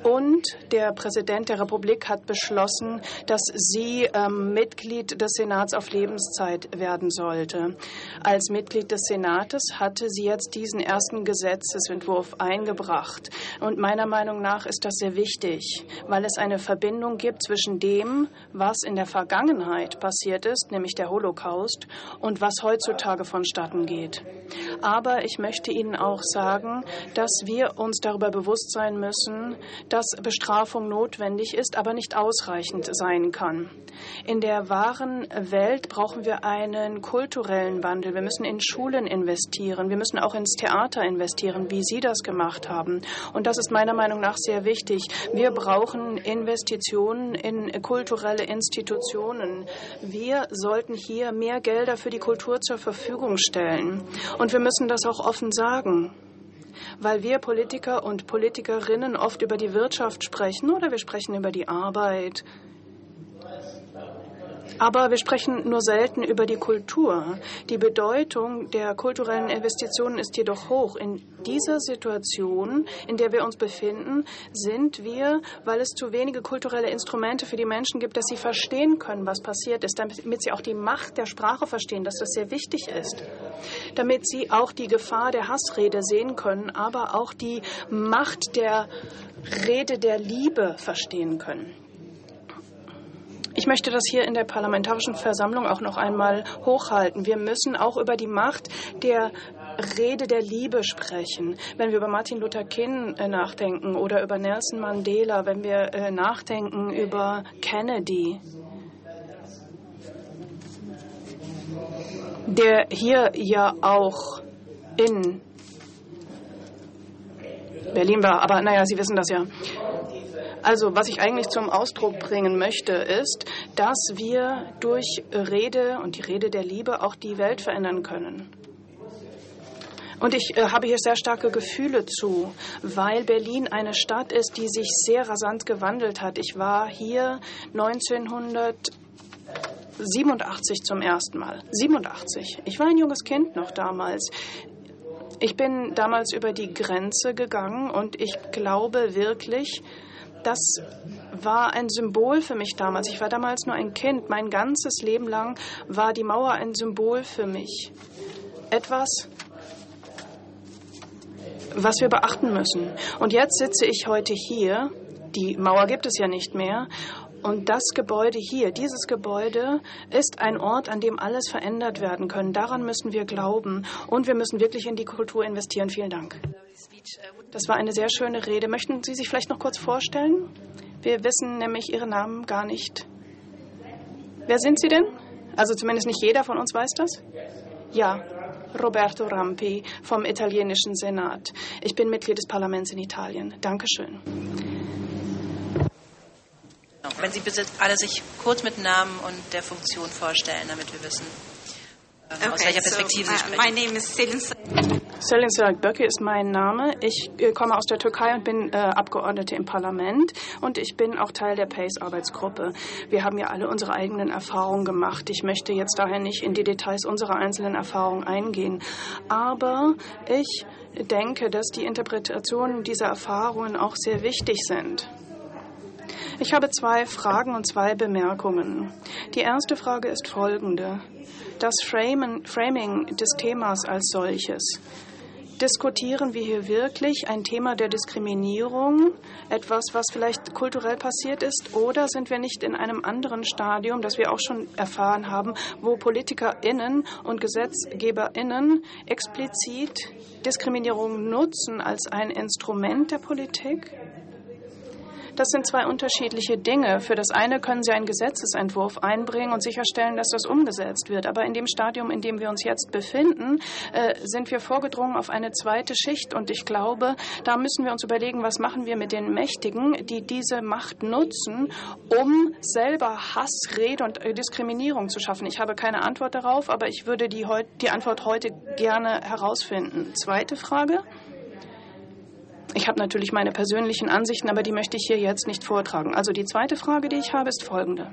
Und der Präsident der Republik hat beschlossen, dass sie ähm, Mitglied des Senats auf Lebenszeit werden sollte. Als Mitglied des Senates hatte sie jetzt diesen ersten Gesetzesentwurf eingebracht. Und meiner Meinung nach ist das sehr wichtig, weil es eine Verbindung gibt zwischen dem, was in der Vergangenheit passiert ist, nämlich der Holocaust, und was heutzutage vonstatten geht. Aber ich möchte Ihnen auch sagen, dass wir uns darüber bewusst sein müssen, dass Bestrafung notwendig ist, aber nicht ausreichend sein kann. In der wahren Welt brauchen wir einen kulturellen Wandel. Wir müssen in Schulen investieren. Wir müssen auch ins Theater investieren, wie Sie das gemacht haben. Und das ist meiner Meinung nach sehr wichtig. Wir brauchen Investitionen in kulturelle Institutionen. Wir sollten hier mehr Gelder für die Kultur zur Verfügung stellen. Und wir müssen das auch offen sagen. Weil wir Politiker und Politikerinnen oft über die Wirtschaft sprechen oder wir sprechen über die Arbeit aber wir sprechen nur selten über die Kultur. Die Bedeutung der kulturellen Investitionen ist jedoch hoch. In dieser Situation, in der wir uns befinden, sind wir, weil es zu wenige kulturelle Instrumente für die Menschen gibt, dass sie verstehen können, was passiert ist, damit sie auch die Macht der Sprache verstehen, dass das sehr wichtig ist, damit sie auch die Gefahr der Hassrede sehen können, aber auch die Macht der Rede der Liebe verstehen können. Ich möchte das hier in der Parlamentarischen Versammlung auch noch einmal hochhalten. Wir müssen auch über die Macht der Rede der Liebe sprechen. Wenn wir über Martin Luther King äh, nachdenken oder über Nelson Mandela, wenn wir äh, nachdenken über Kennedy, der hier ja auch in Berlin war, aber naja, Sie wissen das ja. Also was ich eigentlich zum Ausdruck bringen möchte, ist, dass wir durch Rede und die Rede der Liebe auch die Welt verändern können. Und ich äh, habe hier sehr starke Gefühle zu, weil Berlin eine Stadt ist, die sich sehr rasant gewandelt hat. Ich war hier 1987 zum ersten Mal. 87. Ich war ein junges Kind noch damals. Ich bin damals über die Grenze gegangen und ich glaube wirklich, das war ein Symbol für mich damals. Ich war damals nur ein Kind. Mein ganzes Leben lang war die Mauer ein Symbol für mich. Etwas, was wir beachten müssen. Und jetzt sitze ich heute hier. Die Mauer gibt es ja nicht mehr. Und das Gebäude hier, dieses Gebäude, ist ein Ort, an dem alles verändert werden kann. Daran müssen wir glauben. Und wir müssen wirklich in die Kultur investieren. Vielen Dank. Das war eine sehr schöne Rede. Möchten Sie sich vielleicht noch kurz vorstellen? Wir wissen nämlich Ihren Namen gar nicht. Wer sind Sie denn? Also zumindest nicht jeder von uns weiß das? Ja, Roberto Rampi vom italienischen Senat. Ich bin Mitglied des Parlaments in Italien. Dankeschön. Wenn Sie bitte alle sich kurz mit Namen und der Funktion vorstellen, damit wir wissen, ähm, aus welcher Perspektive Sie sprechen. My name is Selin Selin Böcke ist mein Name. Ich äh, komme aus der Türkei und bin äh, Abgeordnete im Parlament und ich bin auch Teil der PACE-Arbeitsgruppe. Wir haben ja alle unsere eigenen Erfahrungen gemacht. Ich möchte jetzt daher nicht in die Details unserer einzelnen Erfahrungen eingehen. Aber ich denke, dass die Interpretationen dieser Erfahrungen auch sehr wichtig sind. Ich habe zwei Fragen und zwei Bemerkungen. Die erste Frage ist folgende das Framing des Themas als solches. Diskutieren wir hier wirklich ein Thema der Diskriminierung, etwas, was vielleicht kulturell passiert ist, oder sind wir nicht in einem anderen Stadium, das wir auch schon erfahren haben, wo PolitikerInnen und GesetzgeberInnen explizit Diskriminierung nutzen als ein Instrument der Politik? Das sind zwei unterschiedliche Dinge. Für das eine können Sie einen Gesetzesentwurf einbringen und sicherstellen, dass das umgesetzt wird. Aber in dem Stadium, in dem wir uns jetzt befinden, äh, sind wir vorgedrungen auf eine zweite Schicht. Und ich glaube, da müssen wir uns überlegen, was machen wir mit den Mächtigen, die diese Macht nutzen, um selber Hass, Rede und Diskriminierung zu schaffen. Ich habe keine Antwort darauf, aber ich würde die, die Antwort heute gerne herausfinden. Zweite Frage. Ich habe natürlich meine persönlichen Ansichten, aber die möchte ich hier jetzt nicht vortragen. Also die zweite Frage, die ich habe, ist folgende.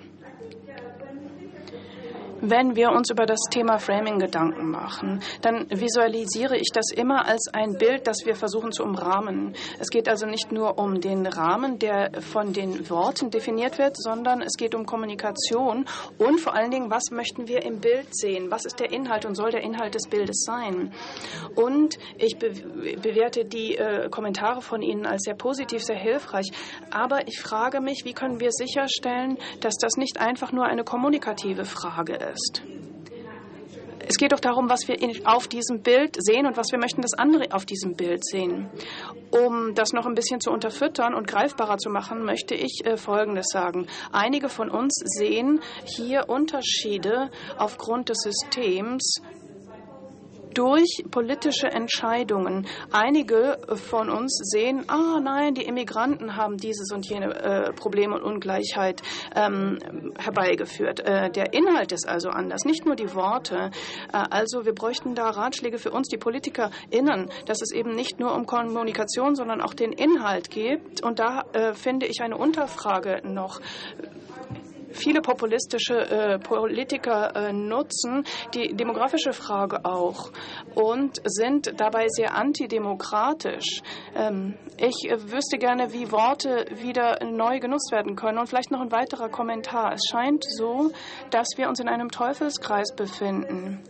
Wenn wir uns über das Thema Framing Gedanken machen, dann visualisiere ich das immer als ein Bild, das wir versuchen zu umrahmen. Es geht also nicht nur um den Rahmen, der von den Worten definiert wird, sondern es geht um Kommunikation und vor allen Dingen, was möchten wir im Bild sehen? Was ist der Inhalt und soll der Inhalt des Bildes sein? Und ich be bewerte die äh, Kommentare von Ihnen als sehr positiv, sehr hilfreich. Aber ich frage mich, wie können wir sicherstellen, dass das nicht einfach nur eine kommunikative Frage ist? Es geht doch darum, was wir auf diesem Bild sehen und was wir möchten, dass andere auf diesem Bild sehen. Um das noch ein bisschen zu unterfüttern und greifbarer zu machen, möchte ich äh, Folgendes sagen. Einige von uns sehen hier Unterschiede aufgrund des Systems durch politische Entscheidungen. Einige von uns sehen, ah nein, die Immigranten haben dieses und jene äh, Probleme und Ungleichheit ähm, herbeigeführt. Äh, der Inhalt ist also anders, nicht nur die Worte. Äh, also wir bräuchten da Ratschläge für uns, die PolitikerInnen, dass es eben nicht nur um Kommunikation, sondern auch den Inhalt geht. Und da äh, finde ich eine Unterfrage noch viele populistische äh, Politiker äh, nutzen die demografische Frage auch und sind dabei sehr antidemokratisch. Ähm, ich äh, wüsste gerne, wie Worte wieder neu genutzt werden können. Und vielleicht noch ein weiterer Kommentar. Es scheint so, dass wir uns in einem Teufelskreis befinden.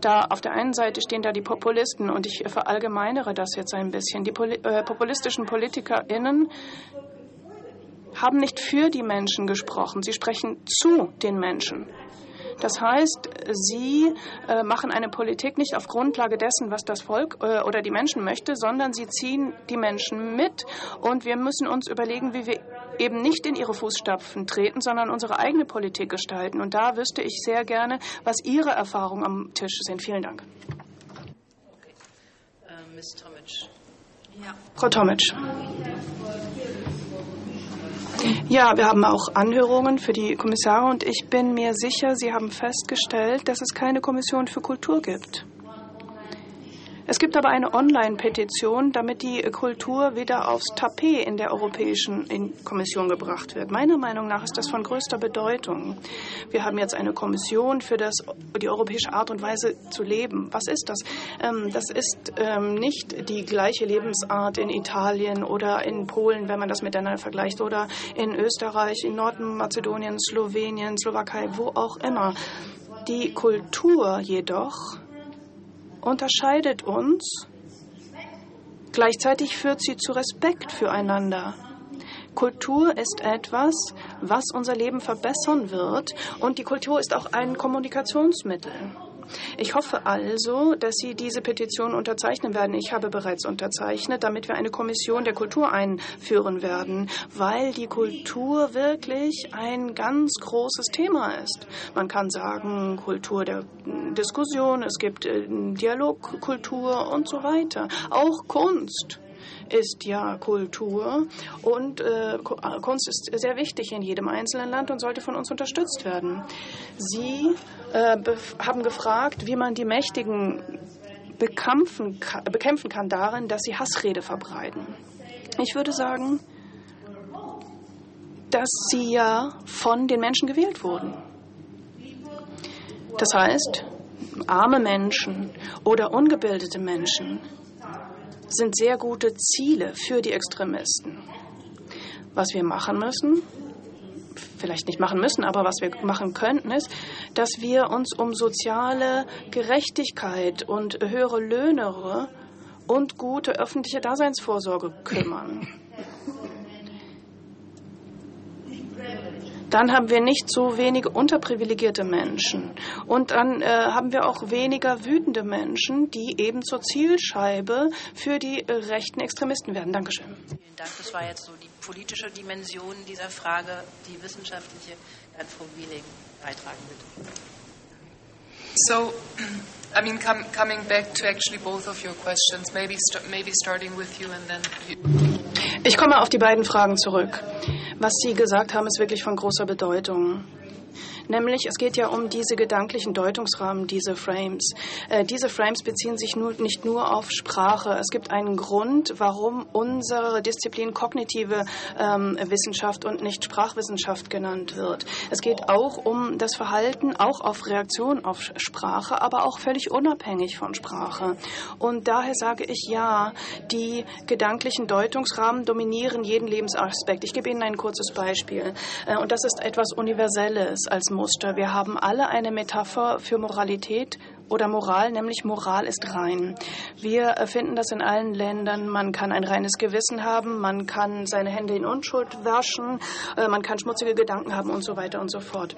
Da auf der einen Seite stehen da die Populisten und ich verallgemeinere das jetzt ein bisschen. Die Poli äh, populistischen PolitikerInnen haben nicht für die Menschen gesprochen, sie sprechen zu den Menschen. Das heißt, sie äh, machen eine Politik nicht auf Grundlage dessen, was das Volk äh, oder die Menschen möchte, sondern sie ziehen die Menschen mit. Und wir müssen uns überlegen, wie wir eben nicht in ihre Fußstapfen treten, sondern unsere eigene Politik gestalten. Und da wüsste ich sehr gerne, was Ihre Erfahrungen am Tisch sind. Vielen Dank. Okay. Äh, Ms. Tomic. Ja. Frau Tomic. Ja, wir haben auch Anhörungen für die Kommissare und ich bin mir sicher, Sie haben festgestellt, dass es keine Kommission für Kultur gibt. Es gibt aber eine Online-Petition, damit die Kultur wieder aufs Tapet in der Europäischen Kommission gebracht wird. Meiner Meinung nach ist das von größter Bedeutung. Wir haben jetzt eine Kommission für das, die europäische Art und Weise zu leben. Was ist das? Ähm, das ist ähm, nicht die gleiche Lebensart in Italien oder in Polen, wenn man das miteinander vergleicht, oder in Österreich, in Nordmazedonien, Slowenien, Slowakei, wo auch immer. Die Kultur jedoch unterscheidet uns, gleichzeitig führt sie zu Respekt füreinander. Kultur ist etwas, was unser Leben verbessern wird und die Kultur ist auch ein Kommunikationsmittel. Ich hoffe also, dass Sie diese Petition unterzeichnen werden. Ich habe bereits unterzeichnet, damit wir eine Kommission der Kultur einführen werden, weil die Kultur wirklich ein ganz großes Thema ist. Man kann sagen, Kultur der Diskussion, es gibt äh, Dialogkultur und so weiter. Auch Kunst ist ja Kultur und äh, Kunst ist sehr wichtig in jedem einzelnen Land und sollte von uns unterstützt werden. Sie äh, haben gefragt, wie man die Mächtigen bekämpfen bekämpfen kann darin, dass sie Hassrede verbreiten. Ich würde sagen, dass sie ja von den Menschen gewählt wurden. Das heißt, arme Menschen oder ungebildete Menschen sind sehr gute Ziele für die Extremisten. Was wir machen müssen, vielleicht nicht machen müssen, aber was wir machen könnten, ist, dass wir uns um soziale Gerechtigkeit und höhere Löhne und gute öffentliche Daseinsvorsorge kümmern. Dann haben wir nicht so wenige unterprivilegierte Menschen. Und dann äh, haben wir auch weniger wütende Menschen, die eben zur Zielscheibe für die äh, rechten Extremisten werden. Dankeschön. Vielen Dank. Das war jetzt so die politische Dimension dieser Frage. Die wissenschaftliche kann Frau Wieling beitragen, bitte. So, I mean, com coming back to actually both of your questions, maybe, st maybe starting with you and then you. Ich komme auf die beiden Fragen zurück. Was Sie gesagt haben, ist wirklich von großer Bedeutung. Nämlich, es geht ja um diese gedanklichen Deutungsrahmen, diese Frames. Äh, diese Frames beziehen sich nur, nicht nur auf Sprache. Es gibt einen Grund, warum unsere Disziplin kognitive ähm, Wissenschaft und nicht Sprachwissenschaft genannt wird. Es geht auch um das Verhalten, auch auf Reaktion auf Sprache, aber auch völlig unabhängig von Sprache. Und daher sage ich ja, die gedanklichen Deutungsrahmen dominieren jeden Lebensaspekt. Ich gebe Ihnen ein kurzes Beispiel. Äh, und das ist etwas Universelles als Muster. Wir haben alle eine Metapher für Moralität oder Moral, nämlich Moral ist rein. Wir finden das in allen Ländern. Man kann ein reines Gewissen haben, man kann seine Hände in Unschuld waschen, äh, man kann schmutzige Gedanken haben und so weiter und so fort.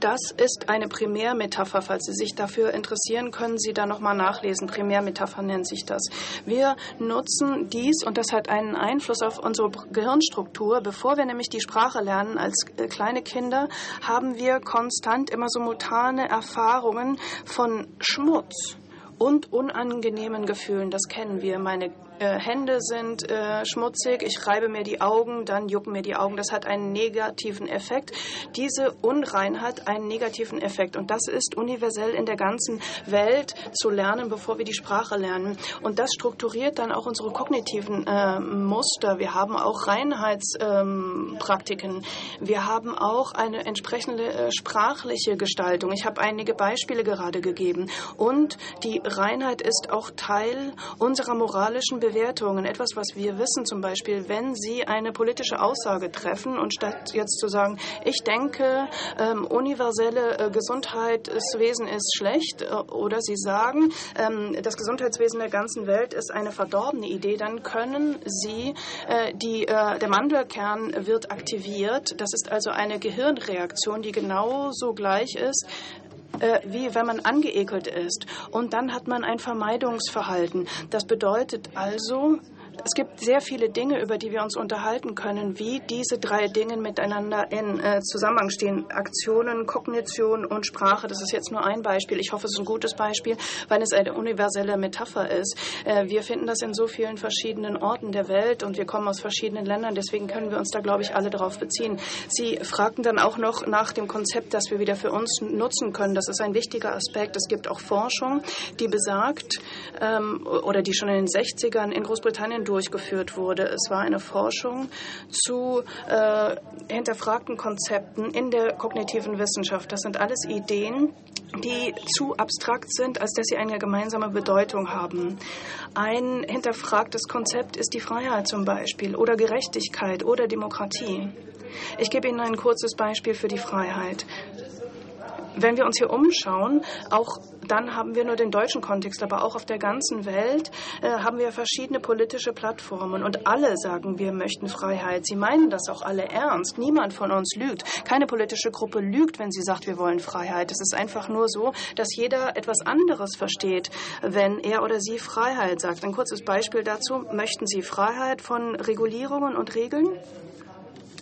Das ist eine Primärmetapher. Falls Sie sich dafür interessieren, können Sie da nochmal nachlesen. Primärmetapher nennt sich das. Wir nutzen dies und das hat einen Einfluss auf unsere Gehirnstruktur. Bevor wir nämlich die Sprache lernen als äh, kleine Kinder, haben wir konstant immer so mutane Erfahrungen von Schmutz und unangenehmen Gefühlen. Das kennen wir. Meine äh, Hände sind äh, schmutzig, ich reibe mir die Augen, dann jucken mir die Augen. Das hat einen negativen Effekt. Diese Unreinheit einen negativen Effekt. Und das ist universell in der ganzen Welt zu lernen, bevor wir die Sprache lernen. Und das strukturiert dann auch unsere kognitiven äh, Muster. Wir haben auch Reinheitspraktiken. Ähm, wir haben auch eine entsprechende äh, sprachliche Gestaltung. Ich habe einige Beispiele gerade gegeben. Und die Reinheit ist auch Teil unserer moralischen Bewertungen. Etwas, was wir wissen, zum Beispiel, wenn Sie eine politische Aussage treffen und statt jetzt zu sagen, ich denke, ähm, universelle äh, Gesundheitswesen ist schlecht, äh, oder Sie sagen, ähm, das Gesundheitswesen der ganzen Welt ist eine verdorbene Idee, dann können Sie, äh, die, äh, der Mandelkern wird aktiviert. Das ist also eine Gehirnreaktion, die genauso gleich ist äh, wie wenn man angeekelt ist. Und dann hat man ein Vermeidungsverhalten. Das bedeutet also, es gibt sehr viele Dinge, über die wir uns unterhalten können, wie diese drei Dinge miteinander in äh, Zusammenhang stehen. Aktionen, Kognition und Sprache. Das ist jetzt nur ein Beispiel. Ich hoffe, es ist ein gutes Beispiel, weil es eine universelle Metapher ist. Äh, wir finden das in so vielen verschiedenen Orten der Welt und wir kommen aus verschiedenen Ländern. Deswegen können wir uns da, glaube ich, alle darauf beziehen. Sie fragten dann auch noch nach dem Konzept, das wir wieder für uns nutzen können. Das ist ein wichtiger Aspekt. Es gibt auch Forschung, die besagt, ähm, oder die schon in den 60ern in Großbritannien durchgeführt wurde. Es war eine Forschung zu äh, hinterfragten Konzepten in der kognitiven Wissenschaft. Das sind alles Ideen, die zu abstrakt sind, als dass sie eine gemeinsame Bedeutung haben. Ein hinterfragtes Konzept ist die Freiheit zum Beispiel oder Gerechtigkeit oder Demokratie. Ich gebe Ihnen ein kurzes Beispiel für die Freiheit. Wenn wir uns hier umschauen, auch dann haben wir nur den deutschen Kontext, aber auch auf der ganzen Welt äh, haben wir verschiedene politische Plattformen und alle sagen, wir möchten Freiheit. Sie meinen das auch alle ernst. Niemand von uns lügt. Keine politische Gruppe lügt, wenn sie sagt, wir wollen Freiheit. Es ist einfach nur so, dass jeder etwas anderes versteht, wenn er oder sie Freiheit sagt. Ein kurzes Beispiel dazu. Möchten Sie Freiheit von Regulierungen und Regeln?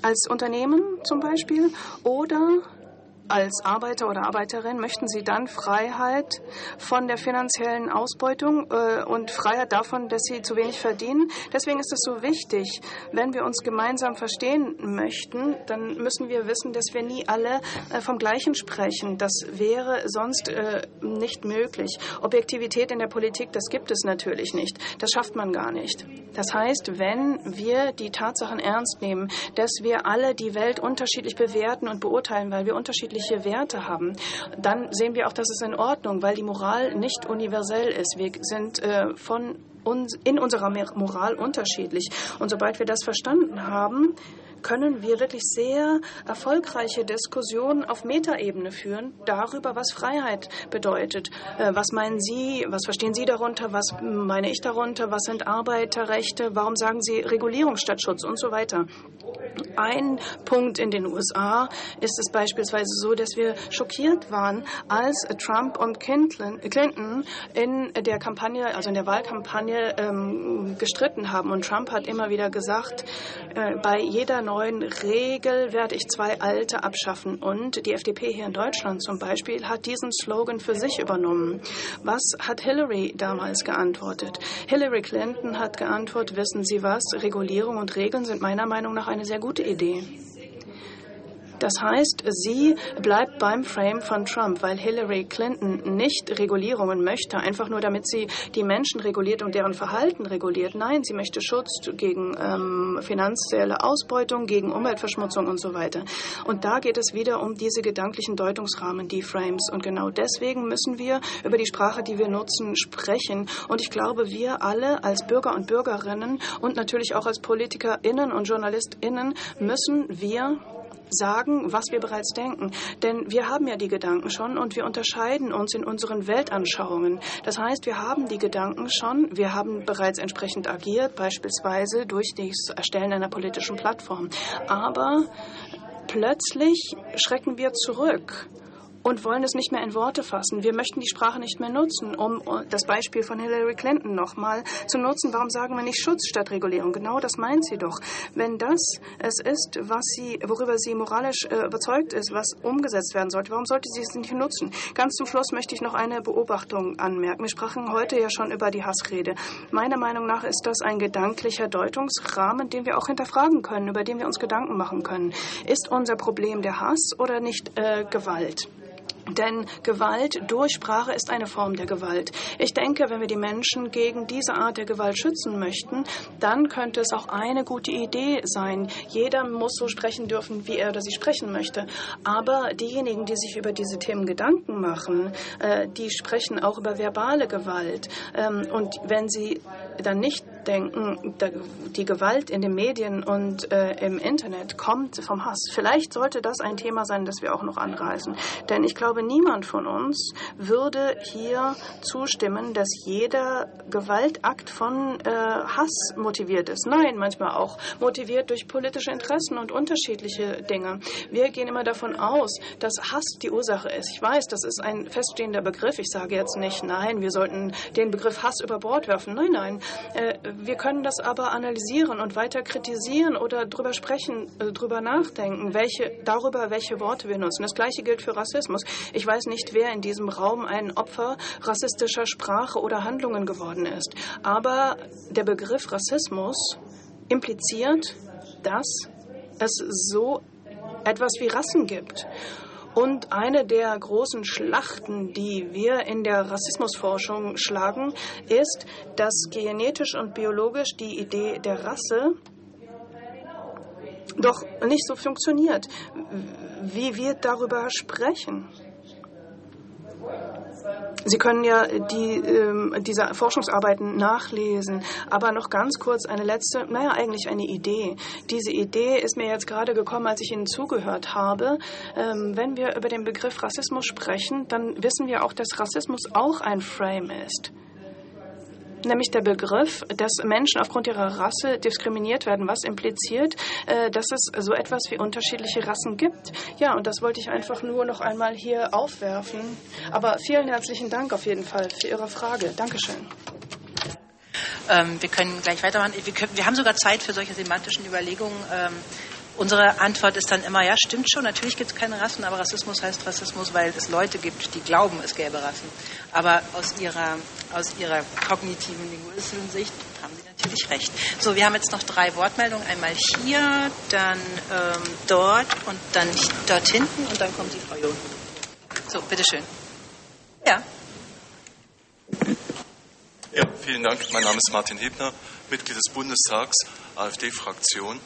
Als Unternehmen zum Beispiel? Oder als Arbeiter oder Arbeiterin möchten Sie dann Freiheit von der finanziellen Ausbeutung äh, und Freiheit davon, dass Sie zu wenig verdienen. Deswegen ist es so wichtig, wenn wir uns gemeinsam verstehen möchten, dann müssen wir wissen, dass wir nie alle äh, vom Gleichen sprechen. Das wäre sonst äh, nicht möglich. Objektivität in der Politik, das gibt es natürlich nicht. Das schafft man gar nicht. Das heißt, wenn wir die Tatsachen ernst nehmen, dass wir alle die Welt unterschiedlich bewerten und beurteilen, weil wir unterschiedlich unterschiedliche Werte haben, dann sehen wir auch, dass es in Ordnung, weil die Moral nicht universell ist. Wir sind äh, von uns in unserer Moral unterschiedlich. Und sobald wir das verstanden haben, können wir wirklich sehr erfolgreiche Diskussionen auf Metaebene führen darüber, was Freiheit bedeutet. Äh, was meinen Sie, was verstehen Sie darunter, was meine ich darunter, was sind Arbeiterrechte, warum sagen Sie Regulierung statt Schutz und so weiter. Ein Punkt in den USA ist es beispielsweise so, dass wir schockiert waren, als Trump und Clinton in der Kampagne, also in der Wahlkampagne ähm, gestritten haben. Und Trump hat immer wieder gesagt, äh, bei jeder neuen Regel werde ich zwei alte abschaffen. Und die FDP hier in Deutschland zum Beispiel hat diesen Slogan für sich übernommen. Was hat Hillary damals geantwortet? Hillary Clinton hat geantwortet, wissen Sie was, Regulierung und Regeln sind meiner Meinung nach eine sehr gute Idee. Das heißt, sie bleibt beim Frame von Trump, weil Hillary Clinton nicht Regulierungen möchte, einfach nur damit sie die Menschen reguliert und deren Verhalten reguliert. Nein, sie möchte Schutz gegen ähm, finanzielle Ausbeutung, gegen Umweltverschmutzung und so weiter. Und da geht es wieder um diese gedanklichen Deutungsrahmen, die Frames. Und genau deswegen müssen wir über die Sprache, die wir nutzen, sprechen. Und ich glaube, wir alle als Bürger und Bürgerinnen und natürlich auch als PolitikerInnen und JournalistInnen müssen wir sagen, was wir bereits denken. Denn wir haben ja die Gedanken schon und wir unterscheiden uns in unseren Weltanschauungen. Das heißt, wir haben die Gedanken schon, wir haben bereits entsprechend agiert, beispielsweise durch das Erstellen einer politischen Plattform. Aber plötzlich schrecken wir zurück und wollen es nicht mehr in Worte fassen. Wir möchten die Sprache nicht mehr nutzen, um das Beispiel von Hillary Clinton nochmal zu nutzen. Warum sagen wir nicht Schutz statt Regulierung? Genau das meint sie doch. Wenn das es ist, was sie, worüber sie moralisch äh, überzeugt ist, was umgesetzt werden sollte, warum sollte sie es nicht nutzen? Ganz zum Schluss möchte ich noch eine Beobachtung anmerken. Wir sprachen heute ja schon über die Hassrede. Meiner Meinung nach ist das ein gedanklicher Deutungsrahmen, den wir auch hinterfragen können, über den wir uns Gedanken machen können. Ist unser Problem der Hass oder nicht äh, Gewalt? Denn Gewalt durch Sprache ist eine Form der Gewalt. Ich denke, wenn wir die Menschen gegen diese Art der Gewalt schützen möchten, dann könnte es auch eine gute Idee sein. Jeder muss so sprechen dürfen, wie er oder sie sprechen möchte. Aber diejenigen, die sich über diese Themen Gedanken machen, äh, die sprechen auch über verbale Gewalt. Ähm, und wenn sie dann nicht denken, die Gewalt in den Medien und äh, im Internet kommt vom Hass. Vielleicht sollte das ein Thema sein, das wir auch noch anreißen. Denn ich glaube, niemand von uns würde hier zustimmen, dass jeder Gewaltakt von äh, Hass motiviert ist. Nein, manchmal auch motiviert durch politische Interessen und unterschiedliche Dinge. Wir gehen immer davon aus, dass Hass die Ursache ist. Ich weiß, das ist ein feststehender Begriff. Ich sage jetzt nicht, nein, wir sollten den Begriff Hass über Bord werfen. Nein, nein. Äh, wir können das aber analysieren und weiter kritisieren oder darüber sprechen, äh, darüber nachdenken, welche, darüber, welche Worte wir nutzen. Das Gleiche gilt für Rassismus. Ich weiß nicht, wer in diesem Raum ein Opfer rassistischer Sprache oder Handlungen geworden ist. Aber der Begriff Rassismus impliziert, dass es so etwas wie Rassen gibt. Und eine der großen Schlachten, die wir in der Rassismusforschung schlagen, ist, dass genetisch und biologisch die Idee der Rasse doch nicht so funktioniert. Wie wir darüber sprechen. Sie können ja die, äh, diese Forschungsarbeiten nachlesen. Aber noch ganz kurz eine letzte, naja, eigentlich eine Idee. Diese Idee ist mir jetzt gerade gekommen, als ich Ihnen zugehört habe. Ähm, wenn wir über den Begriff Rassismus sprechen, dann wissen wir auch, dass Rassismus auch ein Frame ist nämlich der Begriff, dass Menschen aufgrund ihrer Rasse diskriminiert werden, was impliziert, äh, dass es so etwas wie unterschiedliche Rassen gibt. Ja, und das wollte ich einfach nur noch einmal hier aufwerfen. Aber vielen herzlichen Dank auf jeden Fall für Ihre Frage. Dankeschön. Ähm, wir können gleich weitermachen. Wir, können, wir, haben sogar Zeit für solche semantischen Überlegungen. Ähm, Unsere Antwort ist dann immer, ja, stimmt schon, natürlich gibt es keine Rassen, aber Rassismus heißt Rassismus, weil es Leute gibt, die glauben, es gäbe Rassen. Aber aus ihrer, aus ihrer kognitiven, linguistischen Sicht haben sie natürlich recht. So, wir haben jetzt noch drei Wortmeldungen. Einmal hier, dann ähm, dort und dann dort hinten und dann kommt die Frau John. So, bitteschön. Ja. Ja, vielen Dank. Mein Name ist Martin Hebner, Mitglied des Bundestags, AfD-Fraktion.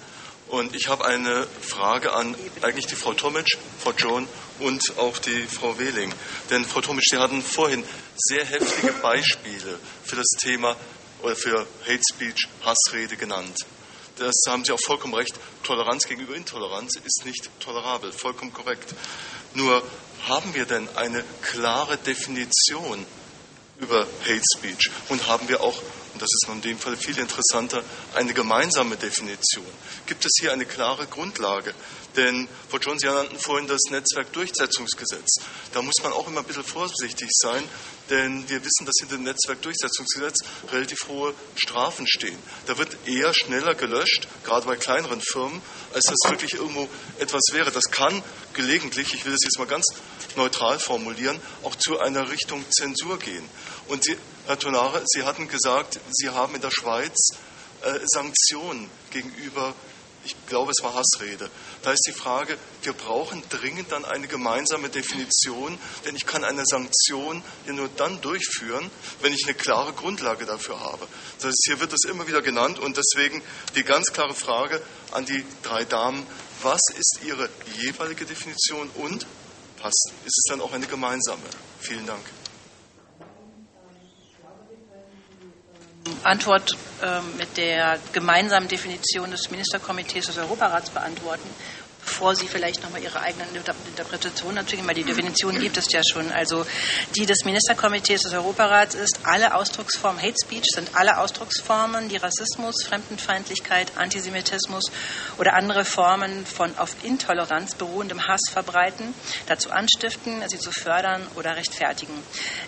Und ich habe eine Frage an eigentlich die Frau Tomic, Frau John und auch die Frau Wehling. Denn Frau Tomic, Sie hatten vorhin sehr heftige Beispiele für das Thema oder für Hate Speech, Hassrede genannt. Das haben Sie auch vollkommen recht. Toleranz gegenüber Intoleranz ist nicht tolerabel, vollkommen korrekt. Nur haben wir denn eine klare Definition über Hate Speech und haben wir auch und das ist in dem Fall viel interessanter, eine gemeinsame Definition. Gibt es hier eine klare Grundlage? Denn, Frau John, Sie nannten vorhin das Netzwerkdurchsetzungsgesetz. Da muss man auch immer ein bisschen vorsichtig sein, denn wir wissen, dass hinter dem Netzwerkdurchsetzungsgesetz relativ hohe Strafen stehen. Da wird eher schneller gelöscht, gerade bei kleineren Firmen, als das wirklich irgendwo etwas wäre. Das kann gelegentlich, ich will das jetzt mal ganz neutral formulieren, auch zu einer Richtung Zensur gehen. Und Sie, Herr Tonare, Sie hatten gesagt, Sie haben in der Schweiz äh, Sanktionen gegenüber, ich glaube, es war Hassrede. Da ist die Frage, wir brauchen dringend dann eine gemeinsame Definition, denn ich kann eine Sanktion ja nur dann durchführen, wenn ich eine klare Grundlage dafür habe. Das heißt, hier wird das immer wieder genannt und deswegen die ganz klare Frage an die drei Damen, was ist Ihre jeweilige Definition und passt, ist es dann auch eine gemeinsame? Vielen Dank. Antwort äh, mit der gemeinsamen Definition des Ministerkomitees des Europarats beantworten. Bevor Sie vielleicht nochmal Ihre eigenen Interpretationen natürlich, weil die Definition gibt es ja schon. Also die des Ministerkomitees des Europarats ist, alle Ausdrucksformen, Hate Speech sind alle Ausdrucksformen, die Rassismus, Fremdenfeindlichkeit, Antisemitismus oder andere Formen von auf Intoleranz beruhendem Hass verbreiten, dazu anstiften, sie zu fördern oder rechtfertigen.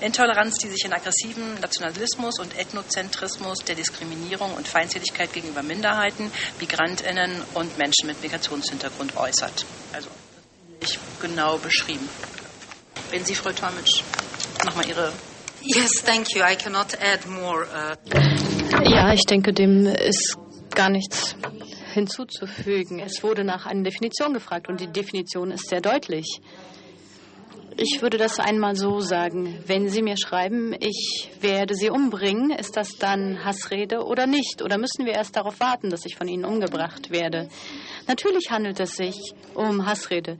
Intoleranz, die sich in aggressiven Nationalismus und Ethnozentrismus, der Diskriminierung und Feindseligkeit gegenüber Minderheiten, Migrantinnen und Menschen mit Migrationshintergrund äußert. Also ich genau beschrieben. Wenn Sie, Frau Tomic, nochmal Ihre. Yes, thank you. I cannot add more. Uh... Ja, ich denke, dem ist gar nichts hinzuzufügen. Es wurde nach einer Definition gefragt und die Definition ist sehr deutlich. Ich würde das einmal so sagen. Wenn Sie mir schreiben, ich werde Sie umbringen, ist das dann Hassrede oder nicht? Oder müssen wir erst darauf warten, dass ich von Ihnen umgebracht werde? Natürlich handelt es sich um Hassrede.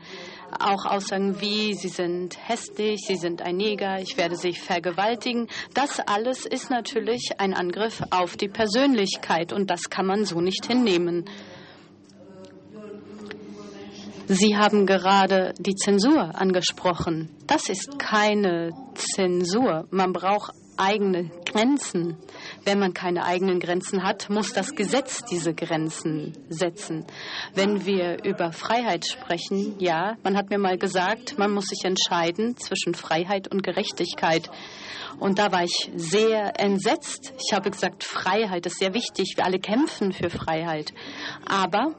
Auch Aussagen wie, Sie sind hässlich, Sie sind ein Neger, ich werde Sie vergewaltigen. Das alles ist natürlich ein Angriff auf die Persönlichkeit und das kann man so nicht hinnehmen. Sie haben gerade die Zensur angesprochen. Das ist keine Zensur. Man braucht eigene Grenzen. Wenn man keine eigenen Grenzen hat, muss das Gesetz diese Grenzen setzen. Wenn wir über Freiheit sprechen, ja, man hat mir mal gesagt, man muss sich entscheiden zwischen Freiheit und Gerechtigkeit. Und da war ich sehr entsetzt. Ich habe gesagt, Freiheit ist sehr wichtig. Wir alle kämpfen für Freiheit. Aber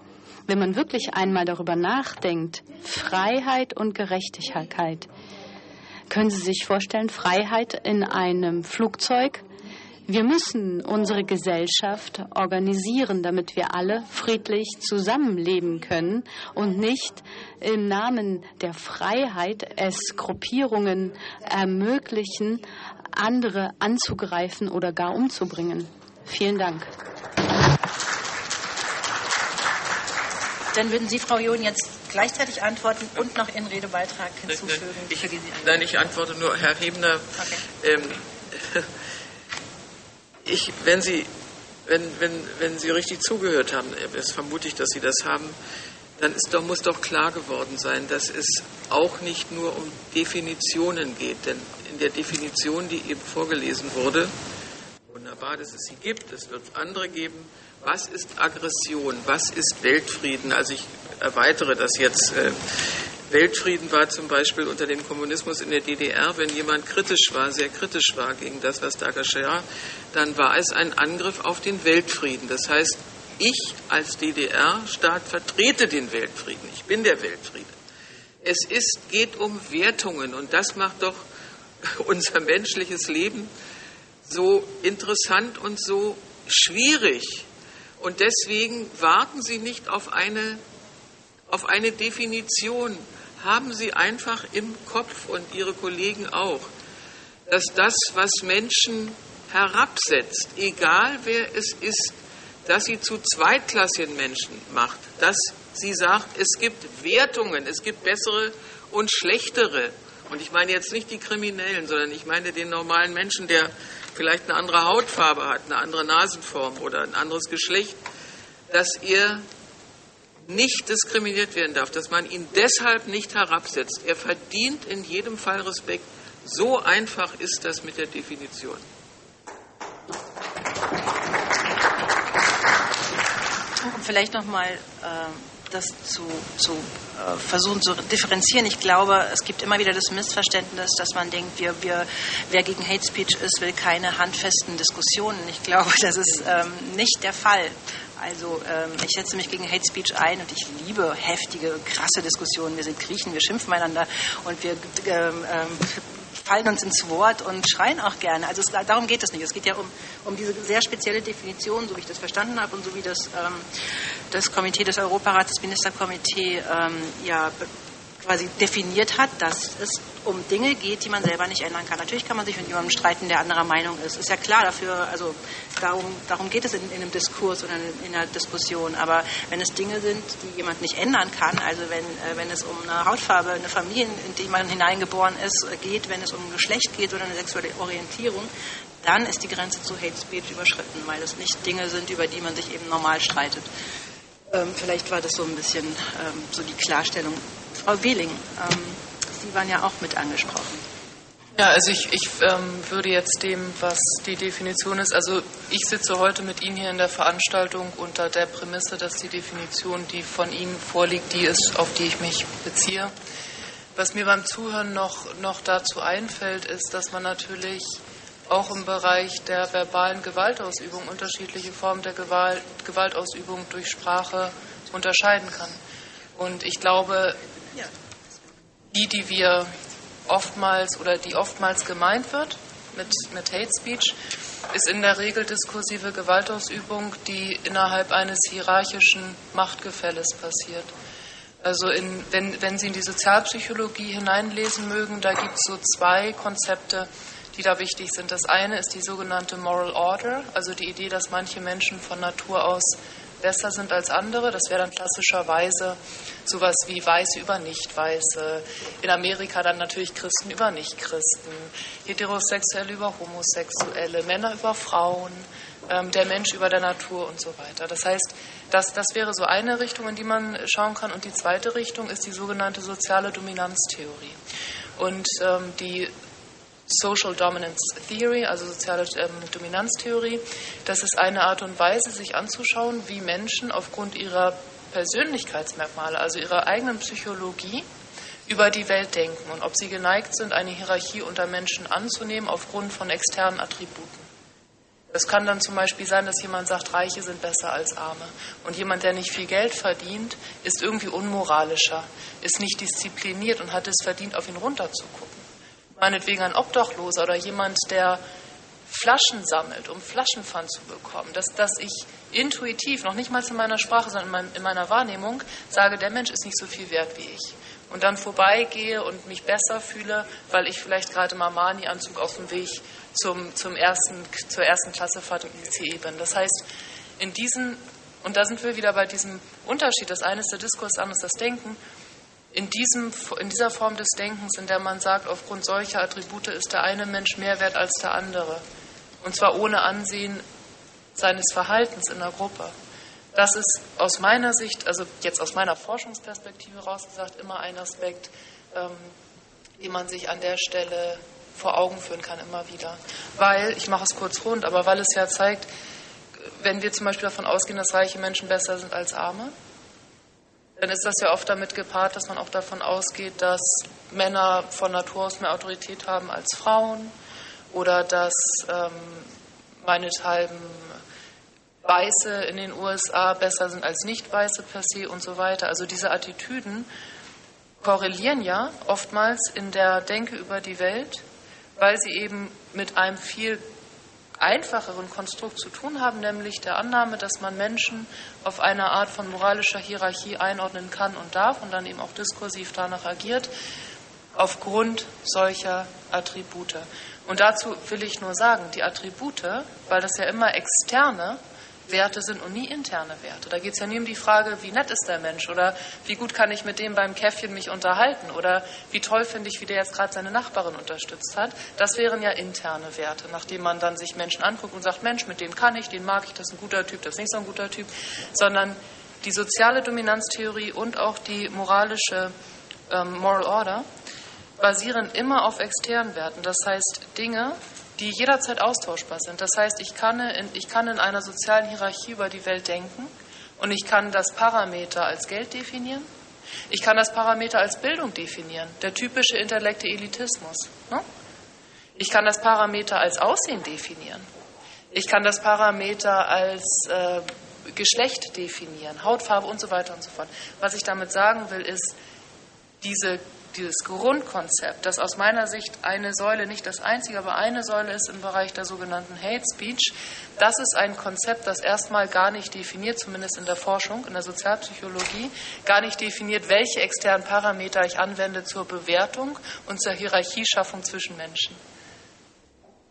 wenn man wirklich einmal darüber nachdenkt, Freiheit und Gerechtigkeit, können Sie sich vorstellen, Freiheit in einem Flugzeug? Wir müssen unsere Gesellschaft organisieren, damit wir alle friedlich zusammenleben können und nicht im Namen der Freiheit es Gruppierungen ermöglichen, andere anzugreifen oder gar umzubringen. Vielen Dank. Dann würden Sie, Frau John, jetzt gleichzeitig antworten und noch Ihren Redebeitrag hinzufügen. Ich, nein, ich antworte nur, Herr Hebner. Okay. Ähm, ich, wenn Sie, wenn, wenn, wenn Sie richtig zugehört haben, das vermute ich, dass Sie das haben, dann ist doch, muss doch klar geworden sein, dass es auch nicht nur um Definitionen geht. Denn in der Definition, die eben vorgelesen wurde, wunderbar, dass es sie gibt, es wird andere geben, was ist Aggression? Was ist Weltfrieden? Also ich erweitere das jetzt. Äh, Weltfrieden war zum Beispiel unter dem Kommunismus in der DDR, wenn jemand kritisch war, sehr kritisch war gegen das, was da geschah, dann war es ein Angriff auf den Weltfrieden. Das heißt, ich als DDR-Staat vertrete den Weltfrieden. Ich bin der Weltfrieden. Es ist, geht um Wertungen und das macht doch unser menschliches Leben so interessant und so schwierig. Und deswegen warten Sie nicht auf eine, auf eine Definition. Haben Sie einfach im Kopf und Ihre Kollegen auch, dass das, was Menschen herabsetzt, egal wer es ist, dass sie zu zweitklassigen Menschen macht, dass sie sagt, es gibt Wertungen, es gibt bessere und schlechtere. Und ich meine jetzt nicht die Kriminellen, sondern ich meine den normalen Menschen, der vielleicht eine andere Hautfarbe hat, eine andere Nasenform oder ein anderes Geschlecht, dass er nicht diskriminiert werden darf, dass man ihn deshalb nicht herabsetzt. Er verdient in jedem Fall Respekt. So einfach ist das mit der Definition. vielleicht noch mal äh das zu, zu versuchen zu differenzieren. Ich glaube, es gibt immer wieder das Missverständnis, dass man denkt, wir, wir, wer gegen Hate Speech ist, will keine handfesten Diskussionen. Ich glaube, das ist ähm, nicht der Fall. Also ähm, ich setze mich gegen Hate Speech ein und ich liebe heftige, krasse Diskussionen. Wir sind Griechen, wir schimpfen einander und wir ähm, ähm fallen uns ins Wort und schreien auch gerne. Also es, darum geht es nicht. Es geht ja um, um diese sehr spezielle Definition, so wie ich das verstanden habe und so wie das, ähm, das Komitee des Europarats, das Ministerkomitee ähm, ja quasi definiert hat, dass es um Dinge geht, die man selber nicht ändern kann. Natürlich kann man sich mit jemandem streiten, der anderer Meinung ist. Ist ja klar dafür, also darum, darum geht es in, in einem Diskurs oder in, in, einer Diskussion. Aber wenn es Dinge sind, die jemand nicht ändern kann, also wenn, äh, wenn es um eine Hautfarbe, eine Familie, in die man hineingeboren ist, geht, wenn es um Geschlecht geht oder eine sexuelle Orientierung, dann ist die Grenze zu Hate Speech überschritten, weil es nicht Dinge sind, über die man sich eben normal streitet. Ähm, vielleicht war das so ein bisschen ähm, so die Klarstellung. Frau Wehling, ähm, Sie waren ja auch mit angesprochen. Ja, also ich, ich ähm, würde jetzt dem, was die Definition ist, also ich sitze heute mit Ihnen hier in der Veranstaltung unter der Prämisse, dass die Definition, die von Ihnen vorliegt, die ist, auf die ich mich beziehe. Was mir beim Zuhören noch, noch dazu einfällt, ist, dass man natürlich auch im Bereich der verbalen Gewaltausübung unterschiedliche Formen der Gewalt, Gewaltausübung durch Sprache unterscheiden kann. Und ich glaube, die, die wir oftmals oder die oftmals gemeint wird mit, mit Hate Speech, ist in der Regel diskursive Gewaltausübung, die innerhalb eines hierarchischen Machtgefälles passiert. Also in, wenn, wenn Sie in die Sozialpsychologie hineinlesen mögen, da gibt es so zwei Konzepte, die da wichtig sind. Das eine ist die sogenannte Moral Order, also die Idee, dass manche Menschen von Natur aus besser sind als andere. Das wäre dann klassischerweise sowas wie Weiße über Nicht-Weiße. In Amerika dann natürlich Christen über Nicht-Christen, Heterosexuelle über Homosexuelle, Männer über Frauen, ähm, der Mensch über der Natur und so weiter. Das heißt, das, das wäre so eine Richtung, in die man schauen kann. Und die zweite Richtung ist die sogenannte soziale Dominanztheorie. Und ähm, die Social Dominance Theory, also soziale ähm, Dominanztheorie. Das ist eine Art und Weise, sich anzuschauen, wie Menschen aufgrund ihrer Persönlichkeitsmerkmale, also ihrer eigenen Psychologie, über die Welt denken und ob sie geneigt sind, eine Hierarchie unter Menschen anzunehmen aufgrund von externen Attributen. Es kann dann zum Beispiel sein, dass jemand sagt, Reiche sind besser als Arme. Und jemand, der nicht viel Geld verdient, ist irgendwie unmoralischer, ist nicht diszipliniert und hat es verdient, auf ihn runterzugucken meinetwegen ein Obdachloser oder jemand, der Flaschen sammelt, um Flaschenpfand zu bekommen, dass, dass ich intuitiv, noch nicht mal in meiner Sprache, sondern in, mein, in meiner Wahrnehmung, sage, der Mensch ist nicht so viel wert wie ich. Und dann vorbeigehe und mich besser fühle, weil ich vielleicht gerade im Armani-Anzug auf dem Weg zum, zum ersten, zur ersten Klassefahrt im ICE bin. Das heißt, in diesen, und da sind wir wieder bei diesem Unterschied, das eine ist der Diskurs, das andere ist das Denken, in, diesem, in dieser Form des Denkens, in der man sagt, aufgrund solcher Attribute ist der eine Mensch mehr wert als der andere. Und zwar ohne Ansehen seines Verhaltens in der Gruppe. Das ist aus meiner Sicht, also jetzt aus meiner Forschungsperspektive rausgesagt, immer ein Aspekt, ähm, den man sich an der Stelle vor Augen führen kann, immer wieder. Weil, ich mache es kurz rund, aber weil es ja zeigt, wenn wir zum Beispiel davon ausgehen, dass reiche Menschen besser sind als arme, dann ist das ja oft damit gepaart, dass man auch davon ausgeht, dass Männer von Natur aus mehr Autorität haben als Frauen oder dass ähm, meinethalben Weiße in den USA besser sind als Nicht-Weiße per se und so weiter. Also diese Attitüden korrelieren ja oftmals in der Denke über die Welt, weil sie eben mit einem viel einfacheren Konstrukt zu tun haben, nämlich der Annahme, dass man Menschen auf eine Art von moralischer Hierarchie einordnen kann und darf und dann eben auch diskursiv danach agiert, aufgrund solcher Attribute. Und dazu will ich nur sagen, die Attribute, weil das ja immer externe Werte sind und nie interne Werte. Da geht es ja nie um die Frage, wie nett ist der Mensch oder wie gut kann ich mit dem beim Käffchen mich unterhalten oder wie toll finde ich, wie der jetzt gerade seine Nachbarin unterstützt hat. Das wären ja interne Werte, nachdem man dann sich Menschen anguckt und sagt, Mensch, mit dem kann ich, den mag ich, das ist ein guter Typ, das ist nicht so ein guter Typ, sondern die soziale Dominanztheorie und auch die moralische ähm, Moral Order basieren immer auf externen Werten. Das heißt, Dinge, die jederzeit austauschbar sind. Das heißt, ich kann, in, ich kann in einer sozialen Hierarchie über die Welt denken und ich kann das Parameter als Geld definieren. Ich kann das Parameter als Bildung definieren, der typische intellekte Elitismus. Ne? Ich kann das Parameter als Aussehen definieren. Ich kann das Parameter als äh, Geschlecht definieren, Hautfarbe und so weiter und so fort. Was ich damit sagen will, ist, diese dieses Grundkonzept, das aus meiner Sicht eine Säule, nicht das einzige, aber eine Säule ist im Bereich der sogenannten Hate Speech, das ist ein Konzept, das erstmal gar nicht definiert, zumindest in der Forschung, in der Sozialpsychologie, gar nicht definiert, welche externen Parameter ich anwende zur Bewertung und zur Hierarchieschaffung zwischen Menschen.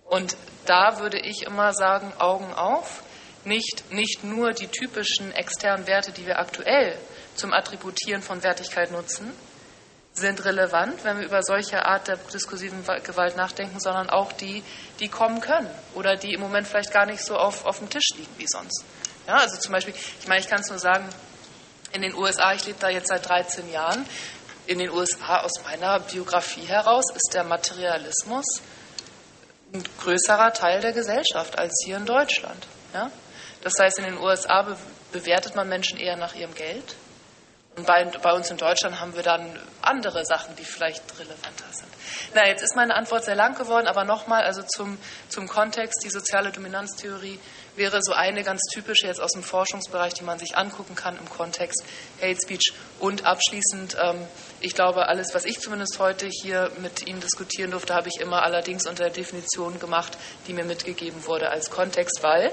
Und da würde ich immer sagen, Augen auf, nicht, nicht nur die typischen externen Werte, die wir aktuell zum Attributieren von Wertigkeit nutzen, sind relevant, wenn wir über solche Art der diskursiven Gewalt nachdenken, sondern auch die, die kommen können oder die im Moment vielleicht gar nicht so auf, auf dem Tisch liegen wie sonst. Ja, also zum Beispiel, ich meine, ich kann es nur sagen, in den USA, ich lebe da jetzt seit 13 Jahren, in den USA aus meiner Biografie heraus ist der Materialismus ein größerer Teil der Gesellschaft als hier in Deutschland. Ja? Das heißt, in den USA be bewertet man Menschen eher nach ihrem Geld. Und bei, bei, uns in Deutschland haben wir dann andere Sachen, die vielleicht relevanter sind. Na, jetzt ist meine Antwort sehr lang geworden, aber nochmal, also zum, zum Kontext, die soziale Dominanztheorie wäre so eine ganz typische jetzt aus dem Forschungsbereich, die man sich angucken kann im Kontext Hate Speech. Und abschließend, ähm, ich glaube, alles, was ich zumindest heute hier mit Ihnen diskutieren durfte, habe ich immer allerdings unter der Definition gemacht, die mir mitgegeben wurde als Kontext, weil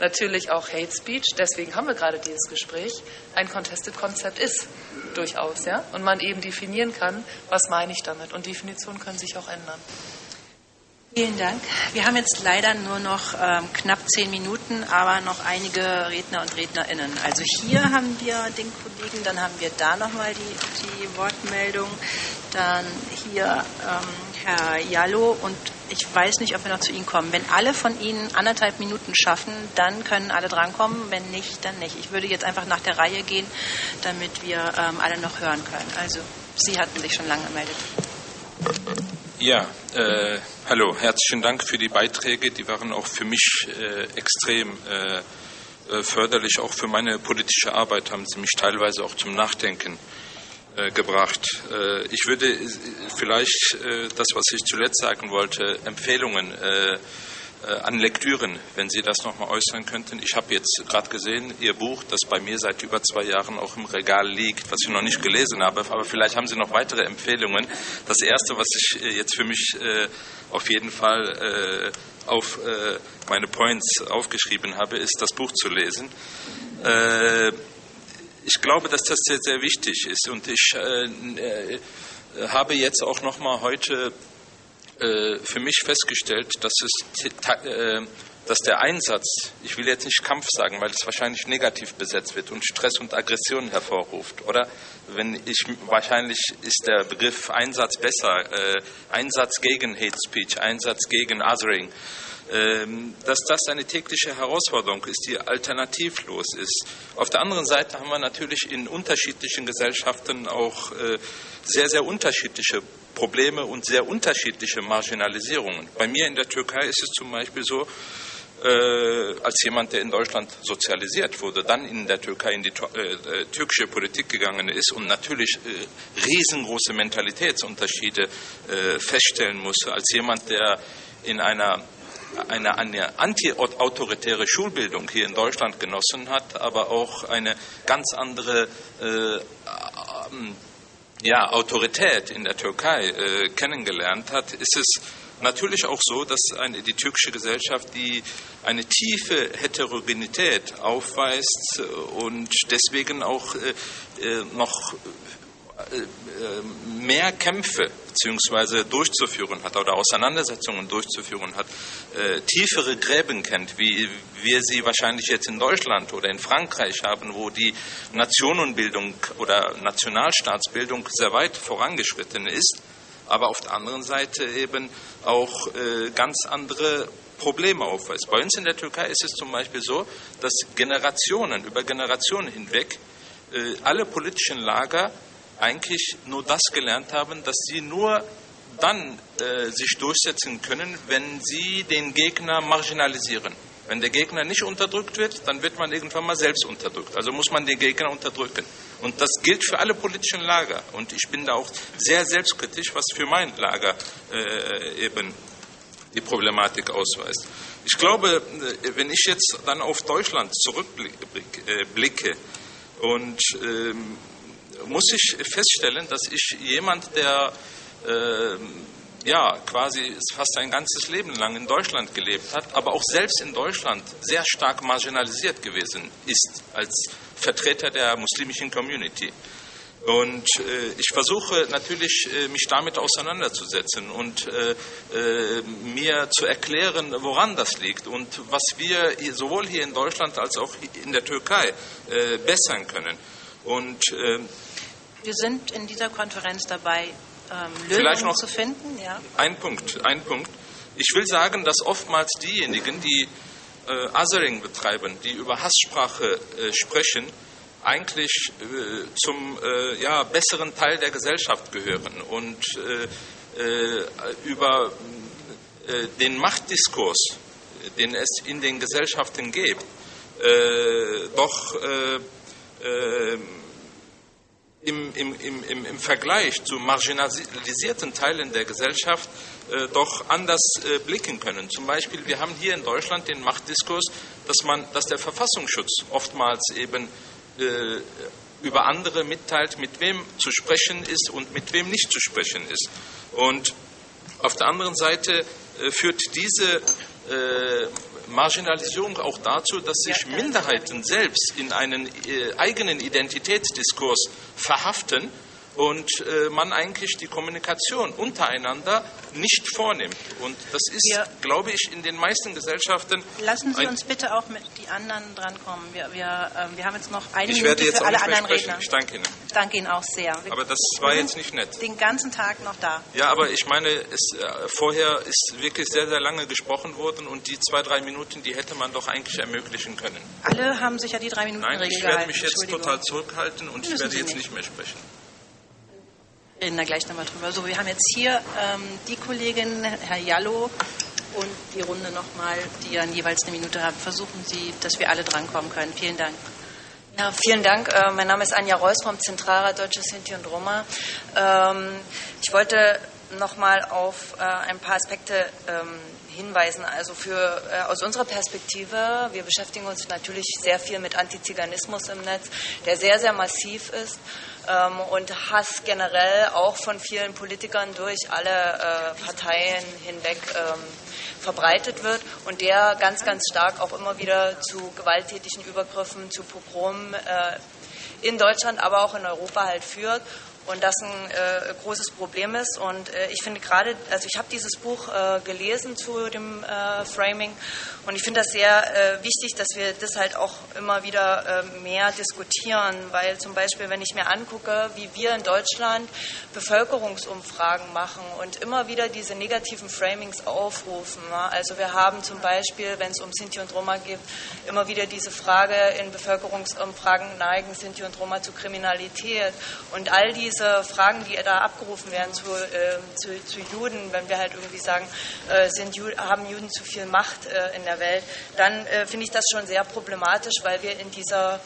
natürlich auch Hate Speech, deswegen haben wir gerade dieses Gespräch, ein Contested Konzept ist durchaus, ja, und man eben definieren kann, was meine ich damit. Und Definitionen können sich auch ändern. Vielen Dank. Wir haben jetzt leider nur noch ähm, knapp zehn Minuten, aber noch einige Redner und Rednerinnen. Also hier haben wir den Kollegen, dann haben wir da nochmal die, die Wortmeldung, dann hier ähm, Herr Jallo und ich weiß nicht, ob wir noch zu Ihnen kommen. Wenn alle von Ihnen anderthalb Minuten schaffen, dann können alle drankommen. Wenn nicht, dann nicht. Ich würde jetzt einfach nach der Reihe gehen, damit wir ähm, alle noch hören können. Also Sie hatten sich schon lange gemeldet. Ja, äh, hallo, herzlichen Dank für die Beiträge. Die waren auch für mich äh, extrem äh, äh förderlich. Auch für meine politische Arbeit haben sie mich teilweise auch zum Nachdenken äh, gebracht. Äh, ich würde vielleicht das, was ich zuletzt sagen wollte, Empfehlungen äh, an Lektüren, wenn Sie das noch mal äußern könnten. Ich habe jetzt gerade gesehen, Ihr Buch, das bei mir seit über zwei Jahren auch im Regal liegt, was ich noch nicht gelesen habe, aber vielleicht haben Sie noch weitere Empfehlungen. Das Erste, was ich äh, jetzt für mich äh, auf jeden Fall auf meine Points aufgeschrieben habe, ist, das Buch zu lesen. Ich glaube, dass das sehr, sehr wichtig ist und ich habe jetzt auch noch mal heute äh, für mich festgestellt, dass, es, äh, dass der Einsatz, ich will jetzt nicht Kampf sagen, weil es wahrscheinlich negativ besetzt wird und Stress und Aggression hervorruft, oder? Wenn ich wahrscheinlich ist der Begriff Einsatz besser, äh, Einsatz gegen Hate Speech, Einsatz gegen Othering. Ähm, dass das eine tägliche Herausforderung ist, die alternativlos ist. Auf der anderen Seite haben wir natürlich in unterschiedlichen Gesellschaften auch äh, sehr, sehr unterschiedliche Probleme und sehr unterschiedliche Marginalisierungen. Bei mir in der Türkei ist es zum Beispiel so, äh, als jemand, der in Deutschland sozialisiert wurde, dann in der Türkei in die äh, türkische Politik gegangen ist und natürlich riesengroße Mentalitätsunterschiede feststellen musste, als jemand, der in einer eine, eine anti-autoritäre Schulbildung hier in Deutschland genossen hat, aber auch eine ganz andere äh, ja, Autorität in der Türkei äh, kennengelernt hat, ist es natürlich auch so, dass eine, die türkische Gesellschaft die eine tiefe Heterogenität aufweist und deswegen auch äh, äh noch äh, mehr Kämpfe beziehungsweise durchzuführen hat oder Auseinandersetzungen durchzuführen hat, äh, tiefere Gräben kennt, wie wir sie wahrscheinlich jetzt in Deutschland oder in Frankreich haben, wo die Nationenbildung oder Nationalstaatsbildung sehr weit vorangeschritten ist, aber auf der anderen Seite eben auch äh, ganz andere Probleme aufweist. Bei uns in der Türkei ist es zum Beispiel so, dass Generationen über Generationen hinweg äh, alle politischen Lager eigentlich nur das gelernt haben, dass sie nur dann äh, sich durchsetzen können, wenn sie den Gegner marginalisieren. Wenn der Gegner nicht unterdrückt wird, dann wird man irgendwann mal selbst unterdrückt. Also muss man den Gegner unterdrücken. Und das gilt für alle politischen Lager. Und ich bin da auch sehr selbstkritisch, was für mein Lager äh, eben die Problematik ausweist. Ich glaube, äh, wenn ich jetzt dann auf Deutschland zurückblicke äh, und ähm, muss ich feststellen, dass ich jemand, der äh, ja quasi fast sein ganzes Leben lang in Deutschland gelebt hat, aber auch selbst in Deutschland sehr stark marginalisiert gewesen ist als Vertreter der muslimischen Community. Und äh, ich versuche natürlich, äh, mich damit auseinanderzusetzen und äh, äh mir zu erklären, woran das liegt und was wir sowohl hier in Deutschland als auch in der Türkei äh, bessern können. Und äh, wir sind in dieser Konferenz dabei, ähm, Lösungen zu finden. Ja. Ein Punkt, ein Punkt. Ich will sagen, dass oftmals diejenigen, die äh, Othering betreiben, die über Hasssprache äh, sprechen, eigentlich äh, zum äh, ja, besseren Teil der Gesellschaft gehören und äh, äh über äh, den Machtdiskurs, den es in den Gesellschaften gibt, doch im, im, im, im Vergleich zu marginalisierten Teilen der Gesellschaft äh, doch anders äh, blicken können. Zum Beispiel, wir haben hier in Deutschland den Machtdiskurs, dass, man, dass der Verfassungsschutz oftmals eben äh, über andere mitteilt, mit wem zu sprechen ist und mit wem nicht zu sprechen ist. Und auf der anderen Seite äh, führt diese äh, Marginalisierung auch dazu, dass sich Minderheiten selbst in einen äh, eigenen Identitätsdiskurs verhaften und äh, man eigentlich die Kommunikation untereinander nicht vornimmt. Und das ist, wir, glaube ich, in den meisten Gesellschaften. Lassen Sie uns bitte auch mit die anderen drankommen. Wir, wir, äh, wir haben jetzt noch eine ich Minute werde jetzt für alle anderen sprechen. Redner. Ich danke Ihnen. Ich danke Ihnen auch sehr. Wir aber das war jetzt nicht nett. Den ganzen Tag noch da. Ja, aber ich meine, es, äh, vorher ist wirklich sehr, sehr lange gesprochen worden und die zwei, drei Minuten, die hätte man doch eigentlich ermöglichen können. Alle haben sich ja die drei Minuten Nein, ich werde mich jetzt total zurückhalten und ich werde jetzt nicht mehr sprechen reden da gleich nochmal drüber. So, wir haben jetzt hier ähm, die Kollegin, Herr Jallo, und die Runde nochmal, die dann jeweils eine Minute haben. Versuchen Sie, dass wir alle drankommen können. Vielen Dank. Ja, vielen Dank. Äh, mein Name ist Anja Reuss vom Zentralrat Deutsche Sinti und Roma. Ähm, ich wollte nochmal auf äh, ein paar Aspekte ähm, hinweisen. Also für, äh, aus unserer Perspektive, wir beschäftigen uns natürlich sehr viel mit Antiziganismus im Netz, der sehr, sehr massiv ist ähm, und Hass generell auch von vielen Politikern durch alle äh, Parteien hinweg ähm, verbreitet wird und der ganz, ganz stark auch immer wieder zu gewalttätigen Übergriffen, zu Pogromen äh, in Deutschland, aber auch in Europa halt führt und das ein äh, großes Problem ist. Und äh, ich finde gerade, also ich habe dieses Buch äh, gelesen zu dem äh, Framing und ich finde das sehr äh, wichtig, dass wir das halt auch immer wieder äh, mehr diskutieren, weil zum Beispiel, wenn ich mir angucke, wie wir in Deutschland Bevölkerungsumfragen machen und immer wieder diese negativen Framings aufrufen. Ne? Also wir haben zum Beispiel, wenn es um Sinti und Roma geht, immer wieder diese Frage in Bevölkerungsumfragen neigen Sinti und Roma zu Kriminalität und all diese diese Fragen, die da abgerufen werden zu, äh, zu, zu, Juden, wenn wir halt irgendwie sagen, äh, sind, haben Juden zu viel Macht äh, in der Welt, dann äh, finde ich das schon sehr problematisch, weil wir in dieser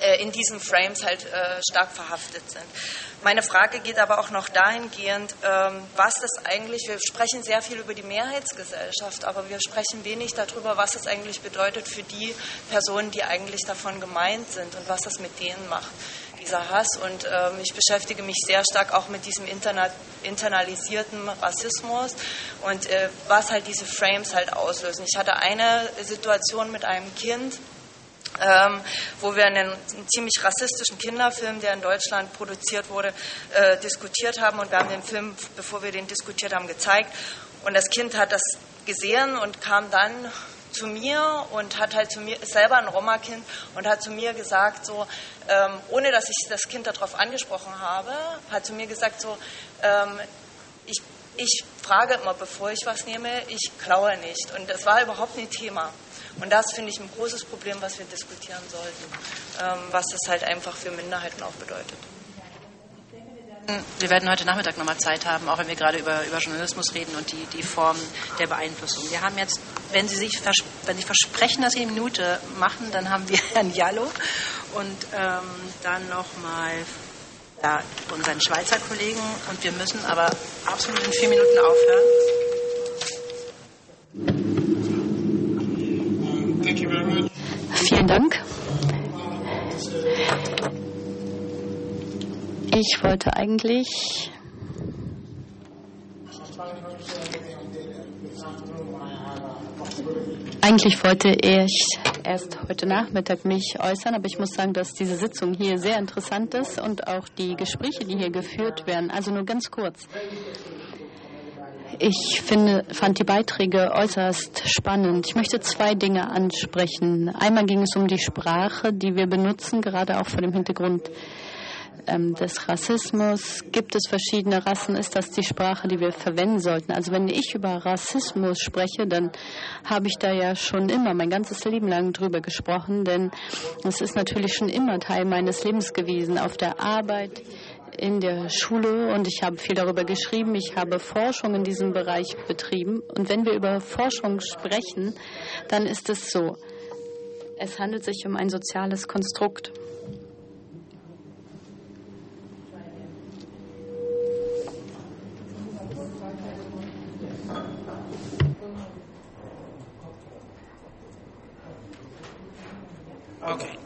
äh, in diesen Frames halt äh, stark verhaftet sind. Meine Frage geht aber auch noch dahingehend, ähm, was das eigentlich, wir sprechen sehr viel über die Mehrheitsgesellschaft, aber wir sprechen wenig darüber, was das eigentlich bedeutet für die Personen, die eigentlich davon gemeint sind und was das mit denen macht dieser Hass. Und ähm, ich beschäftige mich sehr stark auch mit diesem interna internalisierten Rassismus und äh, was halt diese Frames halt auslösen. Ich hatte eine Situation mit einem Kind, ähm, wo wir einen, einen, ziemlich rassistischen Kinderfilm, der in Deutschland produziert wurde, äh, diskutiert haben. Und wir haben den Film, bevor wir den diskutiert haben, gezeigt. Und das Kind hat das gesehen und kam dann zu mir und hat halt zu mir, ist selber ein Roma-Kind und hat zu mir gesagt, so, ähm, ohne dass ich das Kind darauf angesprochen habe, hat zu mir gesagt, so, ähm, ich, ich frage immer, bevor ich was nehme, ich klaue nicht. Und das war überhaupt nicht Thema. Und das finde ich ein großes Problem, was wir diskutieren sollten, ähm, was das halt einfach für Minderheiten auch bedeutet. Wir werden heute Nachmittag nochmal Zeit haben, auch wenn wir gerade über, über Journalismus reden und die, die Form der Beeinflussung. Wir haben jetzt, wenn Sie sich wenn Sie versprechen, dass Sie eine Minute machen, dann haben wir Herrn Jallo und ähm, dann nochmal ja, unseren Schweizer Kollegen und wir müssen aber absolut in vier Minuten aufhören. Vielen Dank. Ich wollte eigentlich. Eigentlich wollte ich erst heute Nachmittag mich äußern, aber ich muss sagen, dass diese Sitzung hier sehr interessant ist und auch die Gespräche, die hier geführt werden. Also nur ganz kurz. Ich finde, fand die Beiträge äußerst spannend. Ich möchte zwei Dinge ansprechen. Einmal ging es um die Sprache, die wir benutzen, gerade auch vor dem Hintergrund ähm, des Rassismus. Gibt es verschiedene Rassen? Ist das die Sprache, die wir verwenden sollten? Also wenn ich über Rassismus spreche, dann habe ich da ja schon immer mein ganzes Leben lang drüber gesprochen, denn es ist natürlich schon immer Teil meines Lebens gewesen. Auf der Arbeit, in der Schule und ich habe viel darüber geschrieben. Ich habe Forschung in diesem Bereich betrieben. Und wenn wir über Forschung sprechen, dann ist es so. Es handelt sich um ein soziales Konstrukt. Okay.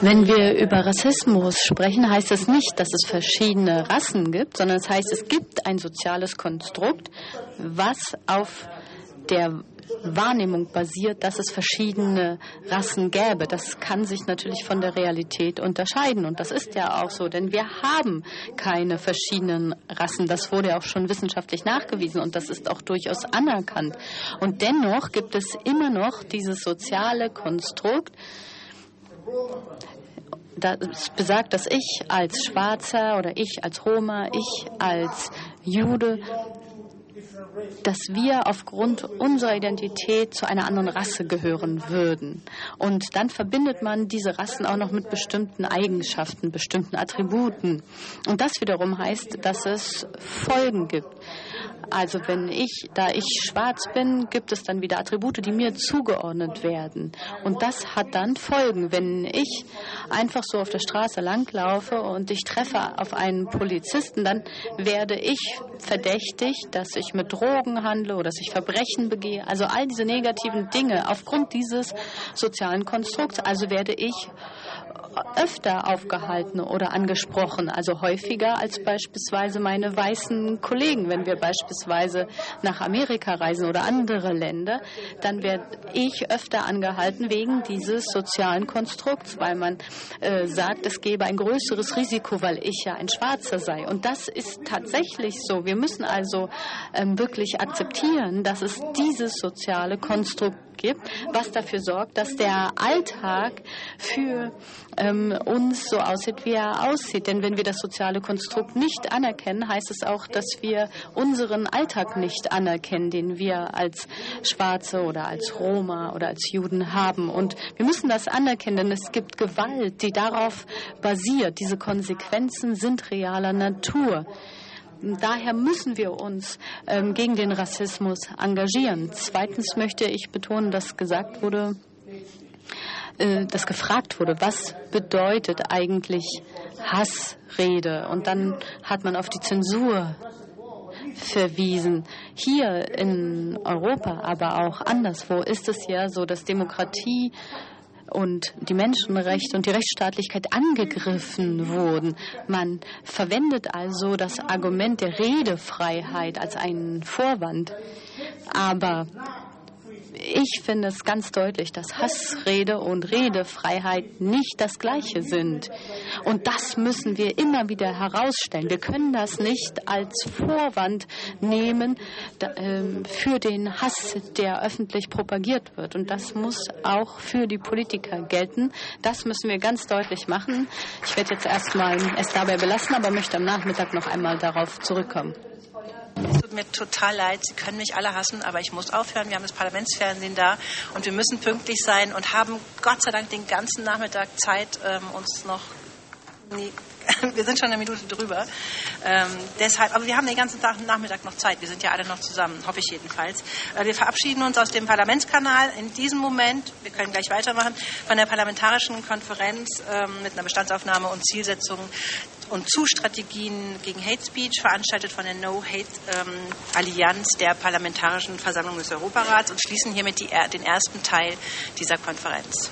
Wenn wir über Rassismus sprechen, heißt das nicht, dass es verschiedene Rassen gibt, sondern es heißt, es gibt ein soziales Konstrukt, was auf der Wahrnehmung basiert, dass es verschiedene Rassen gäbe. Das kann sich natürlich von der Realität unterscheiden. Und das ist ja auch so, denn wir haben keine verschiedenen Rassen. Das wurde ja auch schon wissenschaftlich nachgewiesen und das ist auch durchaus anerkannt. Und dennoch gibt es immer noch dieses soziale Konstrukt, das besagt, dass ich als Schwarzer oder ich als Roma, ich als Jude dass wir aufgrund unserer Identität zu einer anderen Rasse gehören würden. Und dann verbindet man diese Rassen auch noch mit bestimmten Eigenschaften, bestimmten Attributen. Und das wiederum heißt, dass es Folgen gibt. Also wenn ich, da ich schwarz bin, gibt es dann wieder Attribute, die mir zugeordnet werden. Und das hat dann Folgen. Wenn ich einfach so auf der Straße langlaufe und ich treffe auf einen Polizisten, dann werde ich verdächtigt, dass ich mit Drogen handle oder dass ich Verbrechen begehe. Also all diese negativen Dinge aufgrund dieses sozialen Konstrukts. Also werde ich öfter aufgehalten oder angesprochen, also häufiger als beispielsweise meine weißen Kollegen. Wenn wir beispielsweise nach Amerika reisen oder andere Länder, dann werde ich öfter angehalten wegen dieses sozialen Konstrukts, weil man äh, sagt, es gebe ein größeres Risiko, weil ich ja ein Schwarzer sei. Und das ist tatsächlich so. Wir müssen also ähm, wirklich akzeptieren, dass es dieses soziale Konstrukt gibt, was dafür sorgt, dass der Alltag für ähm, uns so aussieht, wie er aussieht. Denn wenn wir das soziale Konstrukt nicht anerkennen, heißt es auch, dass wir unseren Alltag nicht anerkennen, den wir als Schwarze oder als Roma oder als Juden haben. Und wir müssen das anerkennen, denn es gibt Gewalt, die darauf basiert. Diese Konsequenzen sind realer Natur. Daher müssen wir uns ähm, gegen den Rassismus engagieren. Zweitens möchte ich betonen, dass gesagt wurde, äh, dass gefragt wurde, was bedeutet eigentlich Hassrede? Und dann hat man auf die Zensur verwiesen. Hier in Europa, aber auch anderswo ist es ja so, dass Demokratie und die Menschenrechte und die Rechtsstaatlichkeit angegriffen wurden. Man verwendet also das Argument der Redefreiheit als einen Vorwand. Aber ich finde es ganz deutlich, dass Hassrede und Redefreiheit nicht das Gleiche sind. Und das müssen wir immer wieder herausstellen. Wir können das nicht als Vorwand nehmen ähm, für den Hass, der öffentlich propagiert wird. Und das muss auch für die Politiker gelten. Das müssen wir ganz deutlich machen. Ich werde jetzt erstmal es dabei belassen, aber möchte am Nachmittag noch einmal darauf zurückkommen. Es tut mir total leid, Sie können mich alle hassen, aber ich muss aufhören. Wir haben das Parlamentsfernsehen da und wir müssen pünktlich sein und haben Gott sei Dank den ganzen Nachmittag Zeit, ähm, uns noch. Wir sind schon eine Minute drüber. Ähm, deshalb, aber wir haben den ganzen Tag, Nachmittag noch Zeit. Wir sind ja alle noch zusammen, hoffe ich jedenfalls. Äh, wir verabschieden uns aus dem Parlamentskanal in diesem Moment. Wir können gleich weitermachen von der Parlamentarischen Konferenz ähm, mit einer Bestandsaufnahme und Zielsetzung und zu Strategien gegen Hate Speech, veranstaltet von der No Hate ähm, Allianz der Parlamentarischen Versammlung des Europarats und schließen hiermit die, den ersten Teil dieser Konferenz.